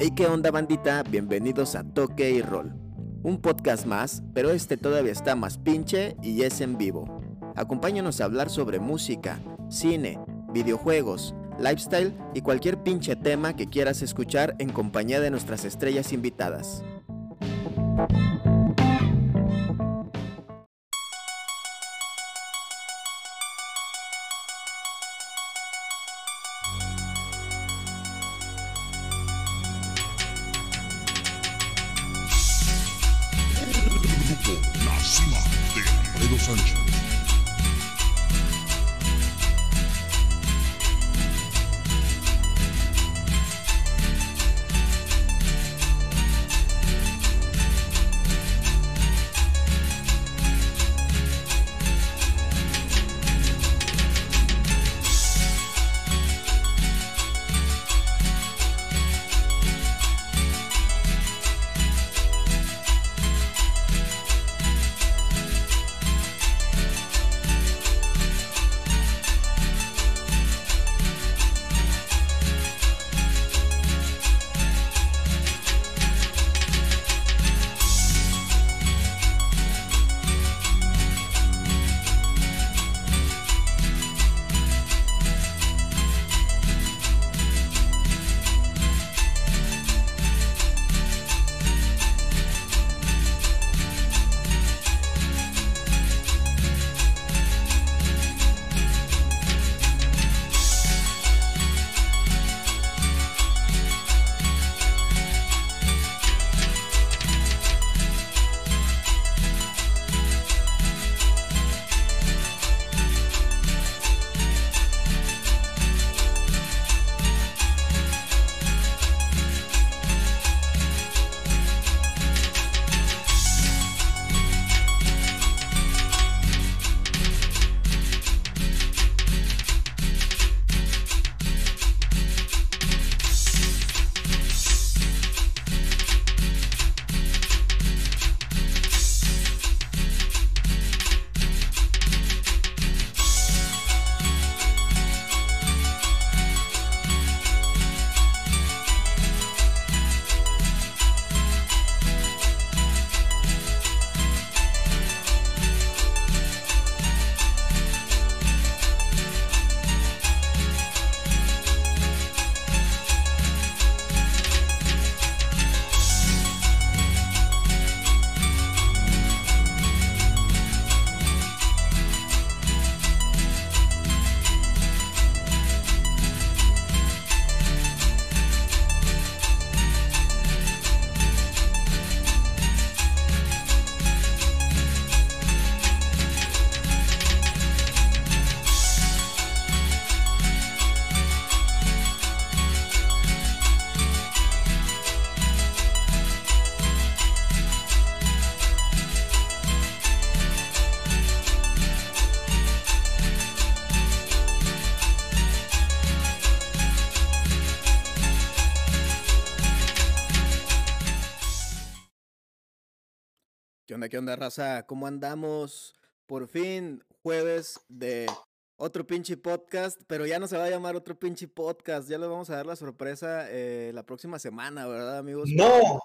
Hey, ¿qué onda bandita? Bienvenidos a Toque y Roll. Un podcast más, pero este todavía está más pinche y es en vivo. Acompáñanos a hablar sobre música, cine, videojuegos, lifestyle y cualquier pinche tema que quieras escuchar en compañía de nuestras estrellas invitadas. Onda, qué onda, raza? ¿Cómo andamos? Por fin, jueves de otro pinche podcast, pero ya no se va a llamar otro pinche podcast. Ya les vamos a dar la sorpresa eh, la próxima semana, ¿verdad, amigos? No,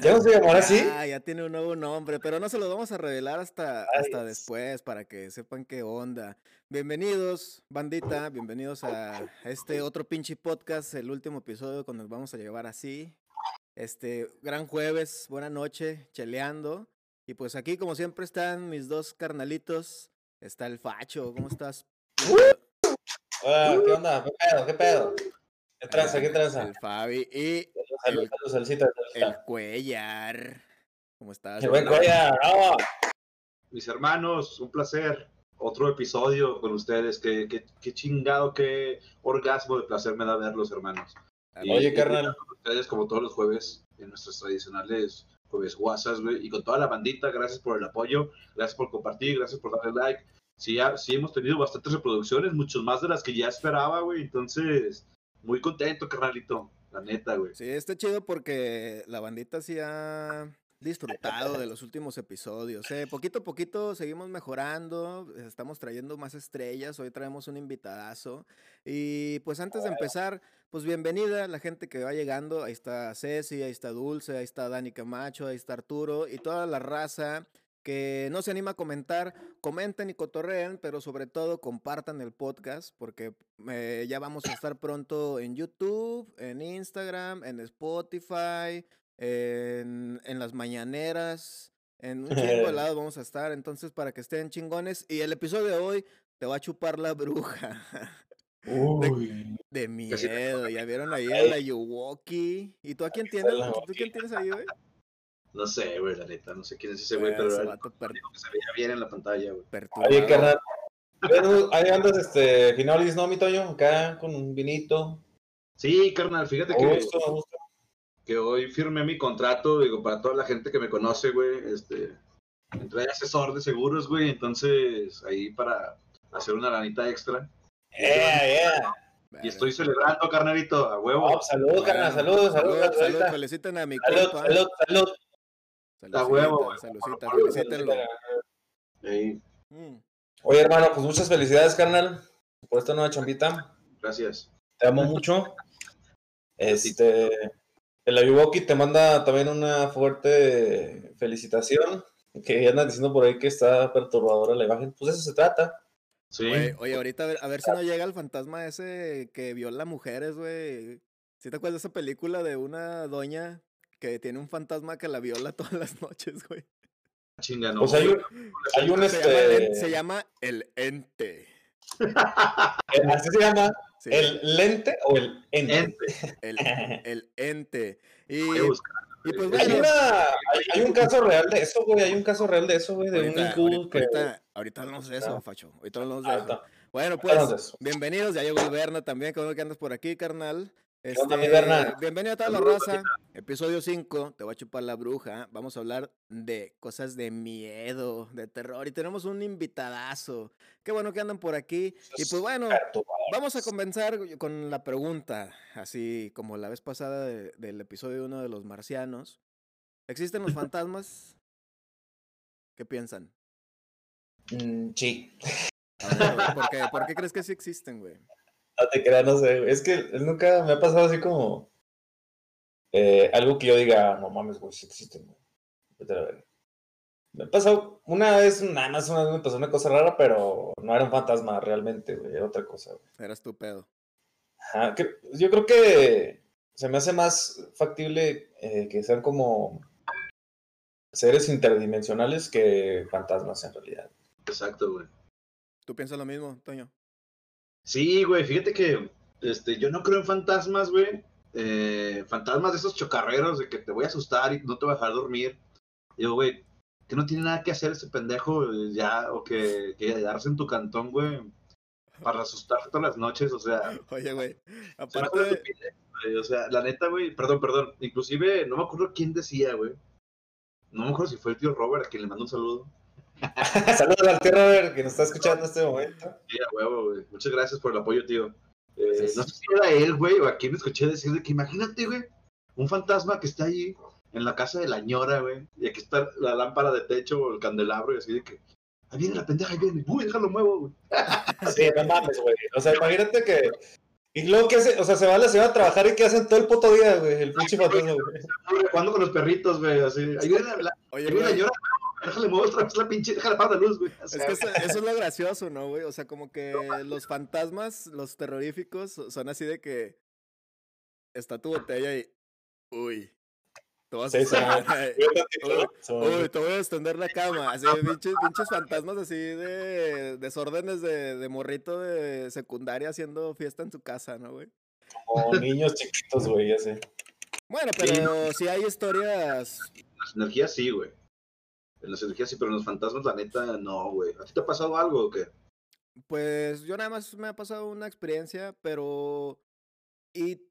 ¿ya no se llamará así? Ya, ya tiene un nuevo nombre, pero no se los vamos a revelar hasta, hasta después para que sepan qué onda. Bienvenidos, bandita, bienvenidos a este otro pinche podcast, el último episodio cuando nos vamos a llevar así. Este, gran jueves, buena noche, cheleando. Y pues aquí, como siempre, están mis dos carnalitos. Está el Facho, ¿cómo estás? Hola, ¿qué onda? ¿Qué pedo? ¿Qué pedo? ¿Qué tranza? ¿Qué tranza? El Fabi y Salud, el- salud, saludcita, el saludcita. Cuellar. ¿Cómo estás? ¡Qué buen cuella! ¡Bravo! Mis hermanos, un placer. Otro episodio con ustedes. Qué, qué, qué chingado, qué orgasmo de placer me da verlos, hermanos. Y- Oye, y carnal. con ustedes, como todos los jueves, en nuestros tradicionales jueves guasas, güey. Y con toda la bandita, gracias por el apoyo, gracias por compartir, gracias por darle like. Sí, ya, sí hemos tenido bastantes reproducciones, muchos más de las que ya esperaba, güey. Entonces, muy contento, carnalito. La neta, güey. Sí, está chido porque la bandita sí ha, disfrutado de los últimos episodios. Eh. Poquito a poquito seguimos mejorando, estamos trayendo más estrellas, hoy traemos un invitadazo. Y pues antes de empezar, pues bienvenida la gente que va llegando. Ahí está Ceci, ahí está Dulce, ahí está Dani Camacho, ahí está Arturo y toda la raza que no se anima a comentar, comenten y cotorreen, pero sobre todo compartan el podcast porque eh, ya vamos a estar pronto en YouTube, en Instagram, en Spotify, en, en las mañaneras, en un chingo de lados vamos a estar, entonces para que estén chingones. Y el episodio de hoy te va a chupar la bruja. Uy. De, de miedo, ya vieron ahí a la Yuwoki. ¿Y tú a quién tienes? ¿Tú quién tienes ahí, güey? No sé, güey, la neta, no sé quién es ese güey, pero vato per- que se veía bien en la pantalla, güey. Oye, carnal. Ahí andas, este, Finolis, ¿no, mi Toño? Acá con un vinito. Sí, carnal, fíjate que, gusto, a gusto. que hoy firmé mi contrato, digo, para toda la gente que me conoce, güey, este, entré de asesor de seguros, güey, entonces ahí para hacer una lanita extra. Yeah, yeah. Y estoy celebrando, carnalito, a huevo. Oh, salud, carnal, salud, salud, salud, salud. salud, feliciten a mi Salud, compa. salud, salud. A huevo. Saludcita, felicítenlo. Mm. Oye, hermano, pues muchas felicidades, carnal, por esta nueva chambita. gracias. Te amo mucho. Este, el Ayuwoki te manda también una fuerte felicitación. Que andan diciendo por ahí que está perturbadora la imagen. Pues eso se trata. Sí, Oye, oye, ahorita a ver, a ver si no llega el fantasma ese que viola mujeres, güey. ¿Sí te acuerdas de esa película de una doña que tiene un fantasma que la viola todas las noches, güey? chinga, no. Pues hay un, hay un Se, llama el, este. se llama El Ente. eh, Así se llama. Sí, ¿El lente o el ente? Ente. el, el Ente. Y, Voy a buscar. y pues Hay, bueno, una, hay, hay un caso real de eso, güey. Hay un caso real de eso, güey. De un ahorita, que. ahorita, ahorita hablamos de eso. Facho. Ahorita hablamos de eso. Bueno, pues, bienvenidos. Ya llegó el Berna también. Qué bueno que andas por aquí, carnal. onda, Este, Berna? bienvenido a toda la raza. Episodio 5, te voy a chupar la bruja. Vamos a hablar de cosas de miedo, de terror. Y tenemos un invitadazo. Qué bueno que andan por aquí. Y pues bueno, vamos a comenzar con la pregunta. Así como la vez pasada de- del episodio 1 de los marcianos. ¿Existen los fantasmas? ¿Qué piensan? Mm, sí. Ver, güey, ¿por, qué? ¿Por qué crees que sí existen, güey? No te creas, no sé. güey. Es que nunca me ha pasado así como. eh, algo que yo diga, no mames, güey, sí existen, güey. Vete a verga". Me ha pasado una vez, nada más una vez me pasó una cosa rara, pero no era un fantasma realmente, güey, era otra cosa, güey. Eras tu pedo. Ajá, que- yo creo que se me hace más factible eh, que sean como seres interdimensionales que fantasmas en realidad. Exacto, güey. ¿Tú piensas lo mismo, Toño? Sí, güey, fíjate que este, yo no creo en fantasmas, güey. Eh, fantasmas de esos chocarreros de que te voy a asustar y no te voy a dejar dormir. Digo, güey, que no tiene nada que hacer ese pendejo eh, ya, o que, que quedarse en tu cantón, güey, para asustarte todas las noches, o sea, Oye, güey, se aparte, estupidez, güey, o sea, la neta, güey, perdón, perdón, inclusive no me acuerdo quién decía, güey. No me acuerdo si fue el tío Robert a quien le mando un saludo. Saludos al tío Robert que nos está escuchando en este momento. Sí, a huevo, güey. Muchas gracias por el apoyo, tío. Eh, Sí. No sé si era él, güey, o a quien escuché decir de que imagínate, güey, un fantasma que está ahí en la casa de la ñora, güey, y aquí está la lámpara de techo o el candelabro y así de que, ahí viene la pendeja, ahí viene, uy, déjalo muevo, güey. Sí, no mames, güey. O sea, imagínate que. Y luego que hace, o sea, se va a la ciudad a trabajar y que hacen todo el puto día, güey, el pinche fantasma, güey. Jugando con los perritos, güey, así, ahí viene la, la- oye, ahí viene la güey, ñora, déjale muevo otra vez la pinche, déjale apagar la luz, güey. O es que eso, eso es lo gracioso, ¿no, güey? O sea, como que los fantasmas, los terroríficos, son así de que está tu botella y, uy, te vas a Sí, sí, Uy, te voy a extender la cama. Así, pinches, pinches fantasmas así de desórdenes de, de morrito de secundaria haciendo fiesta en su casa, ¿no, güey? Como niños chiquitos, güey, ya sé. Bueno, pero si hay historias. las energías sí, güey. En las energías sí, pero en los fantasmas, la neta, no, güey. ¿A ti te ha pasado algo o qué? Pues yo nada más me ha pasado una experiencia, pero. Y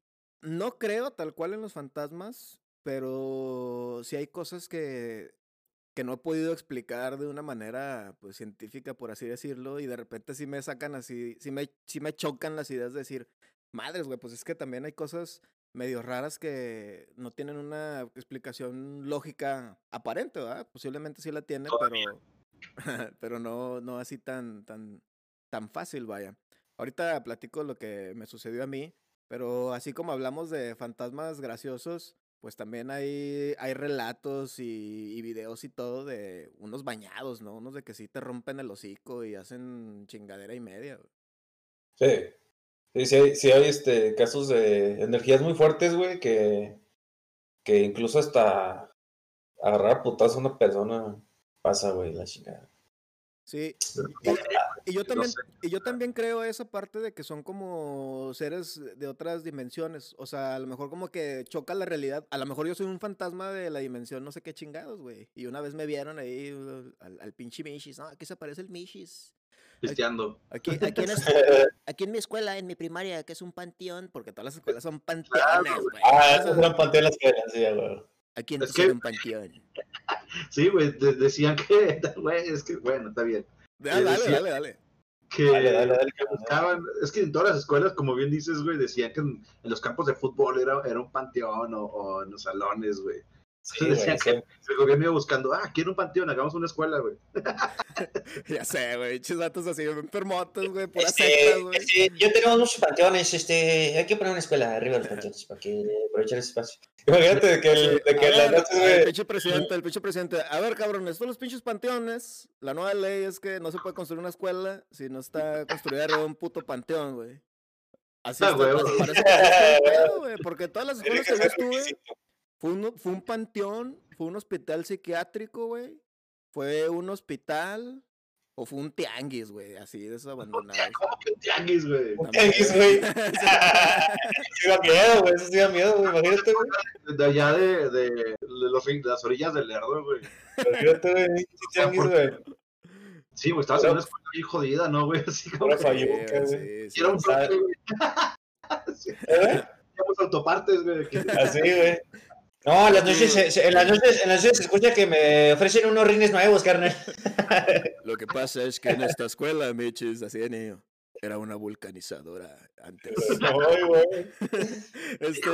no creo tal cual en los fantasmas, pero sí hay cosas que, que no he podido explicar de una manera pues científica, por así decirlo, y de repente sí me sacan así, sí me, sí me chocan las ideas de decir, madres, güey, pues es que también hay cosas medio raras que no tienen una explicación lógica aparente, ¿verdad? Posiblemente sí la tiene, pero, pero no, no así tan, tan, tan fácil, vaya. Ahorita platico lo que me sucedió a mí, pero así como hablamos de fantasmas graciosos, pues también hay, hay relatos y, y videos y todo de unos bañados, ¿no? Unos de que sí te rompen el hocico y hacen chingadera y media. güey. Sí. Sí, sí hay, sí hay este, casos de energías muy fuertes, güey, que, que incluso hasta agarrar putazo a una persona pasa, güey, la chingada. Sí, Pero- y, y yo también, y yo también creo esa parte de que son como seres de otras dimensiones. O sea, a lo mejor como que choca la realidad. A lo mejor yo soy un fantasma de la dimensión no sé qué chingados, güey. Y una vez me vieron ahí uh, al, al pinche Mishis. No, aquí se aparece el Mishis. Pisteando. Aquí, aquí, en este- aquí en mi escuela, en mi primaria, que es un panteón, porque todas las escuelas son panteones, güey. Ah, es un panteón en la escuela, sí, güey. Aquí en Es que- un panteón. Sí, güey, de- decían que, güey, es que, bueno, está bien. Ah, dale, decía- dale, dale. Que Dale, dale, dale, que buscaban, es que en todas las escuelas, como bien dices, güey, decían que en, en los campos de fútbol era, era un panteón o, o en los salones, güey. Sí, güey, que el gobierno iba buscando, ah, quiero un panteón, hagamos una escuela, güey. Ya sé, güey. Chisatos así, enfermotos, güey. Puras Este, güey. este, yo tenemos muchos panteones, este, hay que poner una escuela arriba de los panteones para que aprovechar ese espacio. Imagínate de que, el, de que A en las ver, noches, El güey. pinche presidente, el pinche presidente. A ver, cabrones, todos los pinches panteones. La nueva ley es que no se puede construir una escuela si no está construida arriba de un puto panteón, güey. Así Ah, está, parece que está el pedo, güey. Porque todas las escuelas que yo estuve, fue un, fue un panteón, fue un hospital psiquiátrico, güey. Fue un hospital o fue un tianguis, güey. Así de esos abandonados. ¿Cómo que un tianguis, güey? Un tianguis, güey. Sí. Da miedo, güey. Eso sí da miedo, güey. Imagínate, güey. De allá de, de, de los, de las orillas del Lerdo, güey. Imagínate, güey. pinche tianguis, güey. Sí, güey, estabas en una escuela bien jodida, ¿no, güey? Así como Sí, güey. sí, sí. era un bloque, güey. Sí, ¿Eh? teníamos autopartes, güey. Así, güey. No, en las noches, se- se- en las noches, en las noches se escucha que me ofrecen unos rines nuevos, carnal. Lo que pasa es que en esta escuela, Michis, así de niño, era una vulcanizadora antes. Este,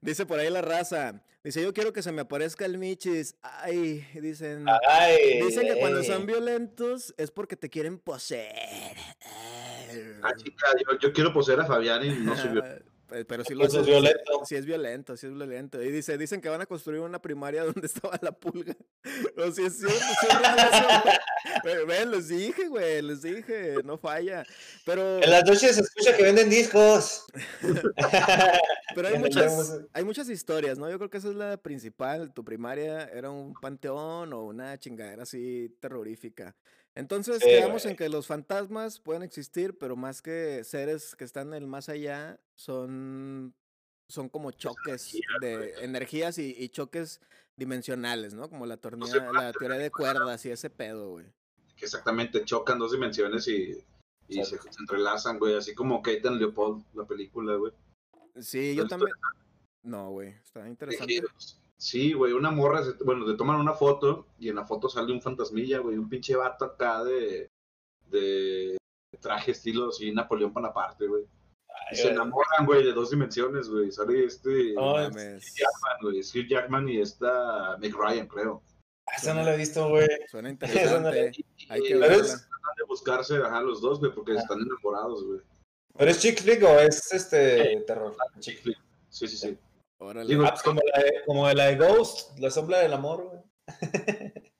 dice por ahí la raza. Dice, yo quiero que se me aparezca el Michis. Ay, dicen. Ay. Dicen que cuando eh. son violentos es porque te quieren poseer. Ah, chica, yo, yo quiero poseer a Fabián y no soy Pero si lo Eso es violento. Sí es violento, sí es violento. Y dice, dicen que van a construir una primaria donde estaba la pulga. O si es cierto, sí. Ve- Ven, les dije, güey, les dije, no falla. Pero, En las noches se escucha que venden discos. pero hay muchas, hay muchas historias, ¿no? Yo creo que esa es la principal. Tu primaria era un panteón o una chingadera así terrorífica. Entonces quedamos en que los fantasmas pueden existir, pero más que seres que están en el más allá, son, son como choques de energías y, y choques dimensionales, ¿no? Como la, tornea, la teoría de cuerdas y ese pedo, güey. que exactamente chocan dos dimensiones y, y se, se entrelazan, güey. Así como Kate and Leopold, la película, güey. Sí, yo también. No, güey, está interesante. Sí, güey, una morra, se- bueno, le toman una foto y en la foto sale un fantasmilla, güey, un pinche vato acá de, de traje estilo así Napoleón Bonaparte, güey. Y se enamoran, güey, de dos dimensiones, güey. Sale este Ay, mames. Jackman, güey, Steve Jackman y esta Meg Ryan, creo. Eso no lo he visto, güey. Suena no interesante. Hay que verla. tratan de buscarse, ajá, los dos, güey, porque están enamorados, güey. ¿Pero es chick flick o es este terror? Chick flick. Sí, sí, sí. Órale. Digo, Ah, pues como la de, como la de Ghost, la sombra del amor, güey.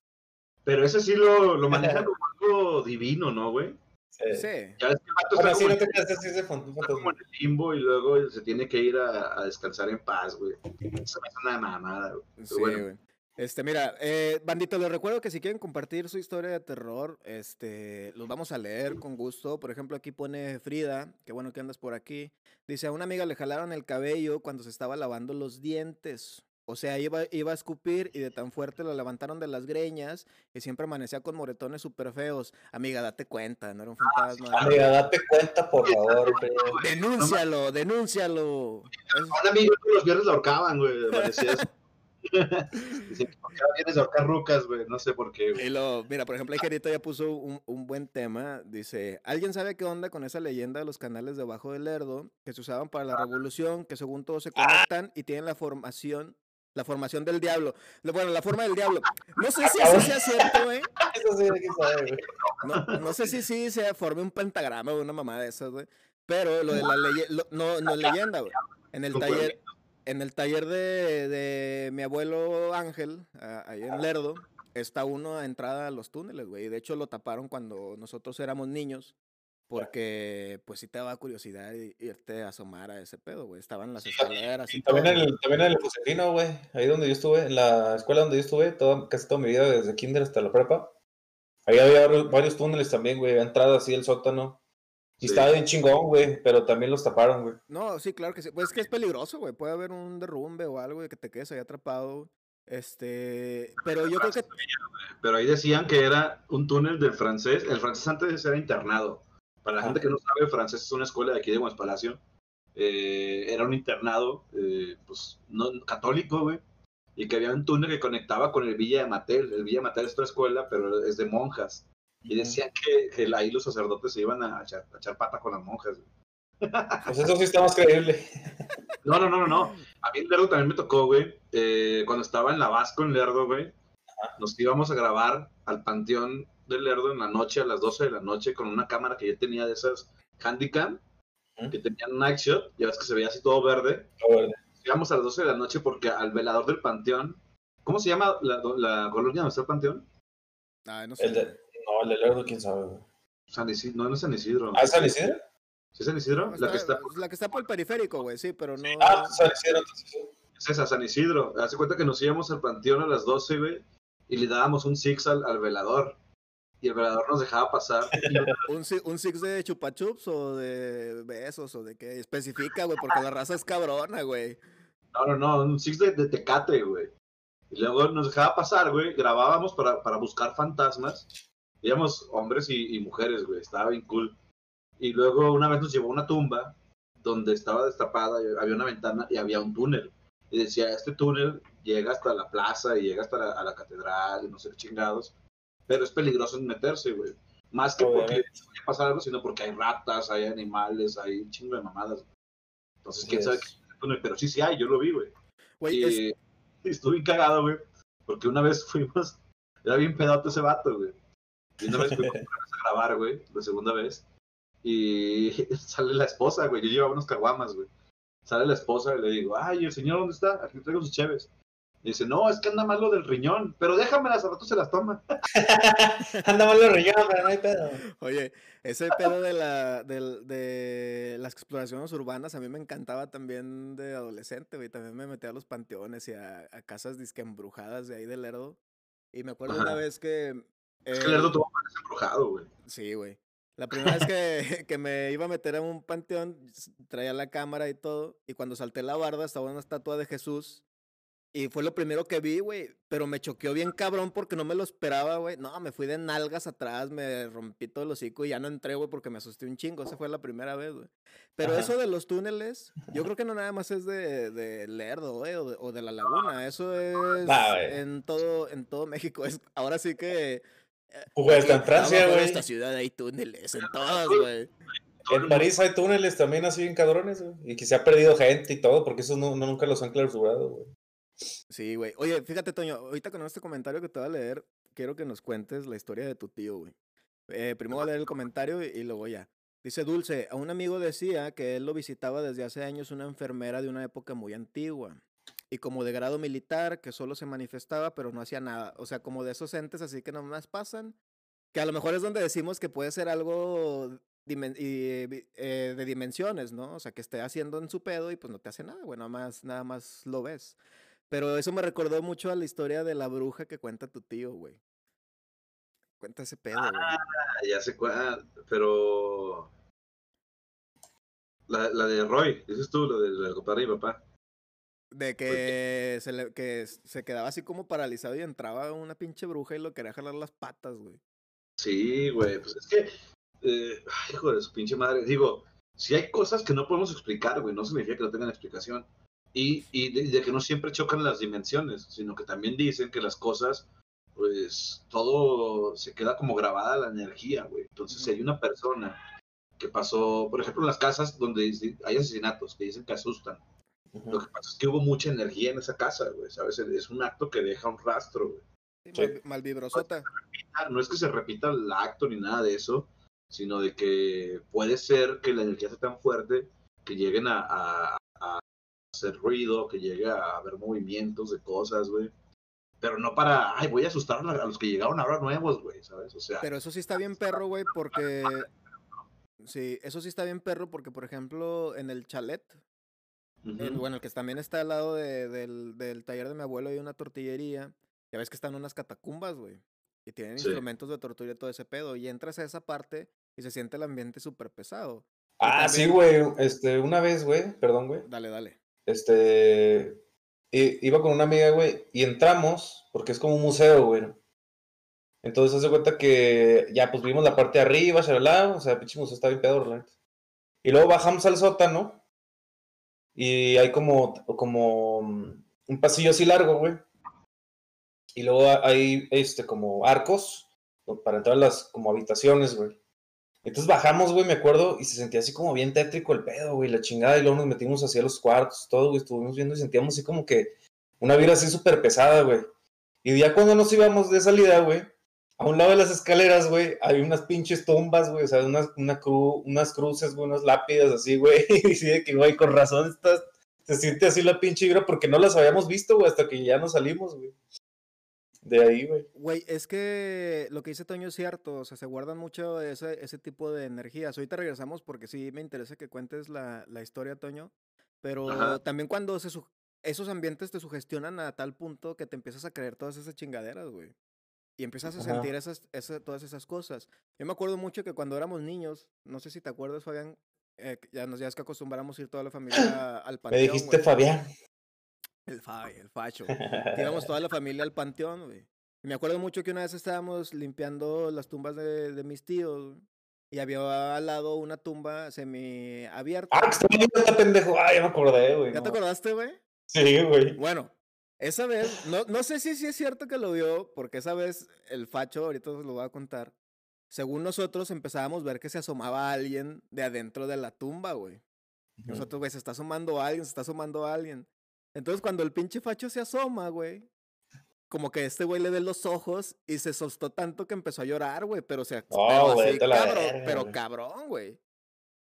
Pero ese sí lo, lo manejan como algo divino, ¿no, güey? Sí. Sí. Ya ves que el vato Bueno, está sí, como, no te creas, sí, está como en el limbo y luego se tiene que ir a, a descansar en paz, güey. Eso me hace una mamada, güey. Pero Sí, bueno. güey. Este, mira, eh, bandito, les recuerdo que si quieren compartir su historia de terror, este, los vamos a leer con gusto. Por ejemplo, aquí pone Frida, que bueno que andas por aquí. Dice, a una amiga le jalaron el cabello cuando se estaba lavando los dientes. O sea, iba, iba a escupir y de tan fuerte lo levantaron de las greñas y siempre amanecía con moretones súper feos. Amiga, date cuenta, no era un fantasma. Amiga, date cuenta, por favor, güey. Denúncialo, denúncialo. A un amigo los viernes la ahorcaban, güey. Parecía eso. Dicen, ¿por qué vienes a ahorcar rucas, güey? No sé por qué, güey. Lo, mira, por ejemplo, Igerito ya puso un, un buen tema. Dice, ¿alguien sabe qué onda con esa leyenda de los canales debajo del Lerdo que se usaban para la revolución, que según todos se conectan y tienen la formación, la formación del diablo? Lo- Bueno, la forma del diablo. No sé si eso sea cierto, güey. Eso sí, hay que saber, güey. No, no sé si sí se forme un pentagrama o una mamá de esas, güey. Pero lo de la leyenda, no, no es leyenda, güey. En el taller, en el taller de, de mi abuelo Ángel, ah, ahí en Lerdo, está uno a entrada a los túneles, güey. De hecho lo taparon cuando nosotros éramos niños. Porque, pues, sí te daba curiosidad irte a asomar a ese pedo, güey. Estaban las escaleras y Y todo. también en güey. el, también en el Josefino, güey. Ahí donde yo estuve, en la escuela donde yo estuve, toda, casi toda mi vida, desde kinder hasta la prepa. Ahí había varios- varios túneles también, güey. Entrada así el sótano. Y Sí. estaba bien chingón, güey. Pero también los taparon, güey. No, sí, claro que sí. Pues es que es peligroso, güey. Puede haber un derrumbe o algo y que te quedes ahí atrapado. Este, pero yo creo que Pero ahí decían que era un túnel del francés. El francés antes era internado. Para la gente que no sabe, el francés es una escuela de aquí de Palacio. era un internado, eh, pues, no, católico, güey. Y que había un túnel que conectaba con el Villa de Matel. El Villa de Matel es otra escuela, pero es de monjas. Y decían que, que ahí los sacerdotes se iban a echar, a echar pata con las monjas. güey. Pues eso sí está más creíble. No, no, no, no, no. A mí en Lerdo también me tocó, güey. eh, cuando estaba en la Vasco en Lerdo, güey. Nos íbamos a grabar al Panteón del Lerdo en la noche, a las 12 de la noche, con una cámara que yo tenía de esas Handycam, que tenían night shot. Ya ves que se veía así todo verde. Verdad. Nos íbamos a las 12 de la noche porque al velador del Panteón. ¿Cómo se llama la, la colonia donde está el Panteón? Ay, no sé. El de, no, el de Lerdo, quién sabe, güey. San Isidro. No, no es San Isidro. ¿Ah, es San Isidro? ¿Sí es San Isidro? La que está. la que está por el periférico, güey, sí, pero no. Ah, San Isidro, entonces sí. Es esa, San Isidro. Hace cuenta que nos íbamos al panteón a las 12, güey, y le dábamos un six al, al velador. Y el velador nos dejaba pasar. ¿Un, un six de chupa chups o de besos o de qué? Especifica, güey, porque la raza es cabrona, güey. No, no, no, un six de, de tecate, güey. Y luego nos dejaba pasar, güey. Grabábamos para, para buscar fantasmas. Íbamos hombres y, y mujeres, güey. Estaba bien cool. Y luego una vez nos llevó a una tumba donde estaba destapada, y había una ventana y había un túnel. Y decía, este túnel llega hasta la plaza y llega hasta la, a la catedral y no sé qué chingados. Pero es peligroso meterse, güey. Más que porque Obviamente. vaya a pasar algo, sino porque hay ratas, hay animales, hay un chingo de mamadas. Entonces, quién Así sabe qué es el túnel. Pero sí, sí hay, yo lo vi, güey. Güey, es- Y y estuve cagado, güey. Porque una vez fuimos, era bien pedote ese vato, güey. Y una vez fuimos a grabar, güey, la segunda vez. Y sale la esposa, güey. Yo llevaba unos caguamas, güey. Sale la esposa y le digo, ay, el señor, ¿dónde está? Aquí traigo sus cheves. Y dice, no, es que anda mal lo del riñón. Pero déjamelas, al rato se las toma. Anda mal los riñones, pero no hay pedo. Oye, ese pedo de, la, del- de las exploraciones urbanas a mí me encantaba también de adolescente, güey. También me metía a los panteones y a, a casas disque embrujadas de ahí de Lerdo. Y me acuerdo una vez que... Es que eh, el Lerdo tuvo parece embrujado, güey. Sí, güey. La primera vez que, que me iba a meter a un panteón, traía la cámara y todo, y cuando salté la barda estaba una estatua de Jesús, y fue lo primero que vi, güey, pero me choqueó bien cabrón porque no me lo esperaba, güey. No, me fui de nalgas atrás, me rompí todo el hocico y ya no entré, güey, porque me asusté un chingo. Esa fue la primera vez, güey. Pero Ajá. eso de los túneles, yo creo que no nada más es de, de Lerdo, güey, o de, o de la laguna. Eso es en todo, en todo México. Es, ahora sí que En Francia, güey. esta ciudad hay túneles en todas, güey. En París hay túneles también así bien cabrones, güey. Y que se ha perdido gente y todo, porque esos no, no- nunca los han clausurado, güey. Sí, güey. Oye, fíjate, Toño, ahorita con este comentario que te voy a leer, quiero que nos cuentes la historia de tu tío, güey. Eh, primero voy a leer el comentario y, y luego ya. Dice Dulce, a un amigo decía que él lo visitaba desde hace años una enfermera de una época muy antigua. Y como de grado militar, que solo se manifestaba, pero no hacía nada. O sea, como de esos entes así que nomás pasan. Que a lo mejor es donde decimos que puede ser algo eh, de dimensiones, ¿no? O sea, que esté haciendo en su pedo y pues no te hace nada, güey. Nada más, nada más lo ves. Pero eso me recordó mucho a la historia de la bruja que cuenta tu tío, güey. Cuenta ese pedo. Ah, ya sé cuál, pero. La, la de Roy, dices tú, la de, la de compadre de mi papá. De que se, le, que se quedaba así como paralizado y entraba una pinche bruja y lo quería jalar las patas, güey. Sí, güey, pues es que. eh, ay, hijo de su pinche madre. Digo, si hay cosas que no podemos explicar, güey, no significa que no tengan explicación. Y, y de, de que no siempre chocan las dimensiones, sino que también dicen que las cosas, pues todo se queda como grabada la energía, güey. Entonces, si hay una persona que pasó, por ejemplo, en las casas donde hay asesinatos que dicen que asustan, lo que pasa es que hubo mucha energía en esa casa, güey, ¿sabes? Es un acto que deja un rastro, güey. Sí, Sí. mal- malvibrosota. No es que se repita el acto ni nada de eso, sino de que puede ser que la energía sea tan fuerte que lleguen a, a- a hacer ruido, que llegue a haber movimientos de cosas, güey. Pero no para, ay, voy a asustar a los que llegaron ahora nuevos, güey, ¿sabes? O sea, Pero eso sí está bien perro, güey, porque... Sí, eso sí está bien perro porque, por ejemplo, en el chalet, el- bueno, el que también está al lado de- del, del taller de mi abuelo hay una tortillería. Ya ves que están unas catacumbas, güey. Y tienen Sí. instrumentos de tortura y todo ese pedo. Y entras a esa parte y se siente el ambiente súper pesado. Ah, sí, güey. Este, una vez, güey, perdón, güey. Dale, dale. Este, iba con una amiga, güey, y entramos, porque es como un museo, güey. Entonces, hace cuenta que ya, pues vimos la parte de arriba, shalala, o sea, pinche museo está bien neta. Y luego bajamos al sótano, y hay como, como mm, un pasillo así largo, güey. Y luego ha- hay, este, como arcos para entrar a las, como habitaciones, güey. Entonces bajamos, güey, me acuerdo, y se sentía así como bien tétrico el pedo, güey, la chingada, y luego nos metimos hacia los cuartos, todo, güey, estuvimos viendo y sentíamos así como que una vibra así súper pesada, güey. Y ya cuando nos íbamos de salida, güey, a un lado de las escaleras, güey, hay unas pinches tumbas, güey, o sea, unas, una cru- unas cruces, güey, unas lápidas así, güey, y sí, de que, güey, con razón estás, se siente así la pinche vibra porque no las habíamos visto, güey, hasta que ya nos salimos, güey. De ahí, güey. Güey, es que lo que dice Toño es cierto, o sea, se guardan mucho ese, ese tipo de energías. Ahorita regresamos porque sí me interesa que cuentes la, la historia, Toño, pero Ajá. también cuando se su- esos ambientes te sugestionan a tal punto que te empiezas a creer todas esas chingaderas, güey. Y empiezas a Ajá. sentir esas, esa- todas esas cosas. Yo me acuerdo mucho que cuando éramos niños, no sé si te acuerdas, Fabián, eh, ya nos ya es que acostumbramos ir toda la familia al Me panteón. dijiste güey. Fabián. El Fabi, el Facho. íbamos toda la familia al panteón, güey. Y me acuerdo mucho que una vez estábamos limpiando las tumbas de, de mis tíos, y había al lado una tumba semi abierta. Ah, que está está pendejo. Ah, ya me acordé, güey. ¿Ya te no. acordaste, güey? Sí, güey. Bueno, esa vez, no, no sé si, si es cierto que lo vio, porque esa vez el Facho, ahorita os lo voy a contar, según nosotros empezábamos a ver que se asomaba alguien de adentro de la tumba, güey. Nosotros, güey, se está asomando alguien, se está asomando alguien. Entonces, cuando el pinche facho se asoma, güey, como que este güey le ve los ojos y se asustó tanto que empezó a llorar, güey, pero se Oh, pero así, cabrón, verga, pero cabrón, güey.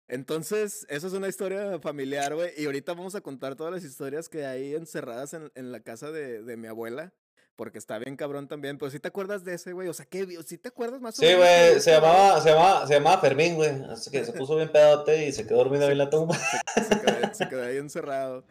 Entonces, esa es una historia familiar, güey, y ahorita vamos a contar todas las historias que hay encerradas en, en la casa de, de mi abuela, porque está bien cabrón también, pero si te acuerdas de ese, güey, o sea, ¿qué, si te acuerdas más o Sí, menos? qué güey, vio se llamaba, se llamaba, se llamaba Fermín, güey. Así que se puso bien pedote y se quedó dormido ahí en la tumba. Se quedó, se quedó ahí encerrado.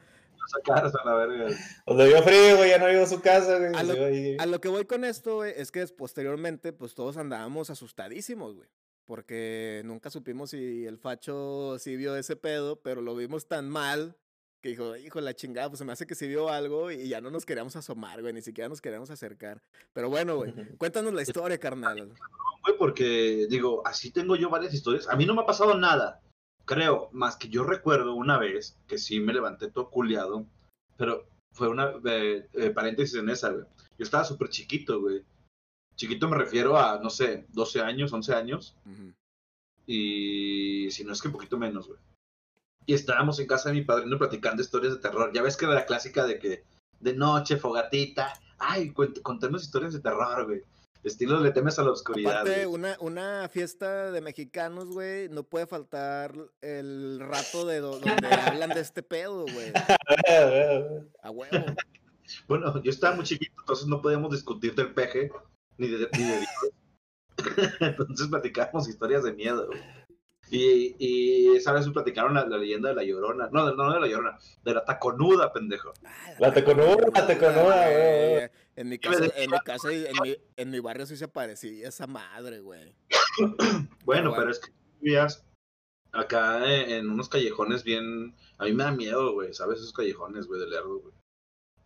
sacaras a la verga. Cuando dio frío, güey, ya no iba a su casa, güey. A lo-. A lo que voy con esto, güey, es que posteriormente, pues todos andábamos asustadísimos, güey. Porque nunca supimos si el facho sí vio ese pedo, pero lo vimos tan mal que dijo, hijo, la chingada, pues se me hace que sí vio algo y ya no nos queríamos asomar, güey, ni siquiera nos queríamos acercar. Pero bueno, güey, cuéntanos la historia, carnal. Güey, porque digo, así tengo yo varias historias. A mí no me ha pasado nada, creo, más que yo recuerdo una vez que sí me levanté todo culiado, pero fue una eh, eh, paréntesis en esa, güey. Yo estaba súper chiquito, güey. Chiquito me refiero a, no sé, 12 años, 11 años, y si no es que un poquito menos, güey. Y estábamos en casa de mi padrino platicando historias de terror. Ya ves que era la clásica de que de noche, fogatita. Ay, contemos historias de terror, güey. Estilo le temes a la oscuridad. Aparte, una, una fiesta de mexicanos, güey, no puede faltar el rato de do- donde hablan de este pedo, güey. A huevo. Bueno, yo estaba muy chiquito, entonces no podíamos discutir del peje ni de, ni de Dios. entonces platicábamos historias de miedo. güey. Y, y esa vez platicaron la, la leyenda de la llorona. No, no de la llorona, de la taconuda, pendejo. La teconuda, la teconuda, güey. güey. En mi casa, en mi casa y en mi, en mi barrio sí se parecía esa madre, güey. Bueno, Bueno. pero es que vivías acá en, en unos callejones bien. A mí me da miedo, güey, ¿sabes? Esos callejones, güey, de Lerdo, güey.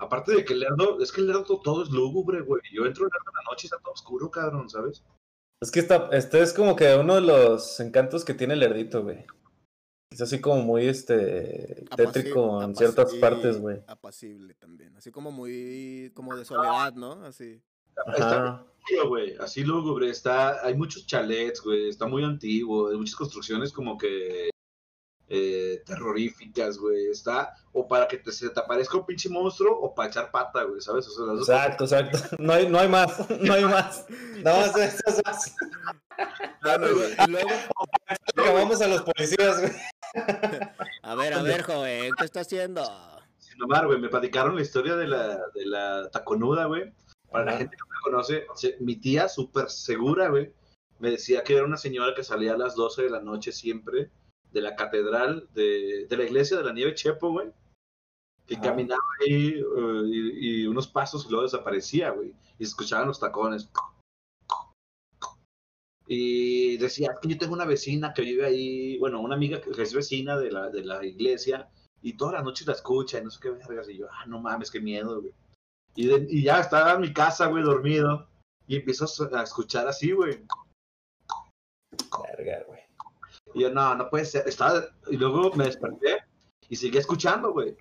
Aparte de que el Lerdo, es que el Lerdo to- todo es lúgubre, güey. Yo entro al Lerdo en la noche y está todo oscuro, cabrón, ¿sabes? Es que esta, este es como que uno de los encantos que tiene el herdito, güey. Es así como muy este tétrico en ciertas partes, güey. Apacible también. Así como muy. como de soledad, ¿no? Así. Ajá. Tío, güey, así lúgubre, está, hay muchos chalets, güey, está muy antiguo, hay muchas construcciones como que eh, terroríficas, güey, está, o para que te, se te aparezca un pinche monstruo, o para echar pata, güey, ¿sabes? O sea, las dos Exacto, exacto. No hay, no hay más, no hay más. Nada más esas dos. Bueno, y lue- y luego. Acabamos a los policías, güey. A ver, a ver, joven, ¿qué está haciendo? Sin güey, me platicaron la historia de la, de la taconuda, güey. Para la gente que no me conoce, mi tía, súper segura, güey, me decía que era una señora que salía a las 12 de la noche siempre de la catedral de, de la iglesia de la Nieve Chepo, güey. Que caminaba ahí eh, y, y unos pasos y luego desaparecía, güey. Y se escuchaban los tacones. Y decía, "Es que yo tengo una vecina que vive ahí, bueno, una amiga que es vecina de la, de la iglesia, y todas las noches la escucha y no sé qué vergas. Y yo, ah, no mames, qué miedo, güey. Y, de- y ya estaba en mi casa, güey, dormido, y empiezo a escuchar así, güey. Verga, güey. Y yo, no, no puede ser. Estaba, y luego me desperté y seguí escuchando, güey.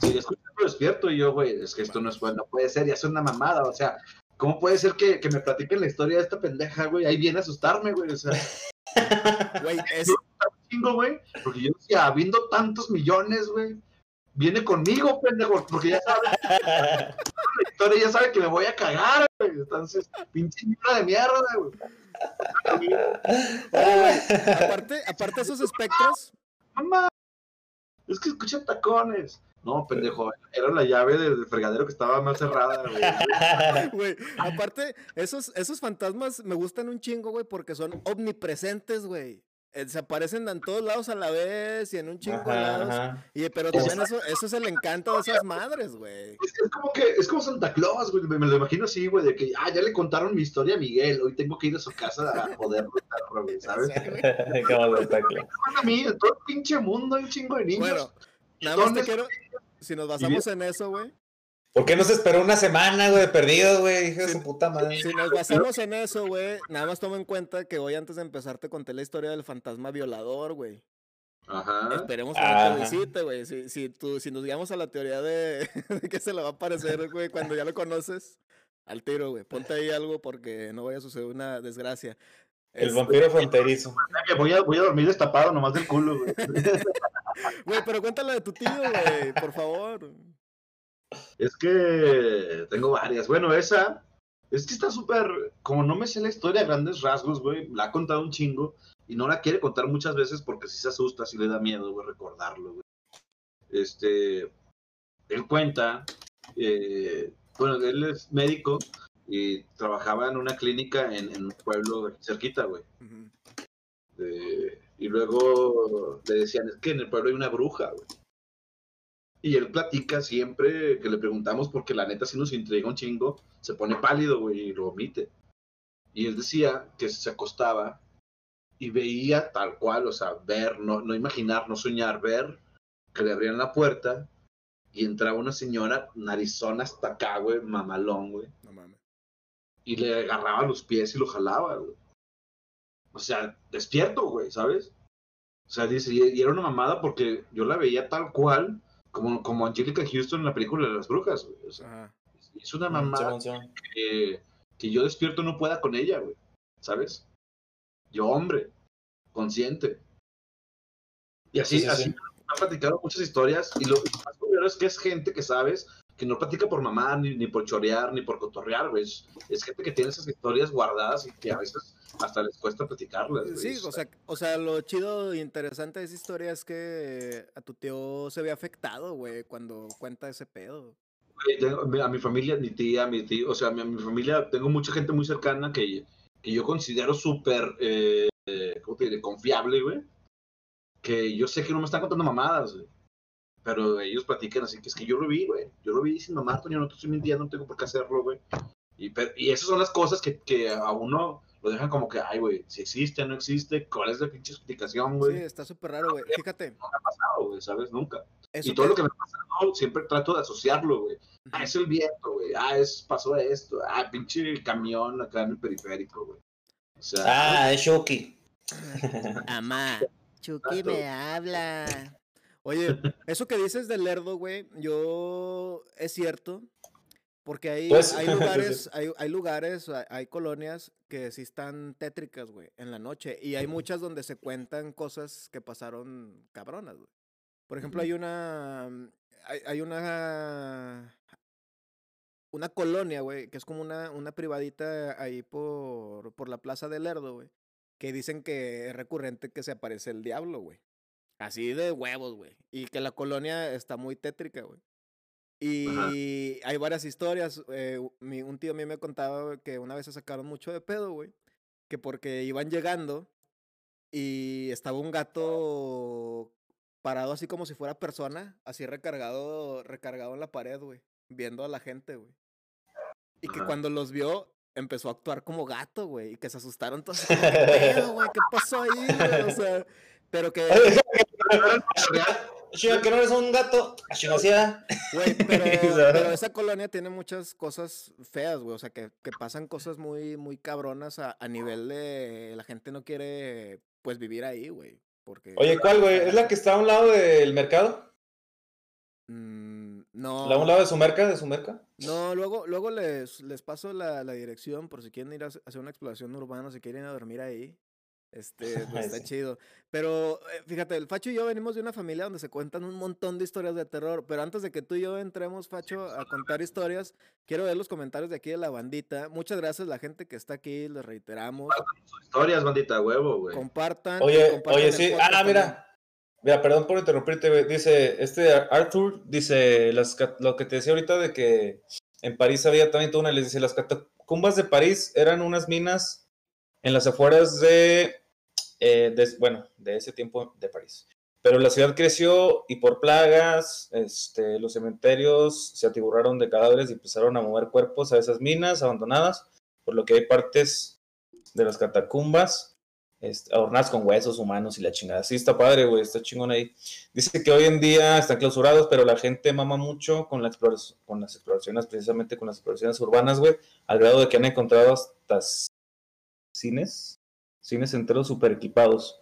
Seguí escuchando despierto y yo, güey, es que esto no es bueno, no puede ser, ya es una mamada, o sea, ¿cómo puede ser que, que me platiquen la historia de esta pendeja, güey? Ahí viene a asustarme, güey, o sea, Güey, es. chingo, güey, porque yo decía, habiendo tantos millones, güey, viene conmigo, pendejo, porque ya sabe la historia, ya sabe que me voy a cagar, güey, entonces, pinche mierda de mierda, güey. Aparte, aparte esos espectros. Mamá, es que escucha tacones. No, pendejo, era la llave del fregadero que estaba más cerrada, güey. Güey, aparte, esos, esos fantasmas me gustan un chingo, güey, porque son omnipresentes, güey. Eh, Se aparecen en todos lados a la vez y en un chingo de Ajá, lados. ajá. Y, pero también eso, eso es el encanto de esas madres, güey. Es, es como que, es como Santa Claus, güey, me, me lo imagino así, güey, de que, ah, ya le contaron mi historia a Miguel, hoy tengo que ir a su casa a perro, güey, ¿sabes? Sí, güey. Acabamos de estar claro. a mí, en todo el pinche mundo hay un chingo de niños. Bueno, nada más te ¿Dónde quiero. Si nos basamos en eso, güey. ¿Por qué no se esperó una semana, güey, de perdido, güey? Hijo de su puta madre. Si nos basamos en eso, güey, nada más toma en cuenta que hoy antes de empezar te conté la historia del fantasma violador, güey. Ajá. Esperemos que no te visite, güey. Si, si, tú, si nos guiamos a la teoría de, de que se le va a aparecer, güey, cuando ya lo conoces, al tiro, güey. Ponte ahí algo porque no vaya a suceder una desgracia. El Este, vampiro fronterizo. Que Voy a, voy a dormir destapado nomás del culo, güey. Güey, pero cuéntala de tu tío, güey, por favor. Es que tengo varias. Bueno, esa es que está súper. Como no me sé la historia a grandes rasgos, güey, la ha contado un chingo y no la quiere contar muchas veces porque sí se asusta, sí le da miedo, güey, recordarlo, güey. Este. Él cuenta. eh, bueno, él es médico y trabajaba en una clínica en, en un pueblo cerquita, güey. Eh, y luego le decían, es que en el pueblo hay una bruja, güey. Y él platica siempre que le preguntamos, porque la neta sí nos intriga un chingo, se pone pálido, güey, y lo omite. Y él decía que se acostaba y veía tal cual, o sea, ver, no, no imaginar, no soñar, ver que le abrían la puerta y entraba una señora narizona hasta acá, güey, mamalón, güey No mames. y le agarraba los pies y lo jalaba, güey. O sea, despierto, güey, ¿sabes? O sea, dice, y era una mamada porque yo la veía tal cual como, como Angelica Houston en la película de las brujas, güey. O sea, Ajá. es una mamada Simón, Simón. que, que yo despierto no pueda con ella, güey. ¿Sabes? Yo, hombre, consciente. Y así, Sí, sí, así han platicado muchas historias y lo más curioso es que es gente que sabes que no platica por mamá, ni, ni por chorear, ni por cotorrear, güey. Es, es gente que tiene esas historias guardadas y que a veces hasta les cuesta platicarlas, güey. Sí, o sea, o sea, lo chido e interesante de esa historia es que a tu tío se ve afectado, güey, cuando cuenta ese pedo. Güey, tengo- a mi familia, mi tía, mi tío, o sea, mi, mi familia, tengo mucha gente muy cercana que, que yo considero súper, eh, ¿cómo te diré? Confiable, güey. Que yo sé que no me están contando mamadas, güey. Pero ellos platican así que es que yo lo vi, güey. Yo lo vi sin mamá, Toño, no te estoy mintiendo, no tengo por qué hacerlo, güey. Y, pero- y esas son las cosas que, que a uno lo dejan como que, ay, güey, si existe, no existe, ¿cuál es la pinche explicación, Sí, güey? está súper raro, güey. Fíjate, No me ha pasado, güey, ¿sabes? Nunca. eso y todo que- lo que me ha pasado, siempre trato de asociarlo, güey. Ah, es el viento, güey. Ah, es, pasó esto. Ah, pinche camión acá en el periférico, güey. O sea, Ah, es Shoki. Amá, Chucky me habla. Oye, eso que dices del lerdo, güey, yo es cierto. Porque hay, Pues, hay sí, lugares, hay, hay lugares, hay, hay colonias que sí están tétricas, güey, en la noche. Y hay muchas donde se cuentan cosas que pasaron cabronas, güey. Por ejemplo, hay una. Hay, hay una. Una colonia, güey, que es como una, una privadita ahí por, por la Plaza del Lerdo, güey. Que dicen que es recurrente que se aparece el diablo, güey. Así de huevos, güey. Y que la colonia está muy tétrica, güey. Y hay varias historias. eh, mi- un tío a mí me contaba que una vez se sacaron mucho de pedo, güey. Que porque iban llegando y estaba un gato parado así como si fuera persona, así recargado, recargado en la pared, güey. Viendo a la gente, güey. Y que Ajá. cuando los vio, empezó a actuar como gato, güey. Y que se asustaron todos. ¿Qué pedo, güey? ¿Qué pasó ahí, güey? O sea, pero que... Chido, que no eres un gato. Chingacia. Güey, pero, sea. pero esa colonia tiene muchas cosas feas, güey. O sea, que, que pasan cosas muy, muy cabronas a, a nivel de la gente no quiere, pues, vivir ahí, güey. Porque. Oye, ¿cuál, güey? ¿Es la que está a un lado del mercado? Mm, ¿La a un no. lado de su merca? ¿De su merca? No, luego, luego les, les paso la, la dirección por si quieren ir a hacer- hacer una exploración urbana, si quieren ir a dormir ahí. Este, pues está Sí. chido. Pero eh, fíjate, el Facho y yo venimos de una familia donde se cuentan un montón de historias de terror. Pero antes de que tú y yo entremos, Facho, a contar historias, quiero ver los comentarios de aquí de la bandita. Muchas gracias a la gente que está aquí, les reiteramos. Historias, bandita, huevo, güey. Compartan. Oye, compartan oye, sí. Ah, también. mira. Mira, perdón por interrumpirte, güey. Dice, este Arthur, dice, las, lo que te decía ahorita de que en París había también una, les dice, las catacumbas de París eran unas minas en las afueras de, eh, bueno, de ese tiempo de París. Pero la ciudad creció y por plagas, este, los cementerios se atiborraron de cadáveres y empezaron a mover cuerpos a esas minas abandonadas, por lo que hay partes de las catacumbas este, adornadas con huesos humanos y la chingada. Sí, está padre, güey, está chingón ahí. Dice que hoy en día están clausurados, pero la gente mama mucho con, la con las exploraciones, precisamente con las exploraciones urbanas, güey, al grado de que han encontrado hasta cines, cines enteros super equipados.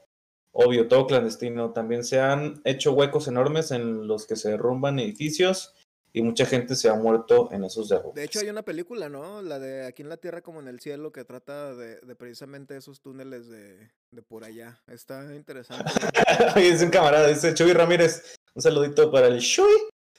Obvio, todo clandestino. También se han hecho huecos enormes en los que se derrumban edificios y mucha gente se ha muerto en esos derrumbes. De hecho, hay una película, ¿no? La de Aquí en la Tierra como en el Cielo, que trata de, de precisamente esos túneles de, de por allá. Está interesante. Oye, dice un camarada, dice Chuy Ramírez. Un saludito para el Chuy.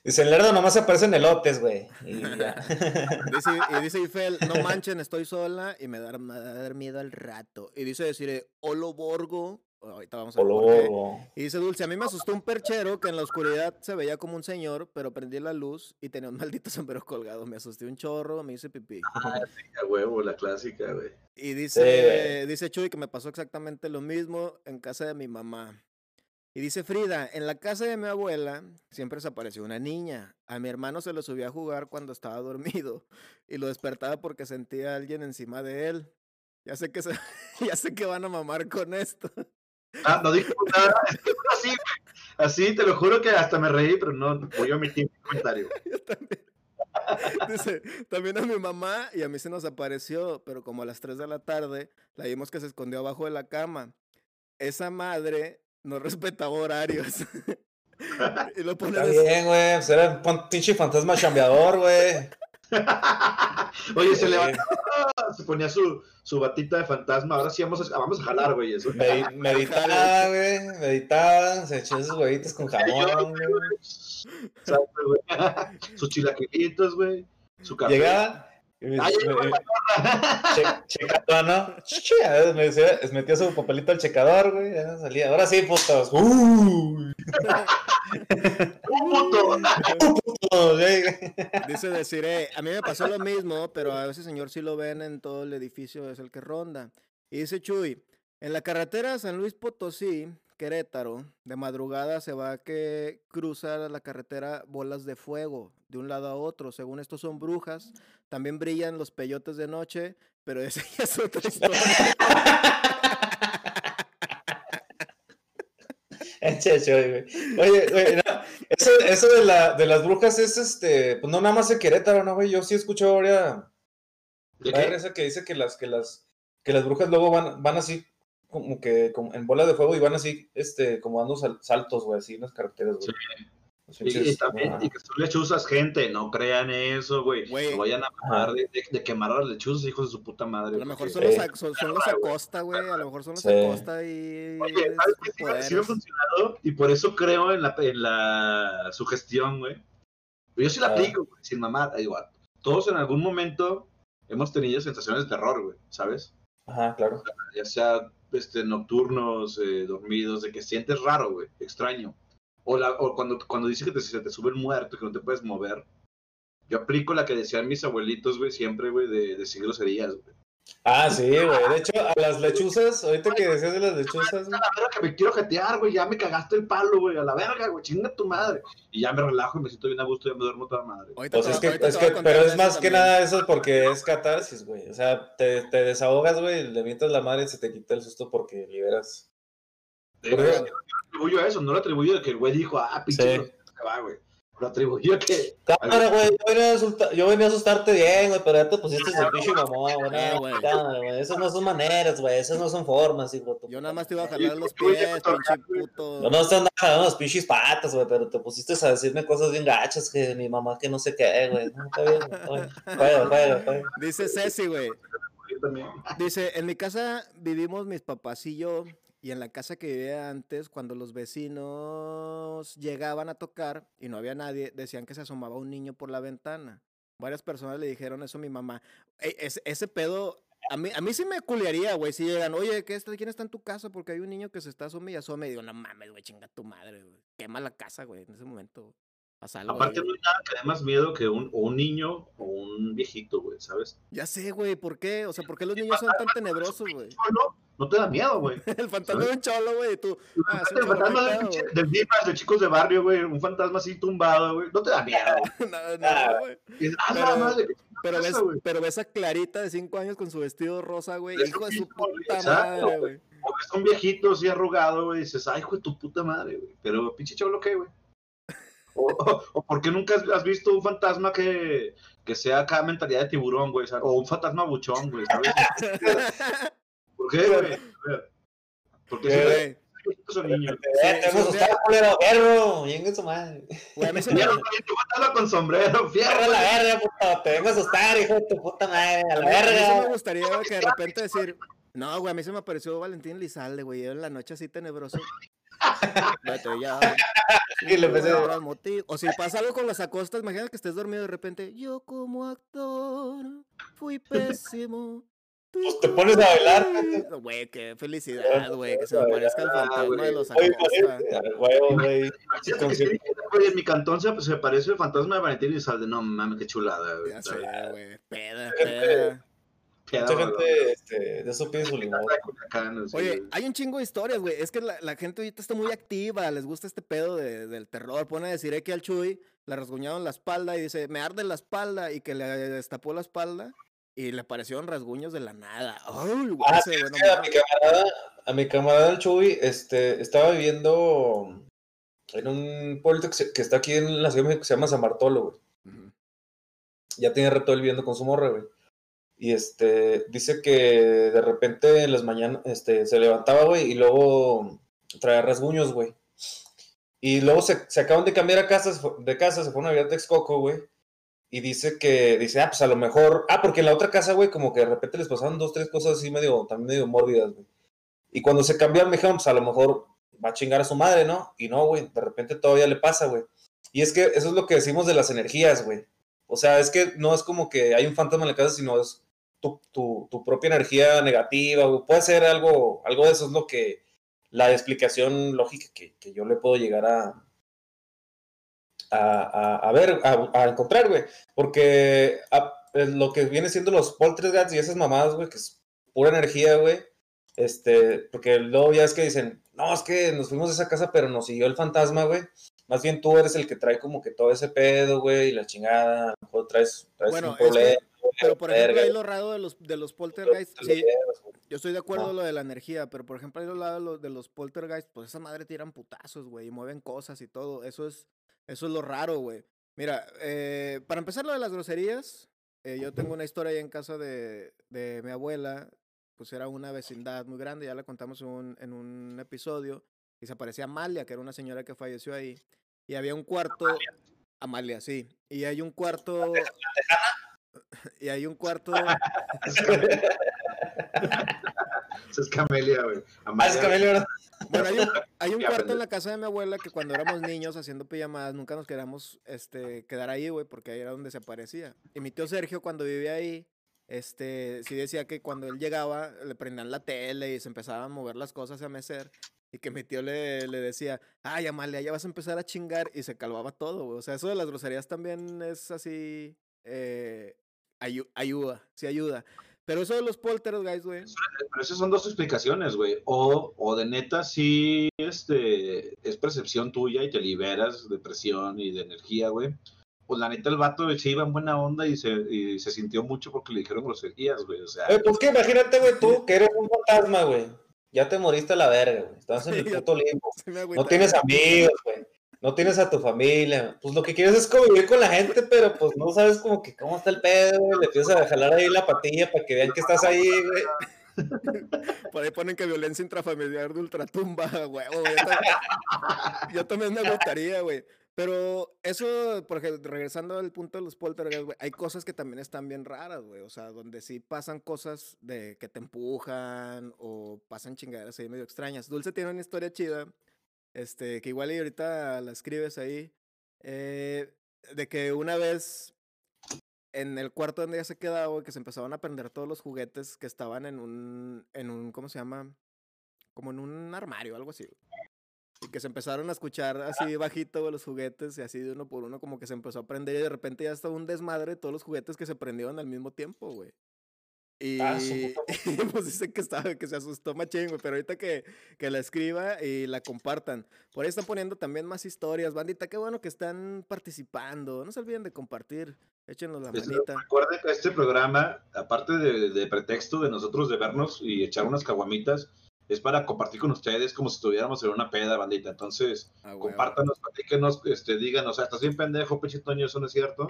Dice, en Lerdo nomás aparecen elotes, güey. Y. Dice, y dice Ifel, no manchen, estoy sola y me da, me va a dar miedo al rato. Y dice decir, Olo Borgo. Ahorita vamos a ver por qué. Polo. Y dice Dulce, a mí me asustó un perchero que en la oscuridad se veía como un señor, pero prendí la luz y tenía un maldito sombrero colgado. Me asusté un chorro, me hice pipí. A huevo, la clásica, güey. Y dice, dice Chuy que me pasó exactamente lo mismo en casa de mi mamá. Y dice Frida, en la casa de mi abuela siempre se apareció una niña. A mi hermano se lo subía a jugar cuando estaba dormido y lo despertaba porque sentía a alguien encima de él. Ya sé que se- ya sé que van a mamar con esto. Ah, no dije nada. Así. Así, te lo juro que hasta me reí, pero no voy a omitir mi comentario. Yo también. Dice, también a mi mamá y a mí se nos apareció, pero como a las 3 de la tarde la vimos que se escondió abajo de la cama. Esa madre no respetaba horarios. y lo pone Está bien, güey. Era un pinche fantasma chambeador, güey. Oye, se levantaba, se ponía su, su batita de fantasma. Ahora sí vamos a, vamos a jalar, güey, eso. Medi- meditaba, güey. Meditaba. Se echó esos huevitos con jamón, güey. Sus chilaquilitos, güey. Su café. Llegaba. Che- checador, ¿no? Veces me decía, metía su papelito al checador, güey. Ya salía. Ahora sí, putos. ¡Uy! ¡Un puto! putos, güey. Dice decir, eh, a mí me pasó lo mismo, pero a ese señor sí lo ven en todo el edificio, es el que ronda. Y dice Chuy, en la carretera San Luis Potosí, Querétaro, de madrugada se va que cruza la carretera bolas de fuego de un lado a otro. Según esto son brujas, también brillan los peyotes de noche, pero esa ya es otra historia. Oye, güey, no, eso, eso de, la, de las brujas es este, pues no nada más en Querétaro, ¿no, güey? Yo sí escucho ahora ¿De Hay qué? esa que dice que las, que las, que las brujas luego van, van así como que como en bola de fuego y van así, este, como dando sal- saltos, güey, así en las carreteras, güey. Y, pinches, y también, ah, y que son lechuzas, gente, no crean eso, güey. No vayan a parar de, de- de quemar a las lechuzas, hijos de su puta madre. A lo mejor son los, Sí. ac- son, son los Acosta, güey. A lo mejor son los Sí. Acosta y. Oye, ¿sabes qué? Sí, sí ha funcionado y por eso creo en la, en la sugestión, güey. Yo sí la Ah. aplico, güey, sin mamar. Igual, todos en algún momento hemos tenido sensaciones de terror, güey, ¿sabes? Ajá, claro. Ya sea este, nocturnos, eh, dormidos, de que sientes raro, güey, extraño. O, la, o cuando, cuando dice que te, se te sube el muerto, que no te puedes mover. Yo aplico la que decían mis abuelitos, güey, siempre, güey, de, de decir güey. Ah, sí, güey. De hecho, a las lechuzas, ahorita que decías de las lechuzas, A la verga que me quiero jetear, güey, ya me cagaste el palo, güey, a la verga, güey, chinga tu madre. Y ya me relajo y me siento bien a gusto y ya me duermo toda madre. Pues te es que, es que, pero es más que también. nada eso porque es catarsis, güey. O sea, te, te desahogas, güey, le mientas la madre y se te quita el susto porque liberas. Sí, Por yo atribuyo a eso, no lo atribuyo de que el güey dijo, ah, pinche, Sí. que va, güey. Lo atribuyo a que Cámara, güey, yo venía, a asustar- yo venía a asustarte bien, güey, pero ya te pusiste el pinche mamón, güey. Cámara, güey. Esas no son maneras, güey. Esas no son formas, hijo. Yo nada más te iba a jalar los pies, pinche puto. Yo no estoy andando jalando las pinches patas, güey, pero te pusiste a decirme cosas bien gachas que mi mamá que no sé qué, güey. No, está bien. Juega, juega. Dice Ceci, güey. Dice, en mi casa vivimos mis papás y yo, y en la casa que vivía antes, cuando los vecinos llegaban a tocar y no había nadie, decían que se asomaba un niño por la ventana. Varias personas le dijeron eso a mi mamá. Ese, ese pedo, a mí, a mí sí me culiaría, güey, si llegan, oye, ¿qué está, ¿quién está en tu casa? Porque hay un niño que se está asome y asome. Y digo, no mames, güey, chinga tu madre, güey. Quema la casa, güey, en ese momento. Aparte, no hay nada que dé más miedo que un, o un niño o un viejito, güey, ¿sabes? Ya sé, güey, ¿por qué? O sea, ¿por qué los niños son tan tenebrosos, güey? No te da miedo, güey. El fantasma de un cholo, güey, tú. Ah, un el fantasma del, pinche- güey. del Dimas, de chicos de barrio, güey, un fantasma así tumbado, güey, no te da miedo. güey. No, Ah, no, güey. Ah, Pero- madre, Pero ves, güey? pero ves a Clarita de 5 años con su vestido rosa, güey. Hijo de su puta exacto, madre, güey. O ves a un viejito así arrugado, güey, y dices, ay, hijo de tu puta madre, güey. Pero pinche cholo, ¿qué, güey? O, o, o ¿por qué nunca has, visto un fantasma que, que sea acá mentalidad de tiburón, güey? ¿sabes? O un fantasma buchón, güey, ¿sabes? ¿Por qué, güey? A ver. Porque si Güey, son niños. Venga su madre. güey, a mí se me... Con sombrero, fierro. A la verga, puto. Te vengo a asustar, hijo de tu puta madre. A la mí, a mí sí me verga. gustaría que de repente decir, no, güey, a mí se me apareció Valentín Lizalde, güey, en la noche así tenebroso. Vete ya. Y le empecé- otros motivos. O si pasa algo con las acostas, imagina que estés dormido de repente, yo como actor fui pésimo. Pues te pones a bailar. fuiste-". Güey, qué felicidad, güey, que se me aparezca el fantasma de los Oye, Acosta. huevo, güey. En mi cantón se, se parece el fantasma de Valentín y sale, no mames, qué chulada, güey. Ya sé, güey, peda, peda. Mucha gente este, de eso pide su limón. Oye, güey. hay un chingo de historias, güey. Es que la, la gente ahorita está muy activa, les gusta este pedo de- del terror. Pone a decir eh, que al Chuy le rasguñaron la espalda y dice, me arde la espalda y que le destapó la espalda y le aparecieron rasguños de la nada. Ay, güey, Ah, ese, a mi camarada, a mi camarada el Chuy, este, estaba viviendo en un pueblo que, se- que está aquí en la Ciudad de México que se llama San Bartolo, güey. Ya tiene rato él viviendo con su morra, güey. Y este, dice que de repente en las mañanas, este, se levantaba, güey, y luego traía rasguños, güey. Y luego se, se acaban de cambiar a casa, de casa, se fueron a vivir a Texcoco, güey. Y dice que, dice, ah, pues a lo mejor, ah, porque en la otra casa, güey, como que de repente les pasaban dos, tres cosas así medio, también medio mórbidas, güey. Y cuando se cambiaron, me dijeron, pues a lo mejor va a chingar a su madre, ¿no? Y no, güey, de repente todavía le pasa, güey. Y es que eso es lo que decimos de las energías, güey. O sea, es que no es como que hay un fantasma en la casa, sino es tu, tu, tu propia energía negativa, güey. Puede ser algo, algo de eso es lo que, la explicación lógica que, que yo le puedo llegar a, a, a, a ver, a, a encontrar, güey. Porque lo que viene siendo los poltergeists y esas mamadas, güey, que es pura energía, güey. Este, porque luego ya es que dicen, no, es que nos fuimos de esa casa, pero nos siguió el fantasma, güey. Más bien tú eres el que trae como que todo ese pedo, güey, y la chingada. A lo mejor traes, traes Bueno, un problema. Pero por ejemplo, ahí lo raro de los, de los poltergeists, sí, yo estoy de acuerdo Ah. lo de la energía, pero por ejemplo, ahí lo lado de los, poltergeists, pues esa madre tiran putazos, güey, y mueven cosas y todo. Eso es, eso es lo raro, güey. Mira, eh, para empezar lo de las groserías, eh, yo tengo una historia ahí en casa de, de mi abuela. pues era una vecindad muy grande, ya la contamos en un, en un episodio, y se aparecía Amalia, que era una señora que falleció ahí, y había un cuarto, Amalia, sí, y hay un cuarto, y hay un cuarto, Esa es Camelia, güey. Ah, es Camelio, ¿verdad? Bueno, hay un, hay un cuarto en la casa de mi abuela que cuando éramos niños haciendo pijamadas nunca nos queríamos este, quedar ahí, güey, porque ahí era donde se aparecía. Y mi tío Sergio cuando vivía ahí, este, sí decía que cuando él llegaba le prendían la tele y se empezaban a mover las cosas a mecer. Y que mi tío le, le decía, ay, Amalia, ya vas a empezar a chingar. Y se calmaba todo, güey. O sea, eso de las groserías también es así, eh, ayu- ayuda, sí ayuda. Pero eso de los poltergeist, güey. Pero esas son dos explicaciones, güey. O, o de neta sí este, es percepción tuya y te liberas de presión y de energía, güey. Pues la neta el vato se iba en buena onda y se, y se sintió mucho porque le dijeron groserías, güey. O sea, Güey, pues que imagínate, güey, tú que eres un fantasma, güey. Ya te moriste a la verga, güey. Estás en el puto limbo. No tienes amigos, güey. No tienes a tu familia. Pues lo que quieres es convivir con la gente, pero pues no sabes como que cómo está el pedo. Le empiezas a jalar ahí la patilla para que vean que estás ahí, güey. Por ahí ponen que violencia intrafamiliar de ultratumba, güey. Yo, tam- yo también me gustaría, güey. Pero eso, por ejemplo, regresando al punto de los poltergeist, güey, hay cosas que también están bien raras, güey. O sea, donde sí pasan cosas de que te empujan o pasan chingaderas ahí medio extrañas. Dulce tiene una historia chida, este, que igual y ahorita la escribes ahí, eh, de que una vez en el cuarto donde ella se quedaba, güey, que se empezaban a prender todos los juguetes que estaban en un, en un, ¿cómo se llama? Como en un armario, algo así. Y que se empezaron a escuchar así bajito los juguetes y así de uno por uno como que se empezó a prender y de repente ya estaba un desmadre de todos los juguetes que se prendieron al mismo tiempo, güey. Y, Ah, y, pues dicen que estaba, que se asustó machín, güey, pero ahorita que, que la escriba y la compartan. Por ahí están poniendo también más historias, bandita, qué bueno que están participando. No se olviden de compartir, échenos la Pues, manita. Recuerden que este programa, aparte de, de pretexto de nosotros de vernos y echar unas caguamitas, es para compartir con ustedes como si estuviéramos en una peda, bandita. Entonces, Ah, compártanos, platíquenos, este, digan, o sea, estás bien pendejo, pinche Toño, eso no es cierto.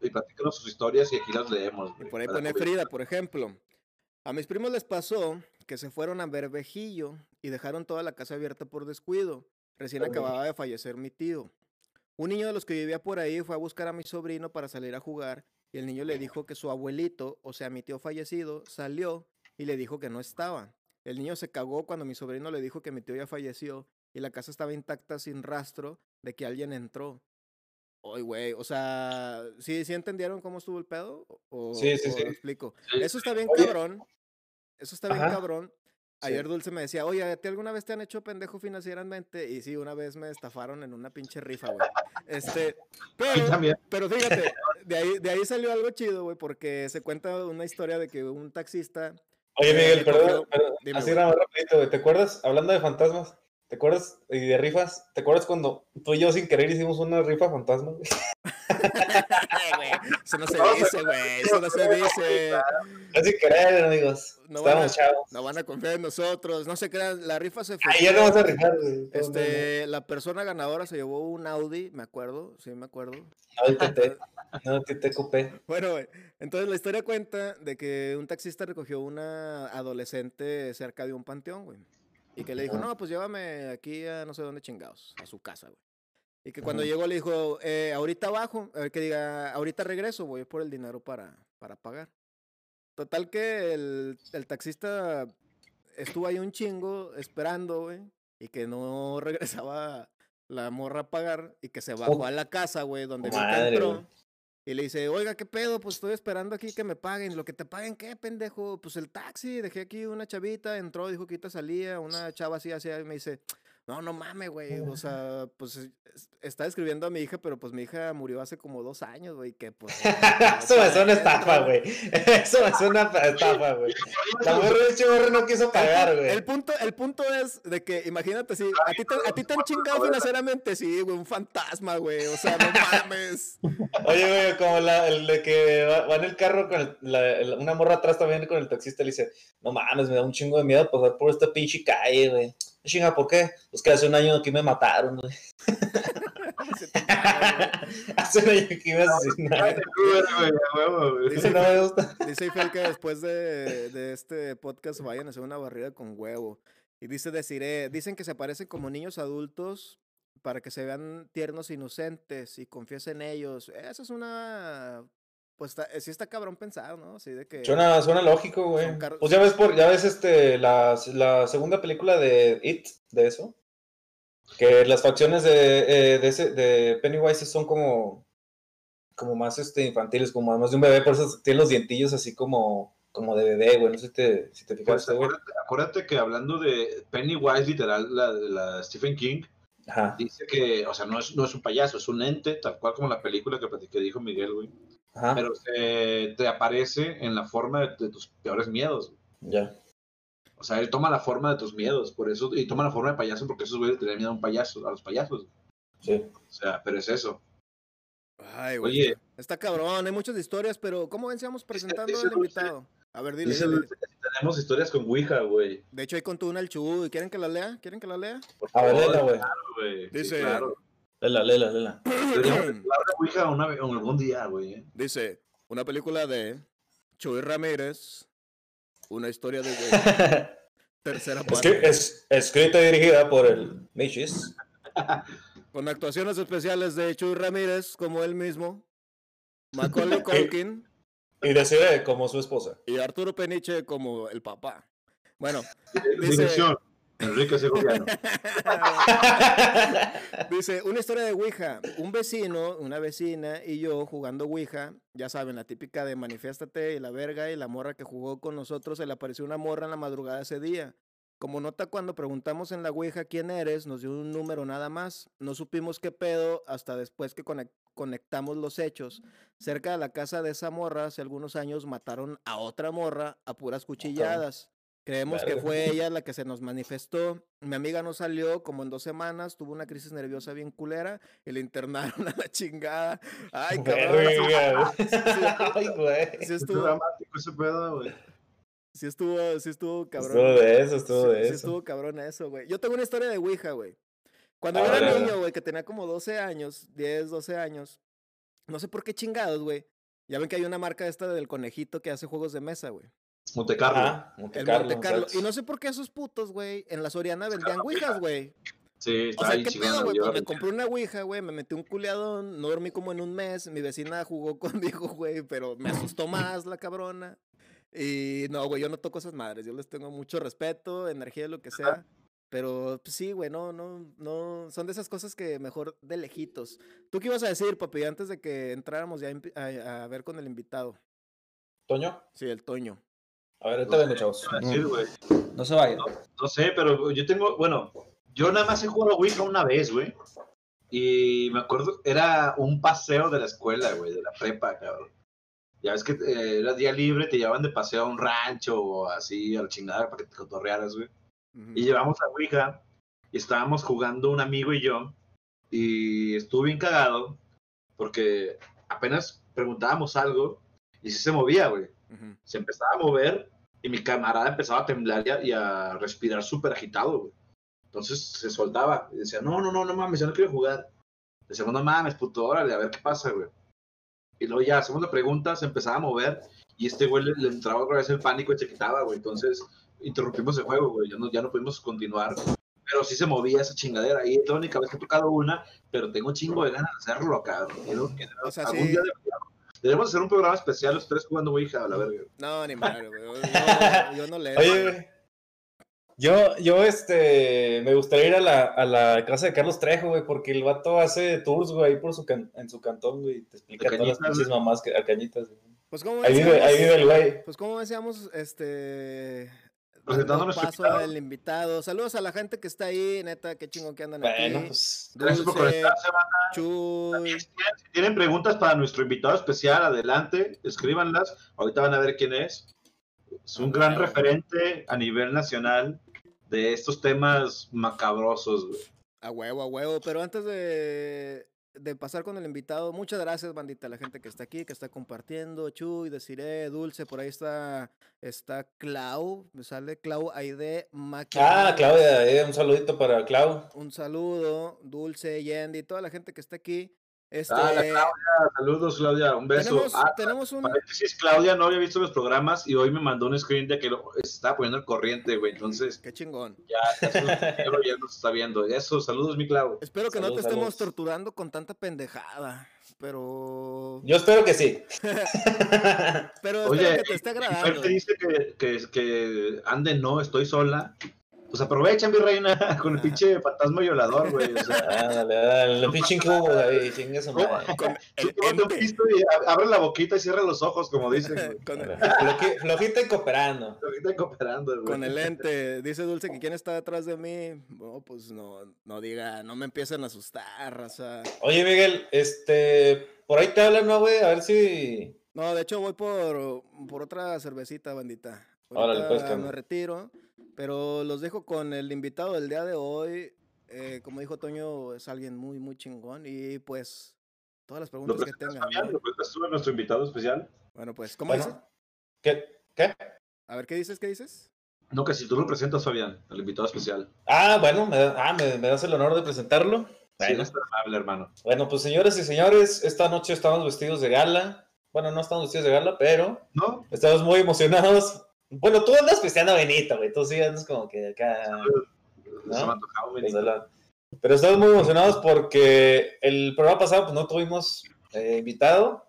Y platíquenos sus historias y aquí las leemos. Y por ahí pone Frida, por ejemplo. A mis primos les pasó que se fueron a Berbejillo y dejaron toda la casa abierta por descuido. Recién acababa de fallecer mi tío. Un niño de los que vivía por ahí fue a buscar a mi sobrino para salir a jugar y el niño le dijo que su abuelito, o sea, mi tío fallecido, salió y le dijo que no estaba. El niño se cagó cuando mi sobrino le dijo que mi tío ya falleció y la casa estaba intacta sin rastro de que alguien entró. Ay, güey, o sea, ¿sí, ¿sí entendieron cómo estuvo el pedo? ¿O, Sí, sí, o sí. lo explico? Sí, Eso está bien Oye. cabrón. Eso está bien Ajá. cabrón. Sí. Ayer Dulce me decía, oye, ¿a ti alguna vez te han hecho pendejo financieramente? Y sí, una vez me estafaron en una pinche rifa, güey. Este, pero, pero fíjate, de ahí, de ahí salió algo chido, güey, porque se cuenta una historia de que un taxista Oye, Miguel, perdón, perdón, dime, así nada más rapidito, güey. ¿Te acuerdas, hablando de fantasmas, ¿te acuerdas y de rifas? ¿Te acuerdas cuando tú y yo sin querer hicimos una rifa fantasma? eso no se dice, güey, eso no se dice. No sin querer, amigos. No van, a, chavos. no van a confiar en nosotros, no se crean, la rifa se Ay, ya no vas a rifar, güey. Este, la persona ganadora se llevó un Audi, me acuerdo, sí me acuerdo. No, el TT. No, TT cupé. Bueno, güey, entonces la historia cuenta de que un taxista recogió una adolescente cerca de un panteón, güey. Y que le dijo, no, pues llévame aquí a no sé dónde chingados, a su casa, güey. Y que cuando llegó le dijo, eh, ahorita abajo, que diga, ahorita regreso, voy por el dinero para, para pagar. Total que el, el taxista estuvo ahí un chingo esperando, güey, y que no regresaba la morra a pagar y que se bajó Oh. a la casa, güey, donde Madre, entró. Y le dice, oiga, ¿qué pedo? Pues estoy esperando aquí que me paguen. Lo que te paguen, ¿qué, pendejo? Pues el taxi, dejé aquí una chavita, entró, dijo que ahorita salía, una chava así, así, y me dice, no, no mames, güey. O sea, pues es- está escribiendo a mi hija, pero pues mi hija murió hace como dos años, güey, que pues... Eso me suena estafa, güey. Eso me suena a estafa, güey. La morra del chorro no quiso pagar, güey. El punto, el punto es de que, imagínate, sí, a ti te, a ti te han chingado financieramente, sí, güey, un fantasma, güey, o sea, no mames. Oye, güey, como la, el de que va, va en el carro con el- la- el- una morra atrás también con el taxista le dice, no mames, me da un chingo de miedo pasar por esta pinche calle, güey. Chinga, ¿por qué? Pues que hace un año aquí me mataron, güey. Hace un año que iba a asesinar. Güey, a huevo, güey. Dice, no me gusta. Dice Ifel que después de, de este podcast vayan a hacer una barrida con huevo. Y dice Desiree, dicen que se parecen como niños adultos para que se vean tiernos e inocentes y confíes en ellos. Esa es una... Pues está, sí está cabrón pensado, ¿no? Así de que... Suena, suena lógico, güey. Pues ya ves, por, ya ves este, la, la segunda película de It, de eso. Que las facciones de, eh, de, ese, de Pennywise son como, como más este, infantiles, como más de un bebé, por eso tiene los dientillos así como, como de bebé, güey. No sé si te, si te Pues, fijaste, güey. acuérdate, acuérdate que hablando de Pennywise, literal, la de la Stephen King, Ajá, dice que, o sea, no es, no es un payaso, es un ente, tal cual como la película que, platiqué, dijo Miguel, güey. Ajá, Pero se- te aparece en la forma de, de tus peores miedos. güey. ya. O sea, él toma la forma de tus miedos, por eso, y toma la forma de payaso porque esos güeyes tenían miedo a un payaso, a los payasos. Sí. O sea, pero es eso. Ay, güey. Oye. está- cabrón, hay muchas historias, pero ¿cómo veníamos presentando dice al Dulce- invitado? A ver, dile, Dice dile. Si tenemos historias con Ouija, güey. De hecho, ahí contó una el Chuy. ¿Quieren que la lea? ¿Quieren que la lea? Por A ver, favor, güey. claro, güey. Sí, Dice- claro. Lela, lela, lela. Una vez- algún día, güey. ¿eh? Dice, una película de Chuy Ramírez, una historia de güey. Tercera parte. es escrita y dirigida por el Michis. Con actuaciones especiales de Chuy Ramírez, como él mismo, Macaulay Culkin Y decide como su esposa. y Arturo Peniche como el papá. Bueno, Dice- Dirección. Enrique Segoviano. Dice, una historia de Ouija. Un vecino, una vecina y yo jugando Ouija. Ya saben, la típica de manifiéstate y la verga y la morra que jugó con nosotros, se le apareció una morra en la madrugada ese día. Como nota cuando preguntamos en la Ouija quién eres, nos dio un número nada más. No supimos qué pedo hasta después que conec- conectamos los hechos. Cerca de la casa de esa morra, hace algunos años mataron a otra morra a puras cuchilladas. Creemos que fue ella la que se nos manifestó. Mi amiga no salió como en dos semanas, tuvo una crisis nerviosa bien culera y le internaron a la chingada. Ay, cabrón. Sí- güey. Ay, güey. Sí Es estuvo, dramático ese pedo, güey. sí estuvo, sí estuvo cabrón. Estuvo de eso, estuvo Sí- de sí eso. estuvo cabrón eso, güey. Yo tengo una historia de Ouija, güey. Cuando yo era niño, güey, que tenía como 12 años, 10, 12 años, no sé por qué chingados, güey. Ya ven que hay una marca esta del conejito que hace juegos de mesa, güey. Monte Carlo. Ajá, Monte El Carlo, Monte Carlo. exacto. Y no sé por qué esos putos, güey, en la Soriana vendían Ouijas, güey. Sí, O está sea, ahí ¿qué pedo, güey? Pues me compré una ouija, güey, me metí un culeadón, no dormí como en un mes, mi vecina jugó conmigo, güey, pero me asustó más la cabrona. Y no, güey, yo no toco esas madres, yo les tengo mucho respeto, energía, lo que sea. Pero pues, sí, güey, no, no, no, son de esas cosas que mejor de lejitos. ¿Tú qué ibas a decir, papi, antes de que entráramos ya a ver con el invitado? Toño, Sí, el Toño. A ver, ahorita vengo, chavos. iba a decir, güey. No se vayan. No sé, pero yo tengo, bueno, yo nada más he jugado Ouija una vez, güey. Y me acuerdo, era un paseo de la escuela, güey, de la prepa, cabrón. Ya ves que eh, era día libre, te llevaban de paseo a un rancho o así, a la chingada para que te cotorrearas, güey. Ujú. Y llevamos a Ouija y estábamos jugando un amigo y yo. Y estuvo bien cagado porque apenas preguntábamos algo y sí se movía, güey. Se empezaba a mover y mi camarada empezaba a temblar y a, y a respirar súper agitado, güey. Entonces se soltaba y decía, no, no, no, no mames, yo no quiero jugar. Decíamos, no mames, puto, órale, a ver qué pasa, güey. Y luego ya la pregunta, se empezaba a mover y este güey le, le entraba otra vez el pánico y se quitaba, güey. Entonces interrumpimos el juego, güey. Ya no, ya no pudimos continuar. Pero sí se movía esa chingadera. Y es la única vez que he tocado una, pero tengo un chingo de ganas de hacerlo. Quiero que O sea, algún sí. día deberíamos hacer un programa especial, los tres jugando Ouija, a la verga. No, ni madre, güey. Yo, yo no leo. Oye, güey, yo, yo, este, me gustaría ir a la, a la casa de Carlos Trejo, güey, porque el vato hace tours, güey, ahí por su can- en su cantón, güey, y te explica todas las pinches mamás que, a cañitas, güey. Pues como Ahí vive, ahí vive el güey. Pues como decíamos, este... Dando nuestro paso invitado. al invitado. Saludos a la gente que está ahí, neta, qué chingo que andan Bueno, aquí. pues, Gracias por conectarse. Si tienen preguntas para nuestro invitado especial, adelante, escríbanlas. Ahorita van a ver quién es. Es un gran referente a nivel nacional de estos temas macabrosos, güey. A huevo, a huevo. Pero antes de, de pasar con el invitado, muchas gracias, bandita, a la gente que está aquí, que está compartiendo. Chuy, Desiree, Dulce, por ahí está, está Clau, me sale Clau Aide Máquina. Ah, Claudia, un saludito para Clau. Un saludo, Dulce, Yendi, toda la gente que está aquí. Este, Ah, la Claudia, saludos Claudia, un beso. tenemos, Ah, tenemos un... paréntesis, Claudia no había visto los programas y hoy me mandó un screen de que lo se estaba poniendo el corriente, güey. Entonces, Qué chingón. ya, eso, ya, nos está viendo. Eso, saludos, mi Clau. Espero que no te Saludos, estemos saludos. torturando con tanta pendejada, pero... Yo espero que sí. Pero Oye, espero que te esté agradando. te dice que, que, que ande, no, estoy sola. Pues aprovecha, mi reina, con el pinche fantasma violador, güey. O sea, Ándale, dale, el pinche incubo ahí, chingue su madre. Con el un pisto y a- abre la boquita y cierra los ojos, como dicen. güey. Con el- Floji- Flojita y cooperando. Ahorita cooperando, güey. Con el ente, dice Dulce que quién está detrás de mí. No, pues no, no diga, no me empiecen a asustar, raza. Oye, Miguel, este, por ahí te hablan, ¿no, güey? A ver si... No, de hecho voy por, por otra cervecita, bandita. Ahorita pues, me retiro, pero los dejo con el invitado del día de hoy. Eh, como dijo Toño, es alguien muy, muy chingón. Y pues, todas las ¿Lo preguntas que tengan. Fabián? ¿Lo presentas tú a nuestro invitado especial? Bueno, pues, ¿cómo dices? Bueno, ¿qué? ¿Qué? A ver, ¿qué dices? ¿Qué dices? No, que si tú lo presentas, Fabián, al invitado especial. Ah, bueno, me, da- ah, me, me das el honor de presentarlo. Sí, Bueno. no es tan amable, hermano. Bueno, pues señoras y señores, esta noche estamos vestidos de gala. Bueno, no estamos vestidos de gala, pero ¿No? estamos muy emocionados. Bueno, tú andas pisteando a Benito, güey. Tú sí andas como que acá. ¿No? Se me ha güey. Pues, Pero estamos muy emocionados porque el programa pasado pues, no tuvimos eh, invitado.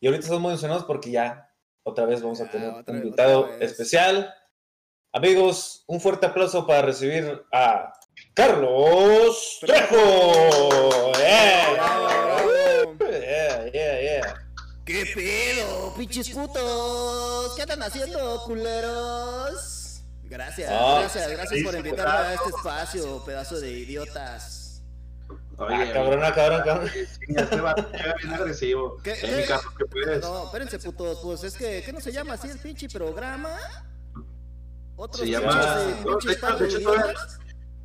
Y ahorita estamos muy emocionados porque ya otra vez vamos a tener un vez, invitado especial. Amigos, un fuerte aplauso para recibir a Carlos Trejo. Yeah. Bravo, bravo. Yeah, yeah, ¿Qué pedo, pinches putos? ¿Qué andan haciendo, culeros? Gracias, Ah, gracias, gracias por invitarme a este espacio, pedazo de idiotas. Oye, Ah, cabrona, cabrón, cabrón. Sí, este vato llega bien agresivo. ¿Qué- En mi caso, ¿qué puedes? No, espérense, putos, pues es que, ¿qué no se llama así el pinche programa? Otros Se llama- de- no, hecho- de hecho, idiotas.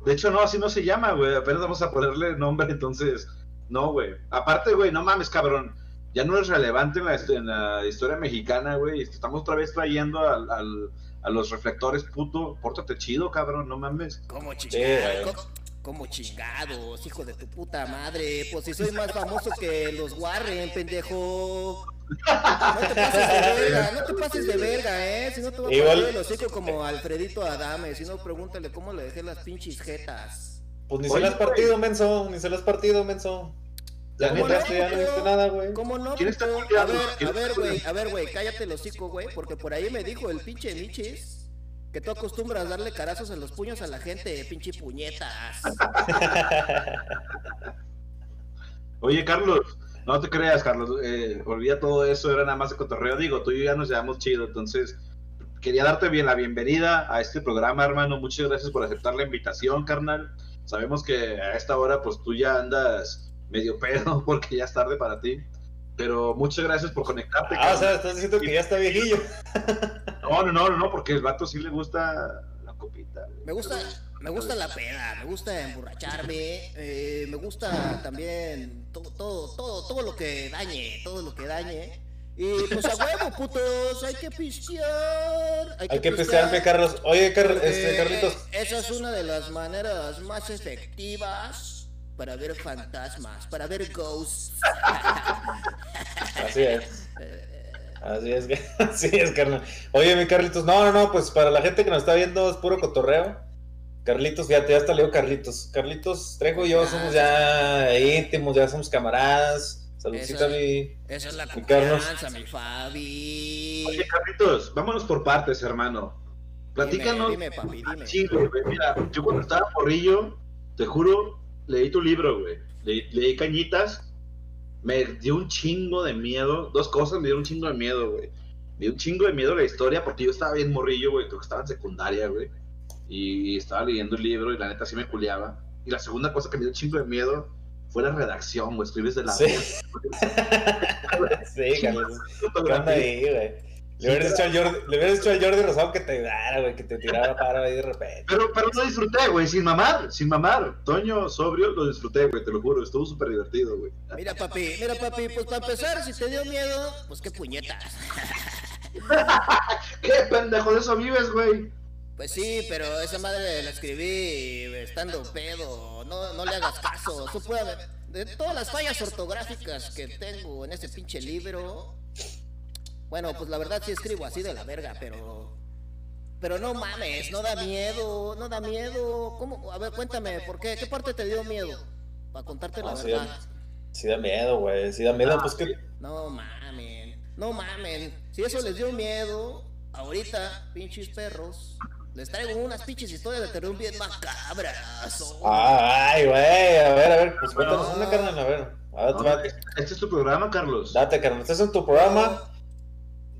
De hecho, no, así no se llama, güey. Apenas vamos a ponerle nombre, entonces. No, güey. Aparte, güey, no mames, cabrón. Ya no es relevante en la, en la historia mexicana, güey. Estamos otra vez trayendo al, al- a los reflectores, puto. Pórtate chido, cabrón, no mames. ¿Cómo güey. chingados? ¿Cómo- ¿Cómo chingados, hijo de tu puta madre? Pues si soy más famoso que los Warren, pendejo. No te pases de verga, no te pases de verga, eh. Si no te voy a poner el hocico como Alfredito Adame. Si no, pregúntale cómo le dejé las pinches jetas. Pues ni Oye, se le has partido, menso. Ni se le has partido, menso. Ya La no neta, entraste, ya no viste nada, güey. ¿Cómo no? ¿Quién está puto? A culiando? ver, ¿Quién a ver, güey, a ver, güey, cállate el hocico, güey, porque por ahí me dijo el pinche Michis que tú acostumbras darle carazos en los puños a la gente, pinche puñetas. Oye, Carlos, no te creas, Carlos. eh, olvida todo eso, era nada más de cotorreo. Digo, tú y yo ya nos llevamos chido, entonces quería darte bien la bienvenida a este programa, hermano. Muchas gracias por aceptar la invitación, carnal. Sabemos que a esta hora, pues tú ya andas medio pedo porque ya es tarde para ti. Pero muchas gracias por conectarte. Ah, o sea, estás diciendo que ya está viejillo. No, no, no, no, porque el vato sí le gusta la copita. Me gusta, me gusta la peda, me gusta emborracharme, eh, me gusta también todo, todo, todo, todo lo que dañe, todo lo que dañe. Y pues a huevo, putos, hay que pistear. Hay que pistearme, Carlos. Oye, Car- este, Carlitos. Esa es una de las maneras más efectivas para ver fantasmas, para ver ghosts. Así es. Así es, así es, carnal. Oye, mi Carlitos, no, no, no, pues para la gente que nos está viendo es puro cotorreo. Carlitos, ya, ya hasta leo Carlitos. Carlitos Trejo y yo somos ya íntimos, ya somos camaradas. Saludcita, Eso. mi. Esa es la Mi Carlos. confianza, mi Fabi. Oye, Carlitos, vámonos por partes, hermano. Platícanos. Dime, dime, papi, dime. Sí, mira, yo cuando estaba porrillo, te juro, leí tu libro, güey. Leí, leí Cañitas, me dio un chingo de miedo. Dos cosas me dieron un chingo de miedo, güey. Me dio un chingo de miedo la historia porque yo estaba bien morrillo, güey. Creo que estaba en secundaria, güey. Y estaba leyendo el libro y la neta sí me culiaba. Y la segunda cosa que me dio un chingo de miedo fue la redacción, güey. Escribes de la Sí. Sí, Carlos. ¿Qué onda ahí, güey? Le hubieras dicho al Jordi, le hubieras dicho al Jordi Rosado que te ayudara, güey, que te tirara para ahí de repente. Pero, pero lo disfruté, güey, sin mamar, sin mamar. Toño, sobrio, lo disfruté, güey, te lo juro, estuvo súper divertido, güey. Mira, papi, mira, papi, pues para empezar, si te dio miedo, pues qué puñetas. ¿Qué pendejo de eso vives, güey? Pues sí, pero esa madre la escribí estando pedo. No, no le hagas caso. Tú puedes ver. De todas las fallas ortográficas que tengo en ese pinche libro. Bueno, pues la verdad sí escribo así de la verga, pero. Pero no mames, no da miedo, no da miedo. ¿Cómo? A ver, cuéntame, ¿por qué? ¿Qué parte te dio miedo? Para contarte la Ah, sí, verdad. Sí da miedo, güey, sí da miedo, Ah, pues que... No mamen, no mamen. Si eso les dio miedo, ahorita, pinches perros, les traigo unas pinches historias de terror bien macabras. oh. Ay, güey, a ver, a ver, pues cuéntanos una, carnal, a ver. A ver, No, date, Este es tu programa, Carlos. date, carnal, estás en tu programa,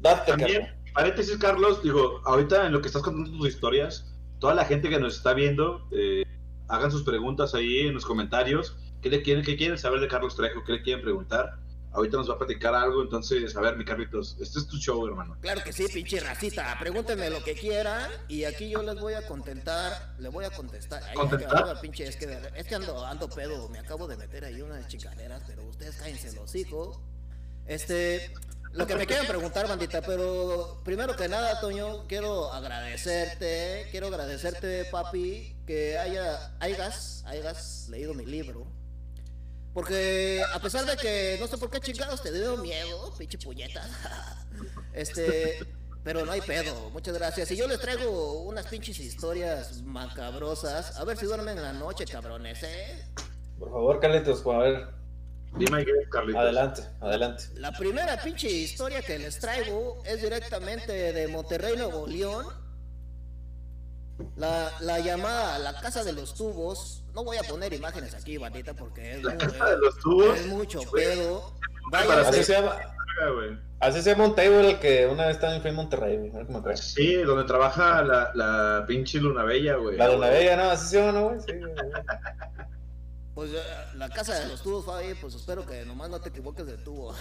date, También, carnal. paréntesis, Carlos, digo, ahorita en lo que estás contando tus historias, toda la gente que nos está viendo, eh, hagan sus preguntas ahí en los comentarios. ¿Qué le quieren, qué quieren saber de Carlos Trejo? ¿Qué le quieren preguntar? Ahorita nos va a platicar algo, entonces, a ver, mi Carlitos, este es tu show, hermano. Claro que sí, pinche racita. Pregúntenme lo que quieran y aquí yo les voy a contentar, les voy a contestar. Ay, ¿Contestar? pinche, es que, es que ando, ando pedo, me acabo de meter ahí unas chingaderas, pero ustedes cállense los hijos. Este, lo que me quieran preguntar, bandita, pero primero que nada, Toño, quiero agradecerte, quiero agradecerte, papi, que haya, hayas, hayas leído mi libro. Porque a pesar de que no sé por qué chingados te dio miedo, pinche puñeta. Este, pero no hay pedo. Muchas gracias. Y yo les traigo unas pinches historias macabrosas. A ver si duermen en la noche, cabrones, ¿eh? Por favor, Carlitos, a ver, Dime qué, Carlitos. adelante, adelante. La primera pinche historia que les traigo es directamente de Monterrey, Nuevo León. La, la llamada La Casa de los Tubos. No voy a poner imágenes aquí, bandita, porque es, La casa de los tubos. es mucho pedo. Vaya, Así se llama, güey. así se llama un table el que una vez también fue en Monterrey, güey, a ver cómo me acuerdo. Sí, donde trabaja la, la pinche Luna Bella, güey. La Luna Bella, ¿no? Así se llama, ¿no, güey? Sí, güey. Pues eh, la casa de los tubos, Fabi, pues espero que nomás no te equivoques de tubo.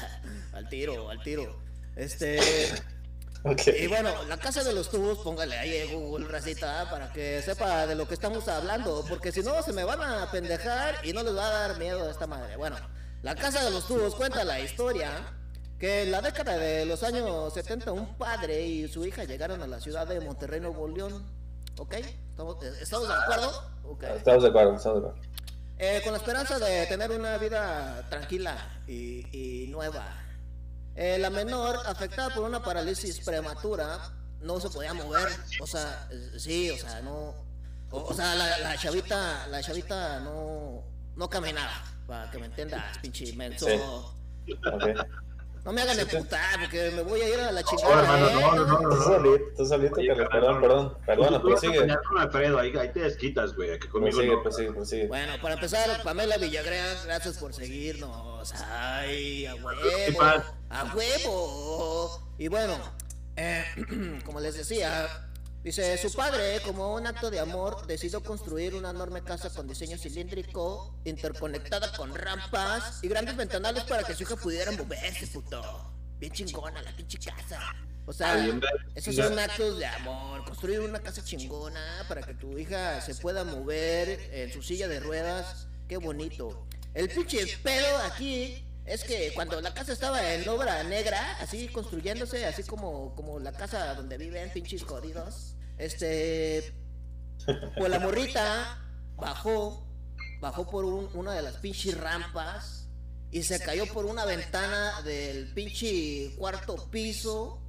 al tiro, al tiro. Este. Ok. Y bueno, la casa de los tubos, póngale ahí en Google, racita, para que sepa de lo que estamos hablando. Porque si no, se me van a pendejar y no les va a dar miedo a esta madre. Bueno, la casa de los tubos cuenta la historia que en la década de los años 70 un padre y su hija llegaron a la ciudad de Monterrey, Nuevo León. ¿Ok? ¿Estamos, eh, ¿estamos de acuerdo? Ok. Estamos de acuerdo, estamos de acuerdo. Eh, con la esperanza de tener una vida tranquila y, nueva. Eh, la menor, afectada por una parálisis prematura, no se podía mover. O sea, sí, o sea, no. O, sea, la, chavita, la chavita no, no caminaba. Para que me entiendas, pinche menso. Sí. Ok. No me hagan emputar porque me voy a ir a la No, chingada. hermano, ¿eh? no, no, no, Tú no. solito, tú solito, Carlos, carnal, perdón, perdón, Tú a prosigue. pelear con Alfredo, ahí, te desquitas, güey. Aquí conmigo Prosigue, no. prosigue, prosigue. Bueno, para empezar, Pamela Villagrán, gracias por seguirnos. Ay, a ¿Qué huevo. A huevo. Y bueno, eh, como les decía, dice, su padre, como un acto de amor, decidió construir una enorme casa con diseño cilíndrico, interconectada con rampas y grandes ventanales para que su hija pudiera moverse, puto. Bien chingona la pinche casa. O sea, esos son actos de amor, construir una casa chingona para que tu hija se pueda mover en su silla de ruedas, qué bonito. El pinche pedo aquí es que cuando la casa estaba en obra negra, así construyéndose, así como, como la casa donde viven pinches jodidos, este, pues la morrita bajó, bajó por un- una de las pinches rampas y se cayó por una ventana del pinche cuarto piso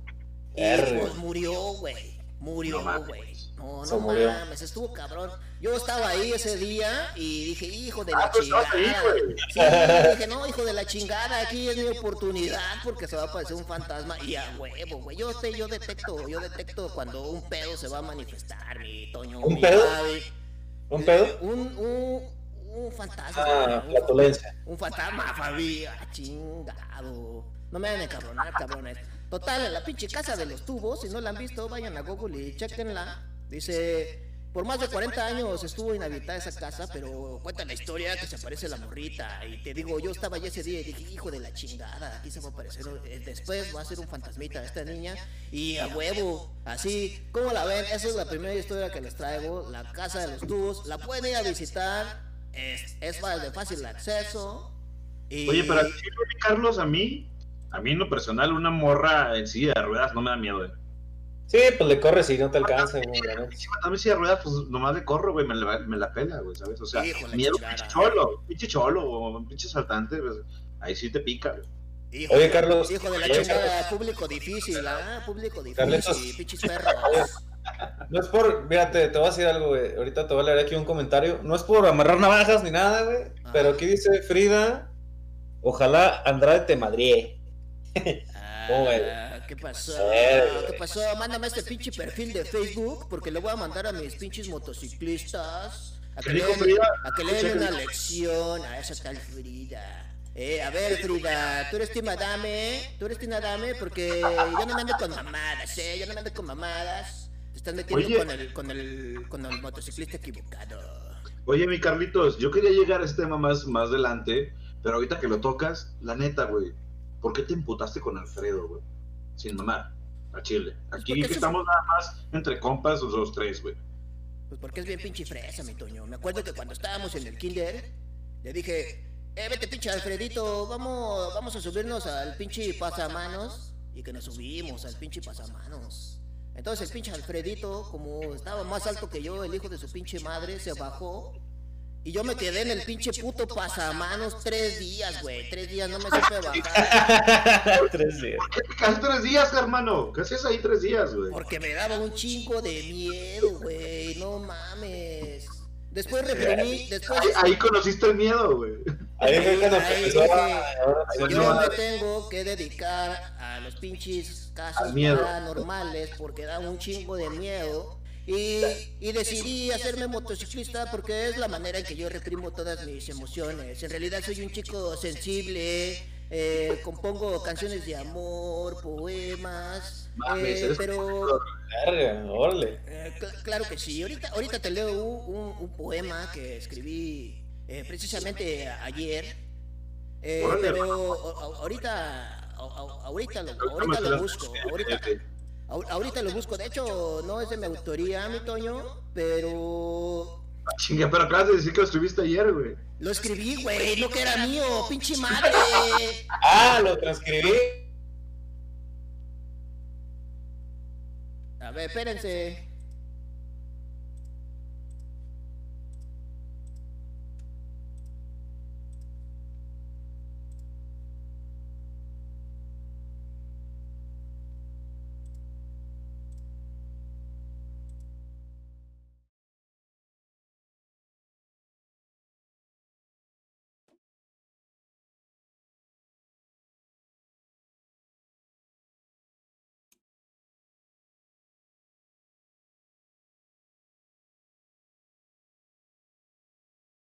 y pues murió, güey. Murió, güey. No, Se no murió. mames, estuvo cabrón. Yo estaba ahí ese día y dije, hijo de la Ah, ahí, chingada. Sí, dije, no, hijo de la chingada, aquí es mi oportunidad porque se va a aparecer un fantasma y a huevo, güey. Yo, sé, yo detecto, yo detecto cuando un pedo se va a manifestar, mi Toño. ¿Un mi pedo? ¿Un pedo? Un, un, un fantasma. Ah, un flatulencia. un fantasma, Fabi. Ah, chingado. No me hagan encabronar, cabrones. Total, en la pinche casa de los tubos, si no la han visto, vayan a Google y chequenla. Dice, por más de 40 años estuvo inhabitada esa casa, pero cuenta la historia que se aparece la morrita. Y te digo, yo estaba allí ese día y dije, hijo de la chingada, aquí se va a aparecer. eh, Después va a ser un fantasmita esta niña. Y a huevo, así, ¿cómo la ven? Esa es la primera historia que les traigo. La casa de los tubos. La pueden ir a visitar. Es, es de fácil acceso. Y... Oye, pero Carlos, a mí, a mí en lo personal, una morra en silla de ruedas no me da miedo, eh. Sí, pues le corres y no te alcanza, güey. A mí de ruedas, pues nomás le corro, güey, me la, me la pela, güey, ¿sabes? O sea, miedo, pinche cholo, pinche cholo, o pinche saltante, pues, ahí sí te pica, güey. Hijo Oye, Carlos. Hijo de la chingada, público difícil, ¿ah? Público difícil, pinches perros. No es por, mírate, te voy a decir algo, güey. Ahorita te voy a leer aquí un comentario. No es por amarrar navajas ni nada, güey. Ajá. Pero aquí dice Frida, ojalá Andrade te madrie. ¿Cómo ves? Ah, ¿Qué pasó? Eh, ¿Qué pasó? Mándame este pinche perfil de Facebook porque le voy a mandar a mis pinches motociclistas a que ¿Qué le dijo den, Frida? a que le den una lección a esa tal Frida. Eh, a ver, Frida, tú eres Team Adame, tú eres Team Adame porque yo no me ando con mamadas, eh, yo no me ando con mamadas. Te estás metiendo Oye. con el, con el, con el motociclista equivocado. Oye, mi Carlitos, yo quería llegar a este tema más, más adelante, pero ahorita que lo tocas, la neta, güey, ¿por qué te emputaste con Alfredo, güey? Sin mamar, a Chile. Aquí porque eso es- estamos nada más entre compas los, los tres, güey. Pues porque es bien pinche fresa, mi Toño. Me acuerdo que cuando estábamos en el kinder, le dije, eh, vete pinche Alfredito, vamos, vamos a subirnos al pinche pasamanos. Y que nos subimos al pinche pasamanos. Entonces el pinche Alfredito, como estaba más alto que yo, el hijo de su pinche madre, se bajó. Y yo me quedé en el pinche puto pasamanos tres días, güey. Tres días no me supe bajar. Tres días. ¿Qué te tres días, hermano? ¿Qué hacías ahí tres días, güey? Porque me daba un chingo de miedo, güey. No mames. Después reprimí, después... Ahí, ahí conociste el miedo, güey. Ahí fue cuando empezó Yo me tengo que dedicar a los pinches casos paranormales porque da un chingo de miedo. Y, y decidí hacerme motociclista porque es la manera en que yo reprimo todas mis emociones. En realidad soy un chico sensible, eh, compongo canciones de amor, poemas, Mames, eh, pero eh, cl- claro que sí. Ahorita, ahorita te leo un, un- un poema que escribí precisamente ayer. Pero ahorita, a- a- ahorita lo, ahorita lo busco. Ahorita, ahorita lo busco. De hecho, no es de mi autoría, mi Toño, pero Chinga, pero acabas de decir que lo escribiste ayer, güey. lo escribí, güey. No que era mío, pinche madre. Ah, lo transcribí. A ver, espérense.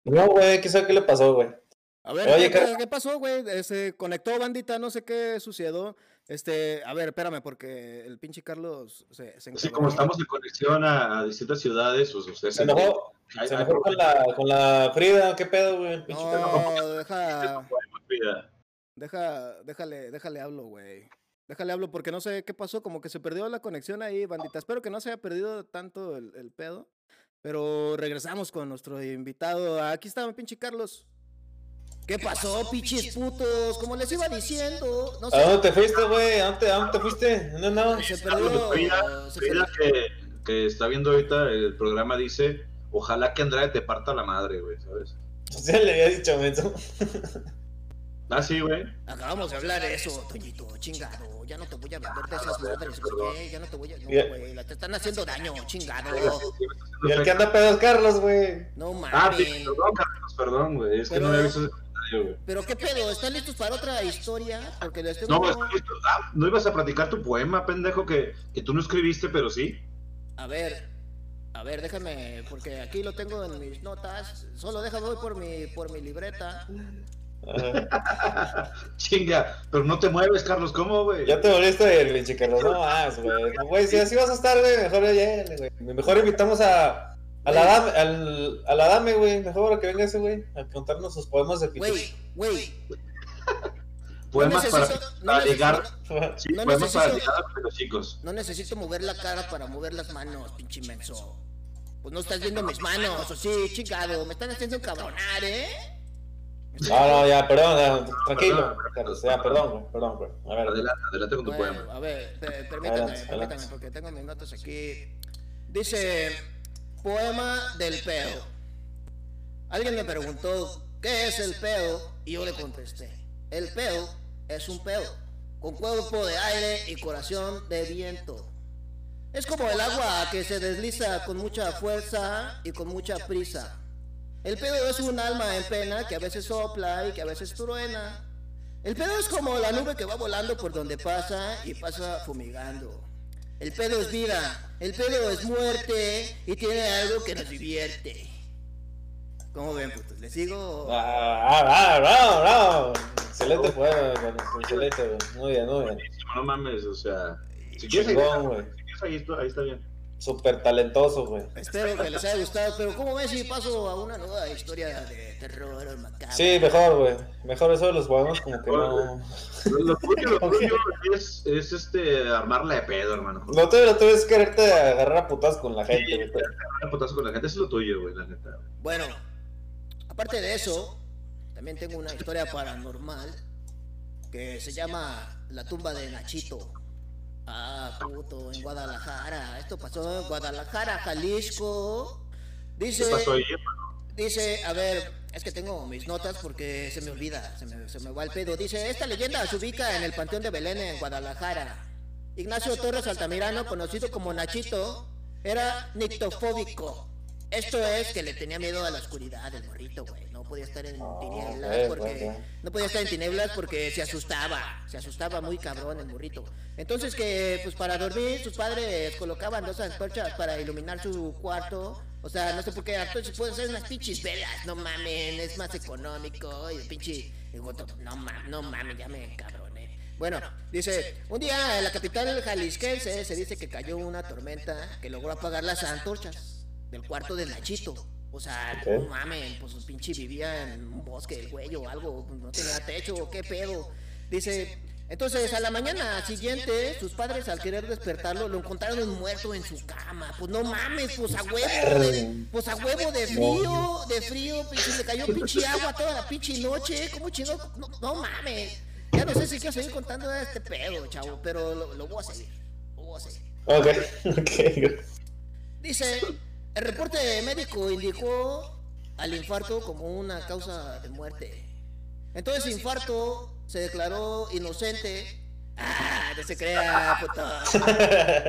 No, güey, ¿qué sabe qué le pasó, güey? A ver, Oye, ¿qué, pasó, güey? Se conectó bandita, no sé qué sucedió. Este, a ver, espérame, porque el pinche Carlos se, se Así como estamos en conexión a, a distintas ciudades, pues ustedes Se enojó, se enojó con la, con la Frida, ¿qué pedo, güey? Pinche No, deja, deja, déjale, déjale hablo, güey. Déjale hablo porque no sé qué pasó, como que se perdió la conexión ahí, bandita. Espero que no se haya perdido tanto el, el pedo. Pero regresamos con nuestro invitado. Aquí está mi pinche Carlos. ¿Qué pasó, pinches putos? Como les iba diciendo, no ¿A sé. dónde te fuiste, güey? ¿A dónde, a dónde te fuiste? No, no. Se perdió. Se perdió. que, que está viendo ahorita el programa dice, ojalá que Andrade te parta la madre, güey, ¿sabes? Ya le había dicho, menso. Ah, sí, güey. Acabamos de hablar de eso, Toñito, chingado. Ya no te voy a vender de esas madres, güey. Ya no te voy a. No, güey. Te están haciendo daño, chingado. Y el que anda pedo es Carlos, güey. No Ah, sí, mames. perdón, Carlos, perdón, güey. Es que Pero- no había visto ese comentario, güey. Pero qué pedo, ¿están listos para otra historia? Porque les No, tengo. estoy listo. Ah, no ibas a platicar tu poema, pendejo, que, que tú no escribiste, pero sí. A ver, a ver, déjame, porque aquí lo tengo en mis notas. Solo déjame voy por mi, por mi libreta. Chinga, pero no te mueves, Carlos, ¿cómo, güey? Ya te volviste el pinche Carlos. No más, güey. No, güey, si así vas a estar, güey, mejor ya llégale, güey. Mejor invitamos a, A la dame, al, a la dame, güey. Mejor que venga ese güey a contarnos sus poemas de pito. Güey, güey. Poemas para, necesito- no para ligar. necesito- Sí, no poemas para ligar a los chicos. No necesito mover la cara para mover las manos, pinche menso. Pues no estás viendo mis manos, o sí, chingado. Me están haciendo cabronar, ¿eh? No, no, ya, perdón, ya, tranquilo. Carlos, ya, perdón, perdón, güey. A ver, Adelante, adelante con tu Bueno, poema. a ver, per- permítame, Adelante, permítame, adelante. porque tengo mis notas aquí. Dice, poema del pedo. Alguien me preguntó, ¿qué es el pedo? Y yo le contesté, el pedo es un pedo, con cuerpo de aire y corazón de viento. Es como el agua que se desliza con mucha fuerza y con mucha prisa. El pedo es un alma en pena que a veces sopla y que a veces truena. El pedo es como la nube que va volando por donde pasa y pasa fumigando. El pedo es vida, el pedo es muerte y tiene algo que nos divierte. ¿Cómo ven, putos? ¿Les sigo? Ah, ah, bravo, bravo. Excelente poema, Carlos, excelente. Muy bien, muy bien. No mames, o sea. Si quieres, ahí está bien. Súper talentoso, güey. Espero que les haya gustado, pero ¿cómo ven si paso a una nueva historia de terror macabro? Sí, mejor, güey. Mejor eso de los poemas como que no... Lo, tuyo, lo tuyo es, es este, armarla de pedo, hermano. Lo tuyo, lo tuyo es quererte agarrar a putas con la gente, güey. Un putazo con la gente, eso es lo tuyo, güey, la neta. Bueno, aparte de eso, también tengo una historia paranormal que se llama La tumba de Nachito. Ah, puto, en Guadalajara. Esto pasó en Guadalajara, Jalisco. Dice, ¿Qué pasó ahí? dice, a ver, es que tengo mis notas porque se me olvida, se me, se me va el pedo. Dice, esta leyenda se ubica en el Panteón de Belén en Guadalajara. Ignacio Torres Altamirano, conocido como Nachito, era nictofóbico. Esto es que le tenía miedo a la oscuridad, el morrito, güey. No podía estar en tinieblas ok, porque no podía estar en tinieblas porque se asustaba, se asustaba muy cabrón el morrito. Entonces que pues para dormir sus padres colocaban dos antorchas para iluminar su cuarto. O sea, no sé por qué antorchas pueden ser unas pinches velas, no mamen, es más económico y el pinche no mames, no mames, ya me encabroné. Bueno, dice, un día en la capital jalisquense se dice que cayó una tormenta que logró apagar las antorchas del cuarto de Nachito. O sea, no mames, pues su pinche vivía en un bosque del güey o algo, no tenía techo, qué pedo. Dice, entonces a la mañana siguiente, sus padres al querer despertarlo lo encontraron muerto en su cama. Pues no mames, pues a huevo, de, pues a huevo de frío, de frío, pinche, le cayó pinche agua toda la pinche noche. ¿Cómo chingó? No, no mames. Ya no sé si quiero seguir contando este pedo, chavo, pero lo, lo voy a seguir. Lo voy a seguir. Ok, ok. Dice, el reporte médico indicó al infarto como una causa de muerte. Entonces infarto se declaró inocente. Ah, no se crea, puto.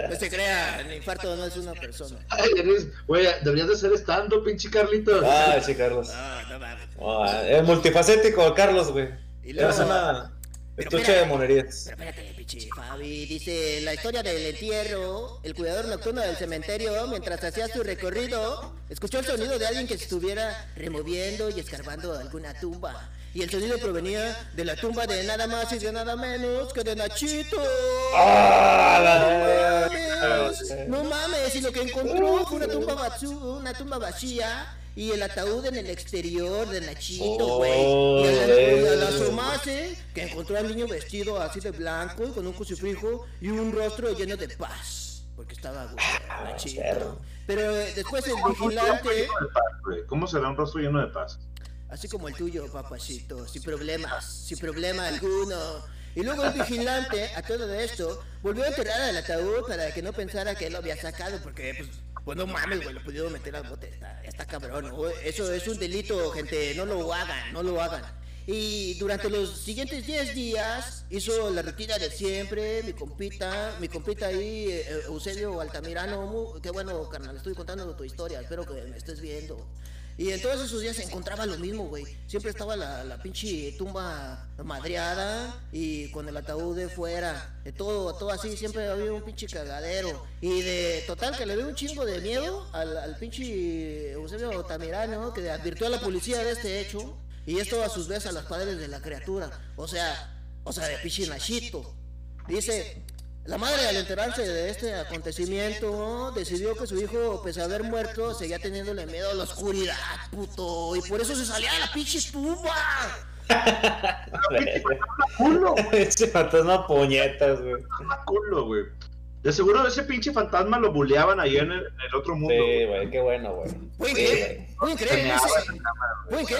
No se crea, el infarto no es una persona. Ay, eres, güey, deberías de ser estando, pinche Carlitos. Ah, sí, Carlos. Ah, no mames. Ah, es multifacético, Carlos, güey. Y luego- una estuche de monerías. Pero espérate, Fabi. Dice la historia del entierro. El cuidador nocturno del cementerio, mientras hacía su recorrido, escuchó el sonido de alguien que se estuviera removiendo y escarbando alguna tumba. Y el sonido provenía de la tumba de nada más y de nada menos que de Nachito. ¡Ah, No mames, no mames, y lo que encontró fue una tumba, una tumba vacía y el ataúd en el exterior de Nachito, güey. Y al, y al asomarse, que encontró al niño vestido así de blanco con un crucifijo y un rostro lleno de paz. Porque estaba güey, Nachito. perro. Pero eh, después el ¿Cómo vigilante, güey? ¿Cómo será un rostro lleno de paz? así como el tuyo, papacito, sin problemas, sin problema alguno. Y luego el vigilante, a todo esto, volvió a enterrar al ataúd para que no pensara que él lo había sacado, porque, pues, pues no mames, güey, lo pudieron meter al bote, está, está cabrón, ¿no? Eso es un delito, gente, no lo hagan, no lo hagan. Y durante los siguientes 10 días hizo la rutina de siempre, mi compita, mi compita ahí, eh, Eusebio Altamirano, qué bueno, carnal, estoy contando tu historia, espero que me estés viendo. Y en todos esos días se encontraba lo mismo, güey. Siempre estaba la, la pinche tumba madreada y con el ataúd de fuera. De todo, todo así, siempre había un pinche cagadero. Y de total que le dio un chingo de miedo al, al pinche Eusebio Tamirano que advirtió a la policía de este hecho. Y esto a sus veces a los padres de la criatura. O sea, o sea, de pinche Nachito. Dice, La madre, al enterarse de este acontecimiento, decidió que su hijo, pese a haber muerto, seguía teniéndole miedo a la oscuridad, puto. Y por eso se salía de la pinche estufa. Ese fantasma puñetas, güey. Culo, güey. De seguro ese pinche fantasma lo buleaban ahí en el, en el otro mundo. Sí, güey, qué bueno, güey.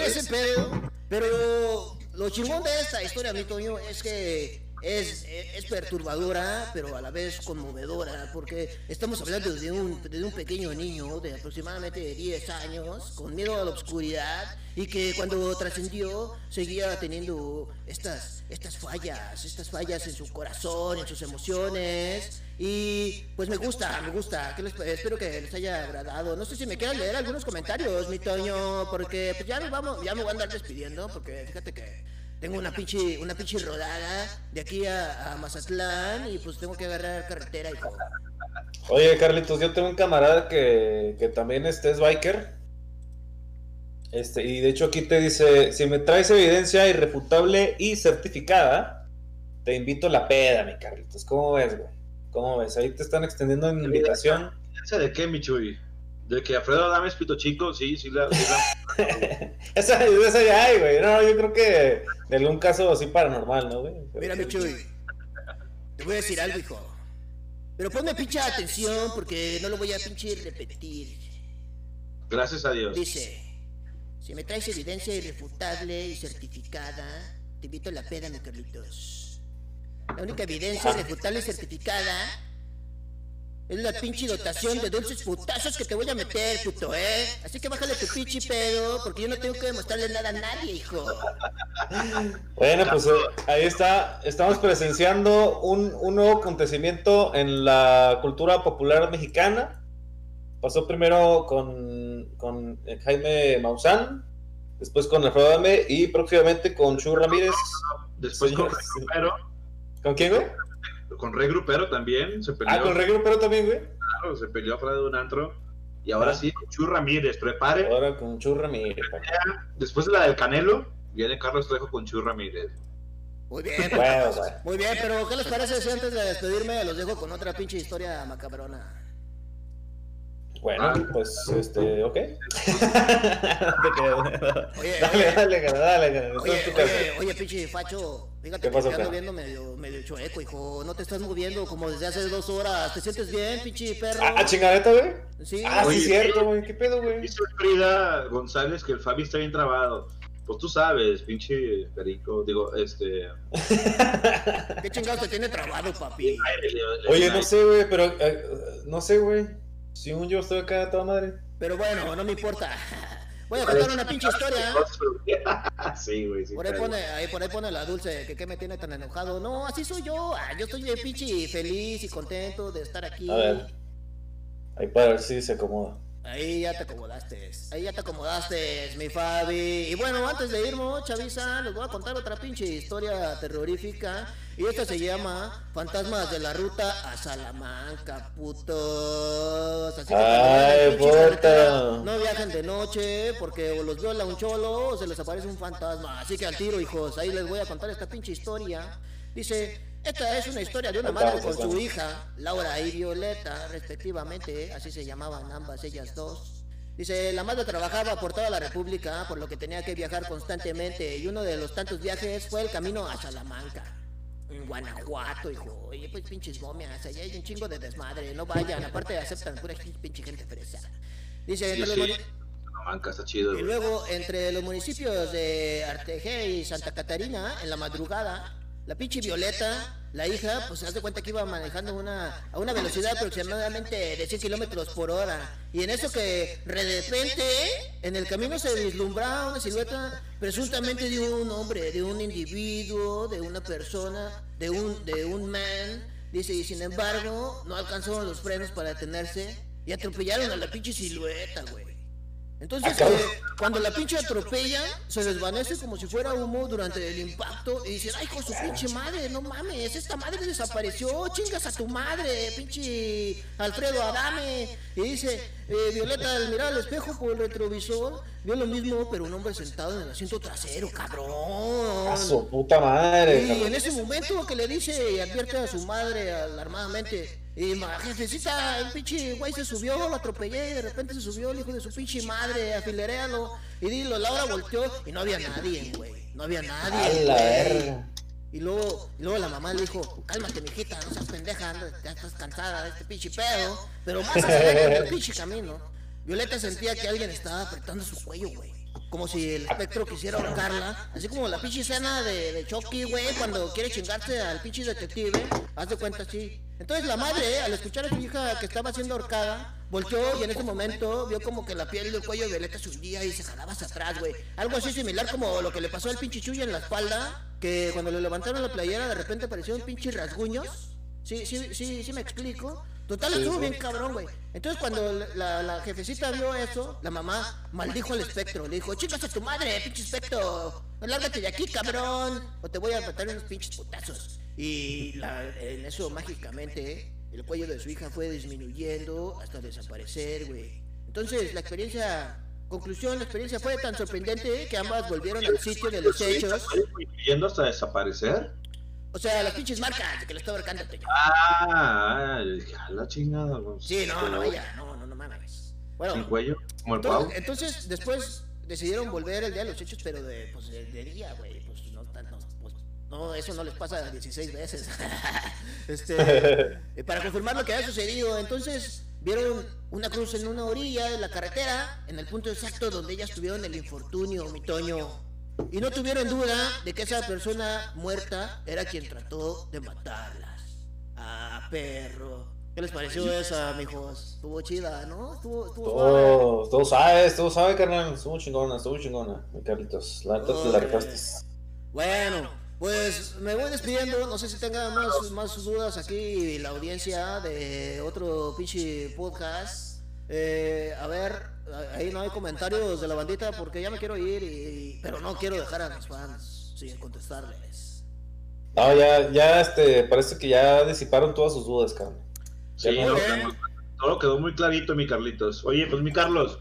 Ese pedo, pero lo chingón de esta historia, mi Toño, es que es, perturbadora, pero a la vez conmovedora, porque estamos hablando de un, de un pequeño niño de aproximadamente 10 años, con miedo a la oscuridad, y que cuando trascendió seguía teniendo estas, estas fallas, estas fallas en su corazón, en sus emociones, y pues me gusta, me gusta, espero que les haya agradado. No sé si me quieran leer algunos comentarios, mi Toño, porque pues ya nos vamos, ya me voy a andar despidiendo, porque fíjate que tengo una pinche, una pinche rodada de aquí a, a Mazatlán y pues tengo que agarrar carretera, hijo. Oye, Carlitos, yo tengo un camarada que, que también este, es biker. Este, y de hecho aquí te dice, si me traes evidencia irrefutable y certificada, te invito a la peda, mi Carlitos. ¿Cómo ves, güey? ¿Cómo ves? Ahí te están extendiendo una invitación. ¿Esa de qué, Michuy? De que Alfredo Adame es pito chico, sí, sí la. sí la- esa, esa ya hay, güey. No, yo creo que de algún caso así paranormal, ¿no, güey? Mira, mi Chuy, te voy a decir algo, hijo. Pero ponme pinche atención porque no lo voy a pinche repetir. Gracias a Dios. Dice, si me traes evidencia irrefutable y certificada, te invito a la peda, mi Carlitos. La única evidencia irrefutable y certificada es la pinche dotación de dulces putazos que te voy a meter, puto, ¿eh? Así que bájale tu pinche pedo, porque yo no tengo que demostrarle nada a nadie, hijo. Bueno, pues eh, ahí está. Estamos presenciando un, un nuevo acontecimiento en la cultura popular mexicana. Pasó primero con, con eh, Jaime Maussan, después con Alfredo Adame y próximamente con Chu Ramírez. Después con. Grupero, ¿Con quién, güey? Con Rey Grupero también se peleó. Ah, con Rey Grupero también, güey. claro, se peleó fuera de un antro. Y ahora Ah. sí, Chu Ramírez, prepare. Ahora con Chu Ramírez. Después de la del Canelo, viene Carlos Trejo con Chu Ramírez. Muy bien, bueno. Muy bien, pero ¿qué les parece si antes de despedirme los dejo con otra pinche historia macabrona? Bueno, Ah. pues, este, ok. Oye, dale, oye. dale, cara, dale, cara. Oye, es tu casa. oye, oye, pinche Facho, fíjate ¿Qué que te ando viendo medio, medio chueco, hijo. No te estás moviendo como desde hace dos horas. ¿Te sientes bien, pinche perro? Ah, chingadeta, güey. Sí. Ah, sí, Oye, cierto, güey. ¿Qué pedo, güey? Dice Frida González que el Fabi está bien trabado. Pues tú sabes, pinche perico. Digo, este. ¿Qué chingados te tiene trabado, papi? Oye, no sé, güey, pero eh, no sé, güey. Si un yo estoy acá a toda madre. Pero bueno, no me importa. Voy a contar una pinche historia. sí, güey, sí. Por ahí pone, ahí por ahí pone la dulce, que qué me tiene tan enojado. No, así soy yo. Ah, yo estoy bien pinche feliz y contento de estar aquí. A ver. Ahí para ver si se acomoda. Ahí ya te acomodaste. Ahí ya te acomodaste, mi Fabi. Y bueno, antes de irnos, Chavisa, les voy a contar otra pinche historia terrorífica. Y esta se llama Fantasmas de la Ruta a Salamanca, putos. Así que Ay, puta. no viajen de noche porque o los viola un cholo o se les aparece un fantasma. Así que al tiro, hijos, ahí les voy a contar esta pinche historia. Dice, esta es una historia de una madre con su hija, Laura y Violeta, respectivamente, así se llamaban ambas ellas dos. Dice, la madre trabajaba por toda la República, por lo que tenía que viajar constantemente, y uno de los tantos viajes fue el camino a Salamanca. En Guanajuato, hijo. Oye, pues pinches momias, allá hay un chingo de desmadre, no vayan, aparte aceptan pura pinche gente fresa. Dice, Sí, sí. Salamanca está chido, y luego, entre los municipios de Arteje y Santa Catarina, en la madrugada, la pinche Violeta, la hija, pues se hace cuenta que iba manejando una, a una velocidad aproximadamente de 100 kilómetros por hora. Y en eso que, de repente, en el camino se vislumbraba una silueta presuntamente de un hombre, de un individuo, de una persona, de un, de un man. Dice, y sin embargo, no alcanzaron los frenos para detenerse y atropellaron a la pinche silueta, güey. Entonces, eh, cuando la pinche atropellan, se desvanece como si fuera humo durante el impacto y dicen, ay, con su pinche madre, no mames, esta madre desapareció, chingas a tu madre, pinche Alfredo Adame. Y dice, eh, Violeta, al mirar al espejo por el retrovisor, vio lo mismo, pero un hombre sentado en el asiento trasero, cabrón. A su puta madre. Y en ese momento que le dice y advierte a su madre alarmadamente, y jefecita, el pinche güey se subió, lo atropellé y de repente se subió el hijo de su pinche madre, afileréalo. Y dilo, Laura volteó y no había nadie, güey. No había nadie. la güey. verga. Y luego, y luego la mamá le dijo, cálmate, mijita, no seas pendeja, ya estás cansada de este pinche pedo. Pero más adelante en el pinche camino, Violeta sentía que alguien estaba apretando su cuello, güey. Como si el espectro quisiera ahorcarla. Así como la pinche escena de, Chucky, güey, cuando quiere chingarse al pinche detective. Haz de cuenta así. Entonces la madre, al escuchar a su hija que estaba siendo ahorcada, volteó y en ese momento vio como que la piel del cuello de Violeta se hundía y se jalaba hacia atrás, güey. Algo así similar como lo que le pasó al pinche Chuy en la espalda, que cuando le levantaron la playera de repente aparecieron pinches rasguños. Sí, sí, sí, sí me explico. Total, estuvo bien cabrón, güey. Entonces cuando la, la jefecita vio eso, la mamá maldijo al espectro. Le dijo, chicas a tu madre, pinche espectro. Lárgate de aquí, cabrón. O te voy a matar unos pinches putazos. Y la- en eso, mágicamente, el cuello de su hija fue disminuyendo hasta desaparecer, güey. Entonces, la experiencia... Conclusión, la experiencia fue tan sorprendente que ambas volvieron al sitio de los hechos. Yendo hasta desaparecer. O sea, las pinches marcas de que le estaba ahorcando. Toño. Ah, a la chingada. pues, Sí, no, no, ya, no, no, no mames. Bueno, cuello, como el pavo. entonces, entonces después decidieron volver el día de los hechos, pero de, pues, de, de día, güey. Pues no, no, pues, no, eso no les pasa 16 veces. este, eh, para confirmar lo que había sucedido, entonces vieron una cruz en una orilla de la carretera, en el punto exacto donde ellas tuvieron el infortunio, mi Toño. Y no tuvieron duda de que esa persona muerta era quien trató de matarlas. Ah, perro. ¿Qué les pareció esa, mijos? Estuvo chida, ¿no? Estuvo, estuvo suave. Todo, todo sabes, todo sabe, carnal. Estuvo chingona, estuvo chingona, mi Carlitos. La neta te la rifaste. Bueno, pues me voy despidiendo. No sé si tengan más, más dudas aquí la audiencia de otro pinche podcast. Eh, a ver, ahí no hay comentarios de la bandita porque ya me quiero ir, y, pero no quiero dejar a mis fans sin contestarles. No, ya, ya, este, parece que ya disiparon todas sus dudas, carnal. Sí, no, todo quedó muy clarito, mi Carlitos. Oye, pues mi Carlos,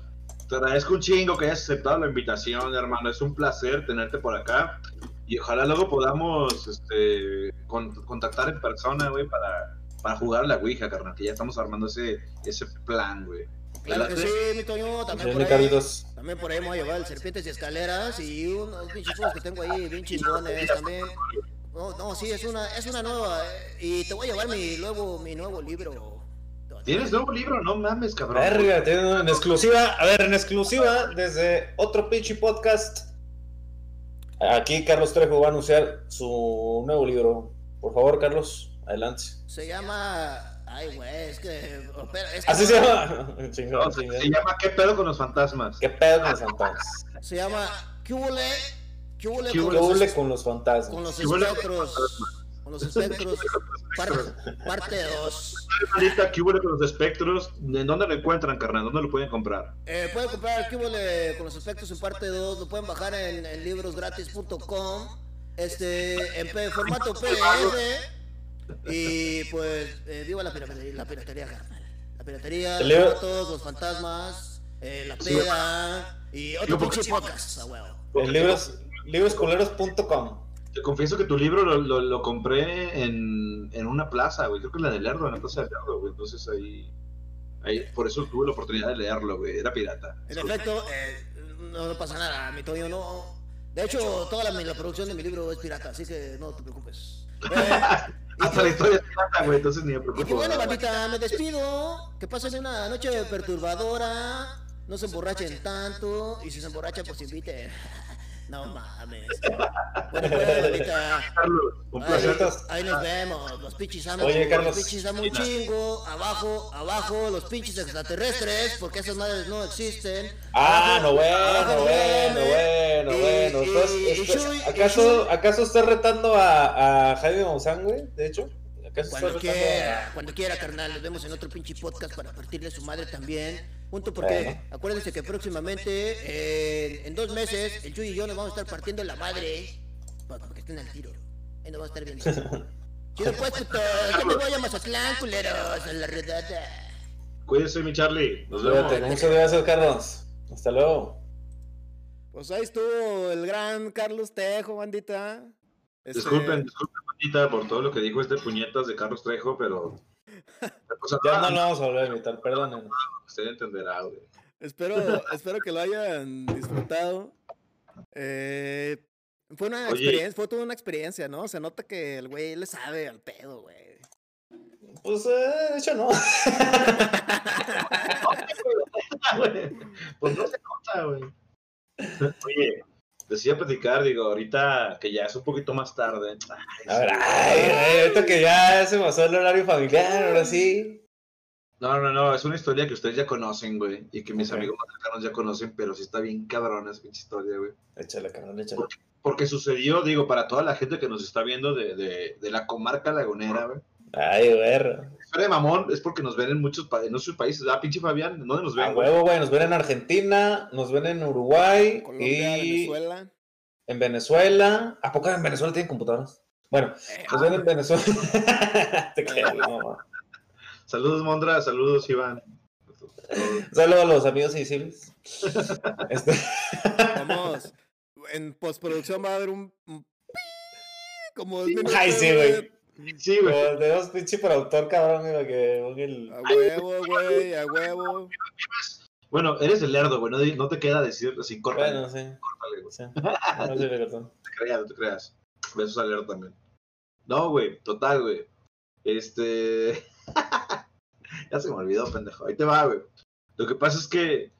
te agradezco un chingo que hayas aceptado la invitación, hermano. Es un placer tenerte por acá. Y ojalá luego podamos este, con- contactar en persona, güey, para, para jugar a la Ouija, carnal. Que ya estamos armando ese, ese plan, güey. Claro que ¿Te sí, mi Toño, también por ahí. También por ahí me voy a llevar el serpientes y escaleras y unos pinches juegos que tengo ahí bien chingones también. No, no, sí, es una, es una nueva. eh, Y te voy a llevar mi nuevo, mi nuevo libro. ¿Tienes nuevo libro? No mames, cabrón. Verga, tiene en exclusiva. A ver, en exclusiva, desde otro pinche podcast. Aquí Carlos Trejo va a anunciar su nuevo libro. Por favor, Carlos, adelante. Se llama. Ay, güey, es que. espera, es que Así no- se llama. No, Chingón, se, chingón. se llama ¿Qué pedo con los fantasmas? ¿Qué pedo con los fantasmas? Se llama. ¿Qué huele? ¿Qué huele ¿Qué con, ¿Qué los, con los fantasmas? con los ¿Qué huele con espectros? Con los espectros. Parte, parte 2. Ahorita, ¿qué huele con los espectros? ¿En dónde lo encuentran, carnal? ¿Dónde lo pueden comprar? Eh, pueden comprar ¿Qué huele con los espectros en parte 2? Lo pueden bajar en, en librosgratis.com. Este, en P- formato PDF. Y pues, eh, viva la piratería, la piratería, carnal. La piratería, los fotos, los fantasmas, eh, la peda y otro pinche podcast, a huevo. En libros, librosculeros.com. Te confieso que tu libro lo, lo, lo compré en, en una plaza, güey. Creo que en la de Lerdo, en la plaza de Lerdo, güey. Entonces ahí, ahí. Por eso tuve la oportunidad de leerlo, güey. Era pirata. En efecto, eh, no, no pasa nada, mi Toño no. De hecho, toda la, la producción de mi libro es pirata, así que no te preocupes. Eh, Hasta la historia es pirata, güey. Entonces ni me Y preocupo. que bueno, bandita, me despido. Que pasen una noche perturbadora. No se emborrachen tanto. Y si se emborrachan, pues inviten. No mames. Bueno, pues. Carlos, un placer. ahí nos vemos. Los pinches amo. Oye, Carlos. Los pinches amo un chingo. Abajo, abajo, los pinches extraterrestres. Porque esas madres no existen. Ah, Abajo, no bueno, abajo, bueno, bueno, bueno. y ¿acaso, ¿Acaso estás retando a, a Jaime Maussan, güey? De hecho. ¿Acaso Cuando quiera, cuando quiera, carnal. Nos vemos en otro pinche podcast para partirle a su madre también. Punto porque Bueno. acuérdense que próximamente, eh, en dos meses, el Chuy y yo nos vamos a estar partiendo la madre. Para, que estén al tiro. Ahí nos vamos a estar viendo. Chido pues. Ya me voy a Mazatlán, culeros. A la redada. Cuídense, mi Charlie. Nos vemos. Cuídate, muchas gracias, Carlos. Hasta luego. Pues ahí estuvo el gran Carlos Tejo, bandita. Este, Disculpen, disculpen, Patita, por todo lo que dijo este puñetas de Carlos Trejo, pero. cosa Ya no lo vamos a volver a invitar, perdónenos. Usted entenderá, güey. Espero, espero que lo hayan disfrutado. Eh, fue una Oye. experiencia, fue toda una experiencia, ¿no? Se nota que el güey le sabe al pedo, güey. Pues, eh, de hecho, no. güey. Pues no se nota, güey. Oye, decía platicar, digo, ahorita que ya es un poquito más tarde. ay, A ver, sí. ay, güey, ahorita que ya se pasó el horario familiar, ahora sí. No, no, no, es una historia que ustedes ya conocen, güey, y que mis amigos más cercanos ya conocen, pero sí está bien cabrona esa pinche historia, güey. Échale, cabrón, échale. Porque sucedió, digo, para toda la gente que nos está viendo de, de, de la comarca lagunera, güey. Ay, güey. De mamón es porque nos ven en muchos, pa- en muchos países. Ah, pinche Fabián, ¿en ¿dónde nos A ven, güey? huevo, güey. Nos ven en Argentina, nos ven en Uruguay Colombia, y Venezuela. en Venezuela. ¿A poco en Venezuela tienen computadoras? Bueno, Eh, nos ven en Venezuela. Te no. Saludos, Mondra, saludos, Iván. Saludos a los amigos invisibles. Este, Vamos. En postproducción va a haber un. como Ay, sí, güey. Sí, güey. como tenemos pinche productor, cabrón, güey, que ponga el. A huevo, güey, a huevo. Bueno, eres el lerdo, güey, no, te queda decir así, córtale, Bueno, sí. córtale, güey. sí. No sé, perdón. No te creas, no te creas. Besos al lerdo también. No, güey, total, güey. Este... ya se me olvidó, pendejo. Ahí te va, güey. Lo que pasa es que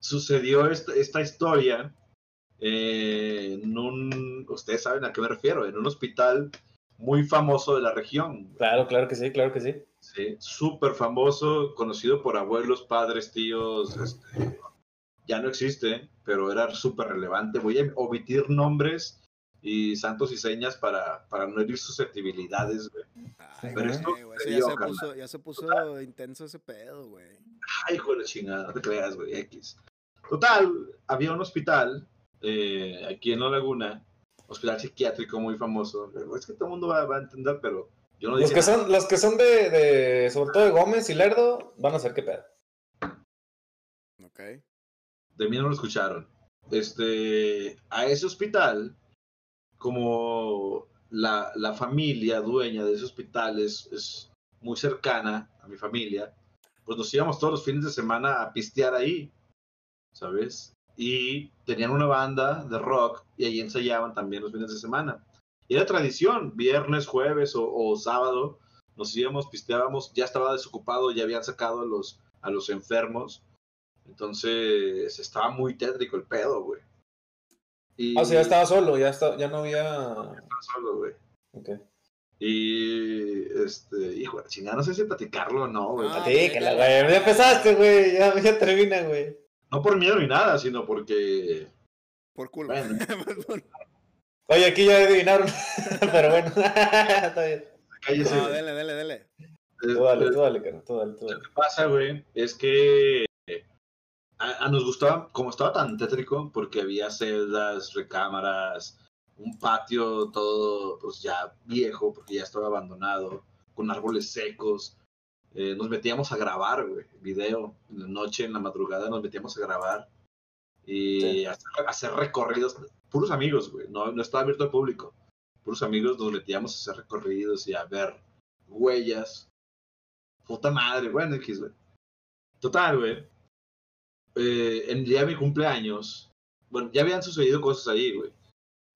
sucedió esta, esta historia eh, en un... Ustedes saben a qué me refiero, en un hospital muy famoso de la región. Claro, claro que sí, claro que sí. Sí, súper famoso, conocido por abuelos, padres, tíos, este, ya no existe, pero era súper relevante. Voy a omitir nombres y santos y señas para, para no herir susceptibilidades, güey. Ay, Pero güey, esto güey, eso se ya se puso, ya se puso intenso ese pedo, güey. Ay, hijo de la chingada, no te creas, güey, X. Total, había un hospital eh, aquí en La Laguna, hospital psiquiátrico muy famoso. Es que todo el mundo va, va a entender, pero yo no Los dije que nada. son, los que son de, de, sobre todo de Gómez y Lerdo, van a ser qué pedo. Ok. de mí no lo escucharon. Este, a ese hospital, como la, la familia dueña de ese hospital es, es muy cercana a mi familia, pues nos íbamos todos los fines de semana a pistear ahí, ¿sabes? Y tenían una banda de rock y ahí ensayaban también los fines de semana. Y era tradición, viernes, jueves o, o sábado, nos íbamos, pisteábamos, ya estaba desocupado, ya habían sacado a los, a los enfermos. Entonces estaba muy tétrico el pedo, güey. Y Ah, o sea, ya estaba solo, ya, está, ya no había. estaba solo, güey. Ok. Y este, hijo, de chingada, no sé si platicarlo o no, güey. Ah, Sí, que la güey. Ya empezaste, güey. Ya, ya termina, güey. No por miedo ni nada, sino porque. Por culo. Bueno. Oye, aquí ya adivinaron. Pero bueno, está bien. Cállese, no, dele, dele. Eh, Tú dale, tú dale, cara. Tú dale, tú Lo dale. que pasa, güey, es que a, a nos gustaba, como estaba tan tétrico, porque había celdas, recámaras, un patio todo, pues ya viejo, porque ya estaba abandonado, con árboles secos. Eh, nos metíamos a grabar, güey, video. En la noche, en la madrugada, nos metíamos a grabar y Sí. hacer, hacer recorridos. Puros amigos, güey, no, no estaba abierto al público. Puros amigos nos metíamos a hacer recorridos y a ver huellas. Puta madre, bueno, X, güey. Total, güey. Eh, en el día de mi cumpleaños, bueno, ya habían sucedido cosas ahí, güey.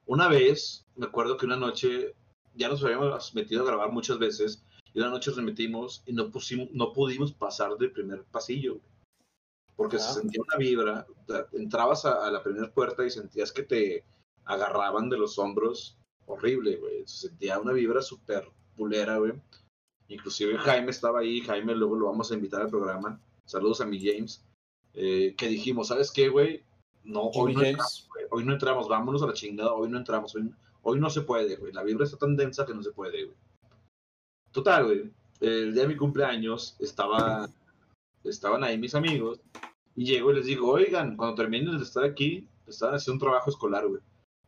Una vez, me acuerdo que una noche, ya nos habíamos metido a grabar muchas veces, y una noche nos metimos y no, pusimos, no pudimos pasar del primer pasillo. Porque se sentía una vibra. Entrabas a, a la primera puerta y sentías que te agarraban de los hombros. Horrible, güey. Se sentía una vibra súper pulera, güey. Inclusive Jaime estaba ahí, Jaime luego lo vamos a invitar al programa. Saludos a mi James. Eh, que dijimos, ¿sabes qué, güey? No, hoy no, entramos, güey. hoy no entramos, vámonos a la chingada, hoy no entramos, hoy, hoy no se puede, güey. La vibra está tan densa que no se puede, güey. Total, güey. El día de mi cumpleaños estaba, estaban ahí mis amigos y llego y les digo, oigan, cuando terminen de estar aquí, estaban haciendo un trabajo escolar, güey.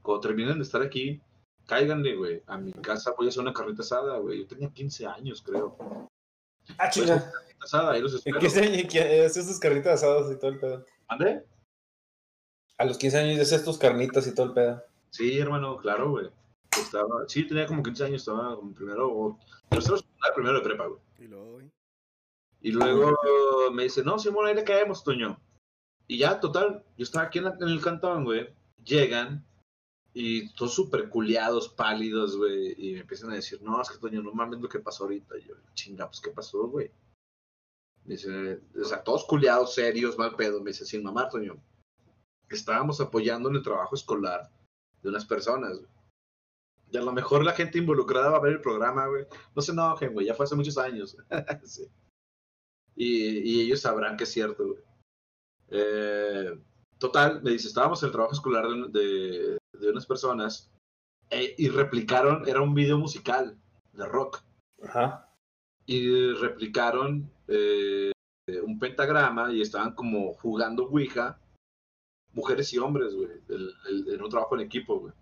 Cuando terminen de estar aquí, cáiganle, güey. A mi casa voy a hacer una carnita asada, güey. Yo tenía 15 años, creo. Ah, chinga. Asada, ahí los ¿En espero. qué se que hacías tus carritas asadas y todo el pedo? ¿Mande? A los 15 años ya haces tus carnitas y todo el pedo. Sí, hermano, claro, güey. Estaba, sí, tenía como 15 años, estaba como primero, o tercero, primero de prepa, güey. Y luego, güey. Y luego me dice, no, Simón, ahí le caemos, Toño. Y ya, total, yo estaba aquí en, la- en el cantón, güey. Llegan y todos súper culiados, pálidos, güey. Y me empiezan a decir, no, es que Toño, no mames lo que pasó ahorita. Y yo, chinga, pues, ¿qué pasó, güey? Me dice, o sea, todos culiados, serios, mal pedo. Me dice, sin mamar, Toño. Estábamos apoyando en el trabajo escolar de unas personas, güey. Y a lo mejor la gente involucrada va a ver el programa, güey. No se enojen, güey, ya fue hace muchos años. Sí. y, y ellos sabrán que es cierto, güey. Eh, total, me dice, estábamos en el trabajo escolar de, de- de unas personas eh, y replicaron, era un video musical de rock, Ajá. y replicaron eh, un pentagrama y estaban como jugando Ouija, mujeres y hombres, güey, en un trabajo en equipo, güey.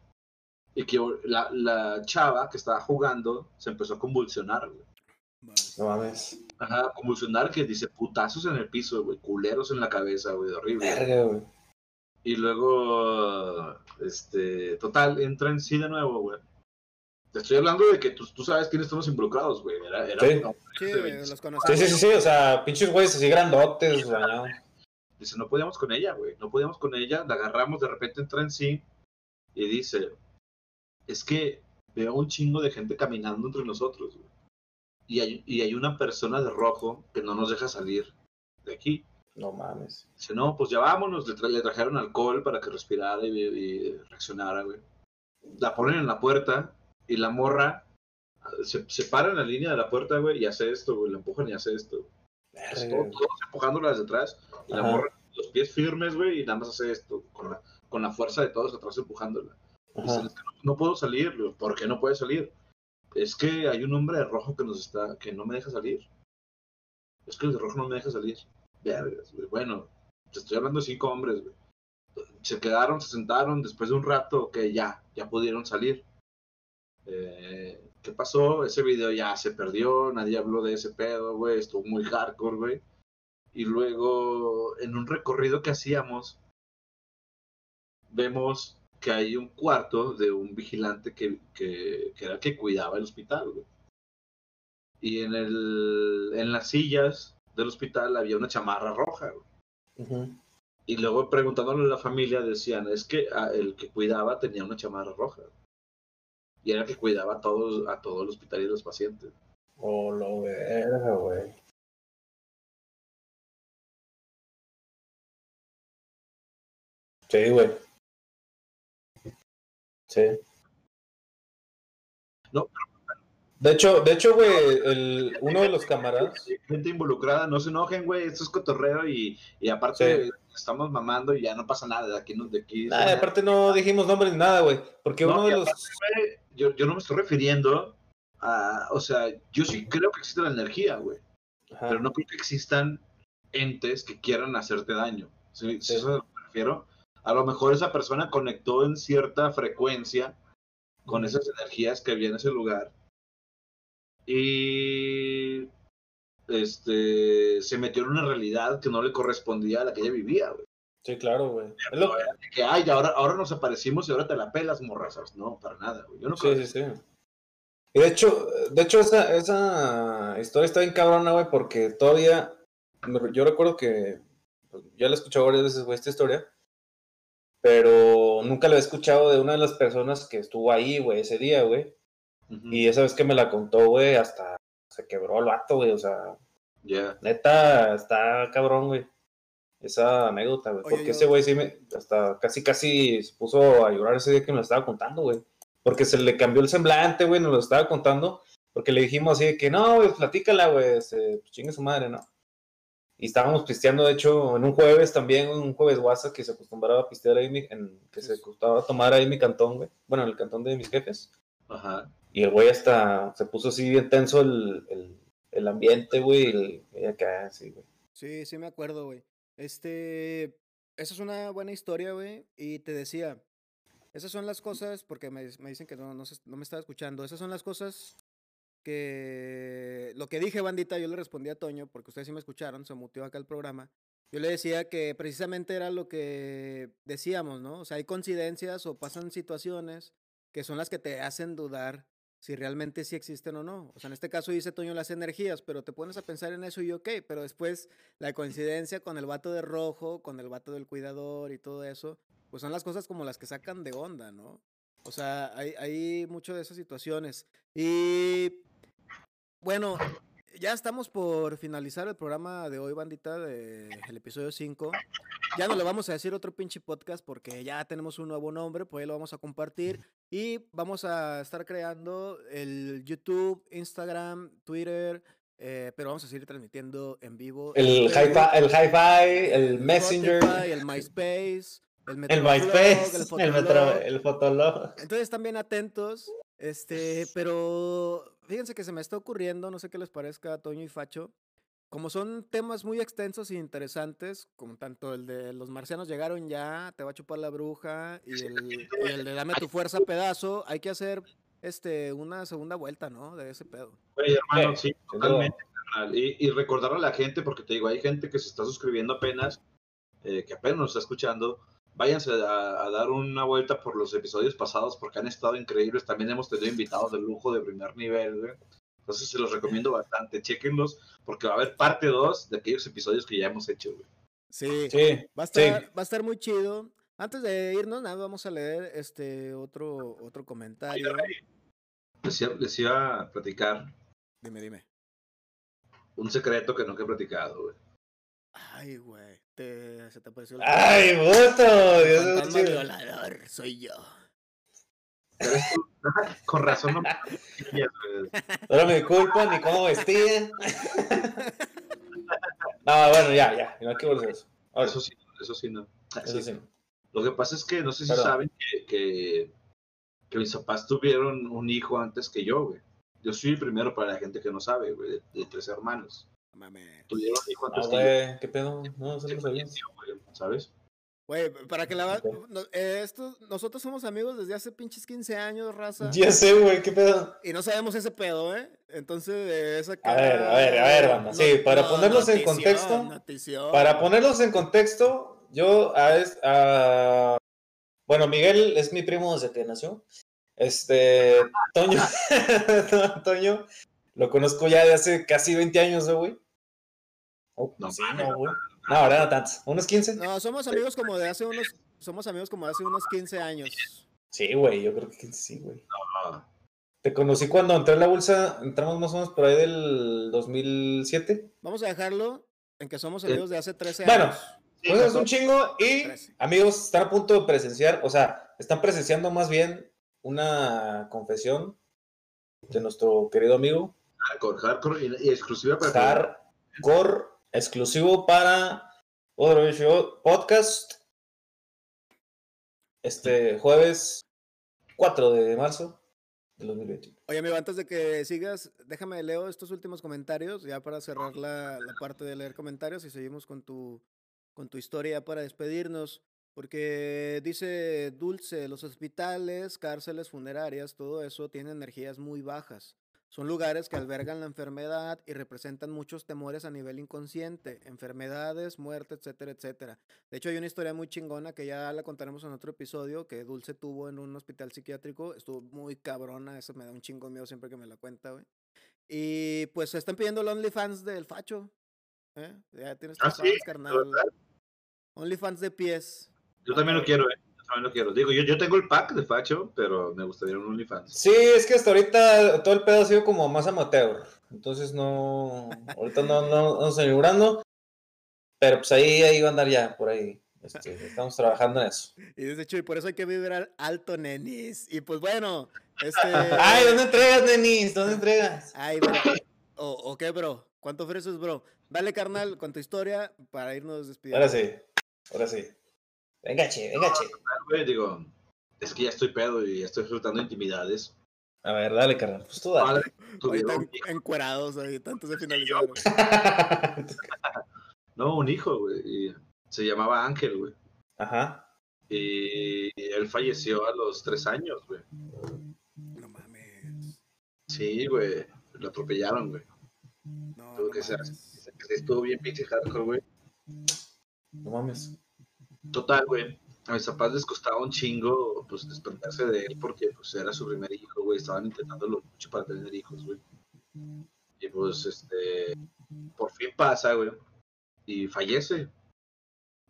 Y que la, la chava que estaba jugando se empezó a convulsionar, güey. No mames. Ajá, convulsionar que dice putazos en el piso, güey, culeros en la cabeza, güey, horrible. Verga, güey. Y luego, este, total, entra en sí de nuevo, güey. Te estoy hablando de que tú, tú sabes quiénes estamos involucrados, güey. Era, era Sí. un- Sí, de 20. los Sí, sí, sí, sí. O sea, pinches güeyes así grandotes, bañados. Dice, no podíamos con ella, güey. No podíamos con ella. La agarramos, de repente entra en sí y dice, es que veo un chingo de gente caminando entre nosotros, güey. Y hay, y hay una persona de rojo que no nos deja salir de aquí. No mames. Dice, no, pues ya vámonos. Le, tra- le trajeron alcohol para que respirara y, y reaccionara, güey. La ponen en la puerta y la morra ah, se, se para en la línea de la puerta, güey, y hace esto, güey. La empujan y hace esto. Así, Verga, todo- todos empujándola desde atrás y la morra los pies firmes, güey, y nada más hace esto con la, con la fuerza de todos atrás empujándola. Dice, Ajá. "Es que no, no puedo salir, digo, ¿por qué no puede salir? Es que hay un hombre de rojo que nos está, que no me deja salir. Es que el de rojo no me deja salir. Vergas, güey. Bueno, te estoy hablando de cinco hombres, güey. Se quedaron, se sentaron, después de un rato que ya, ya pudieron salir. Eh, ¿Qué pasó? Ese video ya se perdió, nadie habló de ese pedo, güey, estuvo muy hardcore, güey. Y luego, en un recorrido que hacíamos, vemos que hay un cuarto de un vigilante que, que, que era el que cuidaba el hospital, güey. Y en, el, en las sillas del hospital había una chamarra roja, güey. Y luego preguntándole a la familia decían, es que ah, el que cuidaba tenía una chamarra roja. Y era el que cuidaba a todos, a todo el hospital y a los pacientes. Oh, lo verga, güey. Sí, güey. Sí. No, De hecho, de hecho, güey, el, uno de los camaradas. Gente involucrada, no se enojen, güey, esto es cotorreo y, y aparte Sí. estamos mamando y ya no pasa nada de aquí. no- De aquí Nah, aparte no dijimos nombres ni nada, güey. Porque No, uno de los. güey, yo, yo no me estoy refiriendo a, o sea, yo sí creo que existe la energía, güey, Ajá. pero no creo que existan entes que quieran hacerte daño. ¿Sí? Sí. ¿Sí es a lo que me refiero? A lo mejor esa persona conectó en cierta frecuencia con esas energías que había en ese lugar y este se metió en una realidad que no le correspondía a la que ella vivía, güey. Sí, claro, güey. Es lo- De Que, ay, ahora, ahora nos aparecimos y ahora te la pelas, morrazas. No, para nada, güey. Yo no Sí, creo. sí, sí. Y de hecho, de hecho esa, esa historia está bien cabrona, güey, porque todavía, yo recuerdo que pues, ya la he escuchado varias veces, güey, esta historia, pero nunca la he escuchado de una de las personas que estuvo ahí, güey, ese día, güey. Y esa vez que me la contó, güey, hasta se quebró el vato, güey, o sea, Ya. neta, está cabrón, güey. Esa anécdota, güey. Porque yo- ese güey sí me, hasta casi, casi se puso a llorar ese día que me lo estaba contando, güey. Porque se le cambió el semblante, güey, nos lo estaba contando. Porque le dijimos así de que, no, güey, platícala, güey, este, pues chingue su madre, ¿no? Y estábamos pisteando, de hecho, en un jueves también, un jueves guasa que se acostumbraba a pistear ahí, mi- en, que se acostumbraba a tomar ahí mi cantón, güey. Bueno, en el cantón de mis jefes. Ajá. Y el güey hasta se puso así bien tenso el, el, el ambiente, güey, y acá, así, güey. Sí, sí me acuerdo, güey. Este, esa es una buena historia, güey. Y te decía, esas son las cosas, porque me, me dicen que no, no, se- no me estaba escuchando, esas son las cosas que... Lo que dije, bandita, yo le respondí a Toño, porque ustedes sí me escucharon, se mutió acá el programa. Yo le decía que precisamente era lo que decíamos, ¿no? O sea, hay coincidencias o pasan situaciones que son las que te hacen dudar si realmente sí existen o no. O sea, en este caso dice Toño las energías, pero te pones a pensar en eso y ok, pero después la coincidencia con el vato de rojo, con el vato del cuidador y todo eso, pues son las cosas como las que sacan de onda, ¿no? O sea, hay, hay mucho de esas situaciones. Y bueno, ya estamos por finalizar el programa de hoy, bandita, del episodio 5. Ya no le vamos a decir otro pinche podcast porque ya tenemos un nuevo nombre, pues ahí lo vamos a compartir. Y vamos a estar creando el YouTube, Instagram, Twitter, eh, pero vamos a seguir transmitiendo en vivo. El el, hi-fi, el Messenger, Spotify, el MySpace, el el MySpace, el, Fotolog. metro, el Fotolog. Entonces están bien atentos. Este, pero fíjense que se me está ocurriendo, no sé qué les parezca a Toño y Facho. Como son temas muy extensos e interesantes, como tanto el de los marcianos llegaron ya, te va a chupar la bruja, y el, y el de dame tu fuerza pedazo, hay que hacer este una segunda vuelta, ¿no? De ese pedo. Oye, hermano, Sí, sí, totalmente. Y, y recordar a la gente, porque te digo, hay gente que se está suscribiendo apenas, eh, que apenas nos está escuchando. Váyanse a, a dar una vuelta por los episodios pasados porque han estado increíbles. También hemos tenido invitados de lujo de primer nivel. güey. Entonces se los recomiendo bastante. Chequenlos porque va a haber parte 2 de aquellos episodios que ya hemos hecho. güey. Sí, Sí, va a sí. estar, va a estar muy chido. Antes de irnos, nada, vamos a leer este otro, otro comentario. Les, iba- les iba a platicar Dime, dime. un secreto que nunca he platicado. güey. Ay, güey. Te, se te apareció el ¡Ay, voto! Dios mío, violador, soy yo. Con razón no me. No era mi culpa ni cómo vestía. no, bueno, ya, ya. No hay que volver a eso. Ahora, Eso sí, eso sí no. eso sí. Lo que pasa es que no sé si Perdón. saben que, que, que mis papás tuvieron un hijo antes que yo, güey. Yo soy el primero para la gente que no sabe, güey, de, de tres hermanos. Mames. Tuvieron un hijo Ah, güey, ¿qué pedo? No, Se no sabía. ¿Sabes? Güey, para que la no- eh, estos- nosotros somos amigos desde hace pinches 15 años, raza. Ya sé, güey, ¿qué pedo? Y no sabemos ese pedo, ¿eh? Entonces, eh, esa A ver, a ver, a ver, banda, sí, para ponerlos en notición, contexto, notición. Para ponerlos en contexto, yo a, a- bueno, Miguel es mi primo desde que nació. Este, Toño, Toño, lo conozco ya de hace casi 20 años, ¿eh, güey. Oh, No sí, no, güey. No, ahora no tantos. ¿Unos 15? No, somos amigos como de hace unos, somos amigos como de hace unos 15 años. Sí, güey, yo creo que sí, güey. No, Te conocí cuando entré en la bolsa, entramos más o menos por ahí del 2007. Vamos a dejarlo en que somos amigos de hace 13 Bueno, años. sí, Pues es un chingo y amigos están a punto de presenciar, o sea, están presenciando más bien una confesión de nuestro querido amigo hardcore, hardcore y, y exclusiva para Hardcore exclusivo para otro Show podcast este jueves 4 de marzo del 2021. Oye, amigo, antes de que sigas, déjame leo estos últimos comentarios, ya para cerrar la, la parte de leer comentarios y seguimos con tu, con tu historia para despedirnos. Porque dice Dulce, los hospitales, cárceles, funerarias, todo eso tiene energías muy bajas. Son lugares que albergan la enfermedad y representan muchos temores a nivel inconsciente, enfermedades, muerte, etcétera, etcétera. De hecho, hay una historia muy chingona que ya la contaremos en otro episodio que Dulce tuvo en un hospital psiquiátrico. Estuvo muy cabrona, eso me da un chingo miedo siempre que me la cuenta, güey. Y pues se están pidiendo el OnlyFans del Facho. ¿eh? Ya tienes Ah, sí, fans, carnal. OnlyFans de pies. Yo también lo quiero, eh. Yo también lo quiero. Digo, yo, yo tengo el pack de Facho, pero me gustaría un OnlyFans. Sí, es que hasta ahorita todo el pedo ha sido como más amateur. Entonces no, ahorita no, no, no estoy librando. Pero pues ahí, ahí va a andar ya, por ahí. Este, estamos trabajando en eso. Y de hecho, y por eso hay que vibrar alto, nenis. Y pues bueno, este. Ay, ¿dónde entregas, Denis? ¿Dónde entregas? Ay, bro. O, o qué, bro? ¿Cuánto ofreces, bro? Dale, carnal, con tu historia para irnos despidiendo. Ahora sí, ahora sí. Venga, che, venga, che. Digo, es que ya estoy pedo y ya estoy disfrutando intimidades. A ver, dale, carnal. Pues tú dale. Hijo. encuerados ahí, antes de finalizar. güey. No, un hijo, güey. Se llamaba Ángel, güey. Ajá. Y él falleció a los tres años, güey. No mames. Sí, güey. Lo atropellaron, güey. No, Tuvo no que ser. mames. Estuvo bien pinche hardcore, güey. No mames. Total, güey. A mis papás les costaba un chingo, pues, desprenderse de él porque, pues, era su primer hijo, güey. Estaban intentándolo mucho para tener hijos, güey. Y, pues, este, por fin pasa, güey. Y fallece.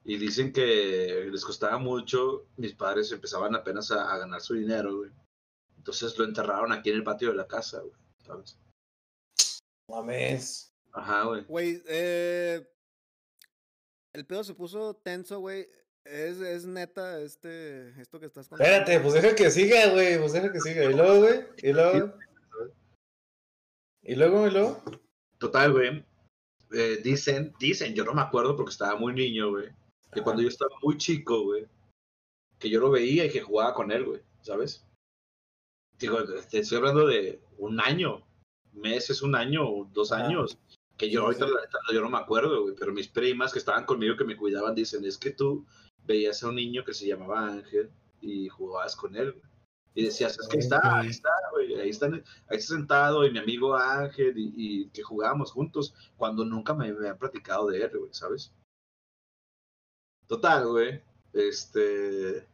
Y dicen que les costaba mucho. Mis padres empezaban apenas a, a ganar su dinero, güey. Entonces lo enterraron aquí en el patio de la casa, güey. ¿Sabes? No mames. Ajá, güey. Güey, eh, el pedo se puso tenso, güey. Es, es neta este, esto que estás contando. Espérate, pues deja que siga, güey. Pues deja que siga. Y luego, güey. Y luego. Y luego, y luego. Total, güey. eh, dicen, dicen, yo no me acuerdo porque estaba muy niño, güey. Que cuando yo estaba muy chico, güey, que yo lo veía y que jugaba con él, güey, ¿sabes? Digo, te estoy hablando de un año, meses, un año, dos años, que yo Sí, ahorita sí. la neta, yo no me acuerdo, güey, pero mis primas que estaban conmigo, que me cuidaban, dicen, es que tú veías a un niño que se llamaba Ángel y jugabas con él. Y decías, es que está, ahí está, güey, ahí está, ahí está sentado, y mi amigo Ángel, y, y que jugábamos juntos, cuando nunca me, me han platicado de él, güey, ¿sabes? Total, güey, este...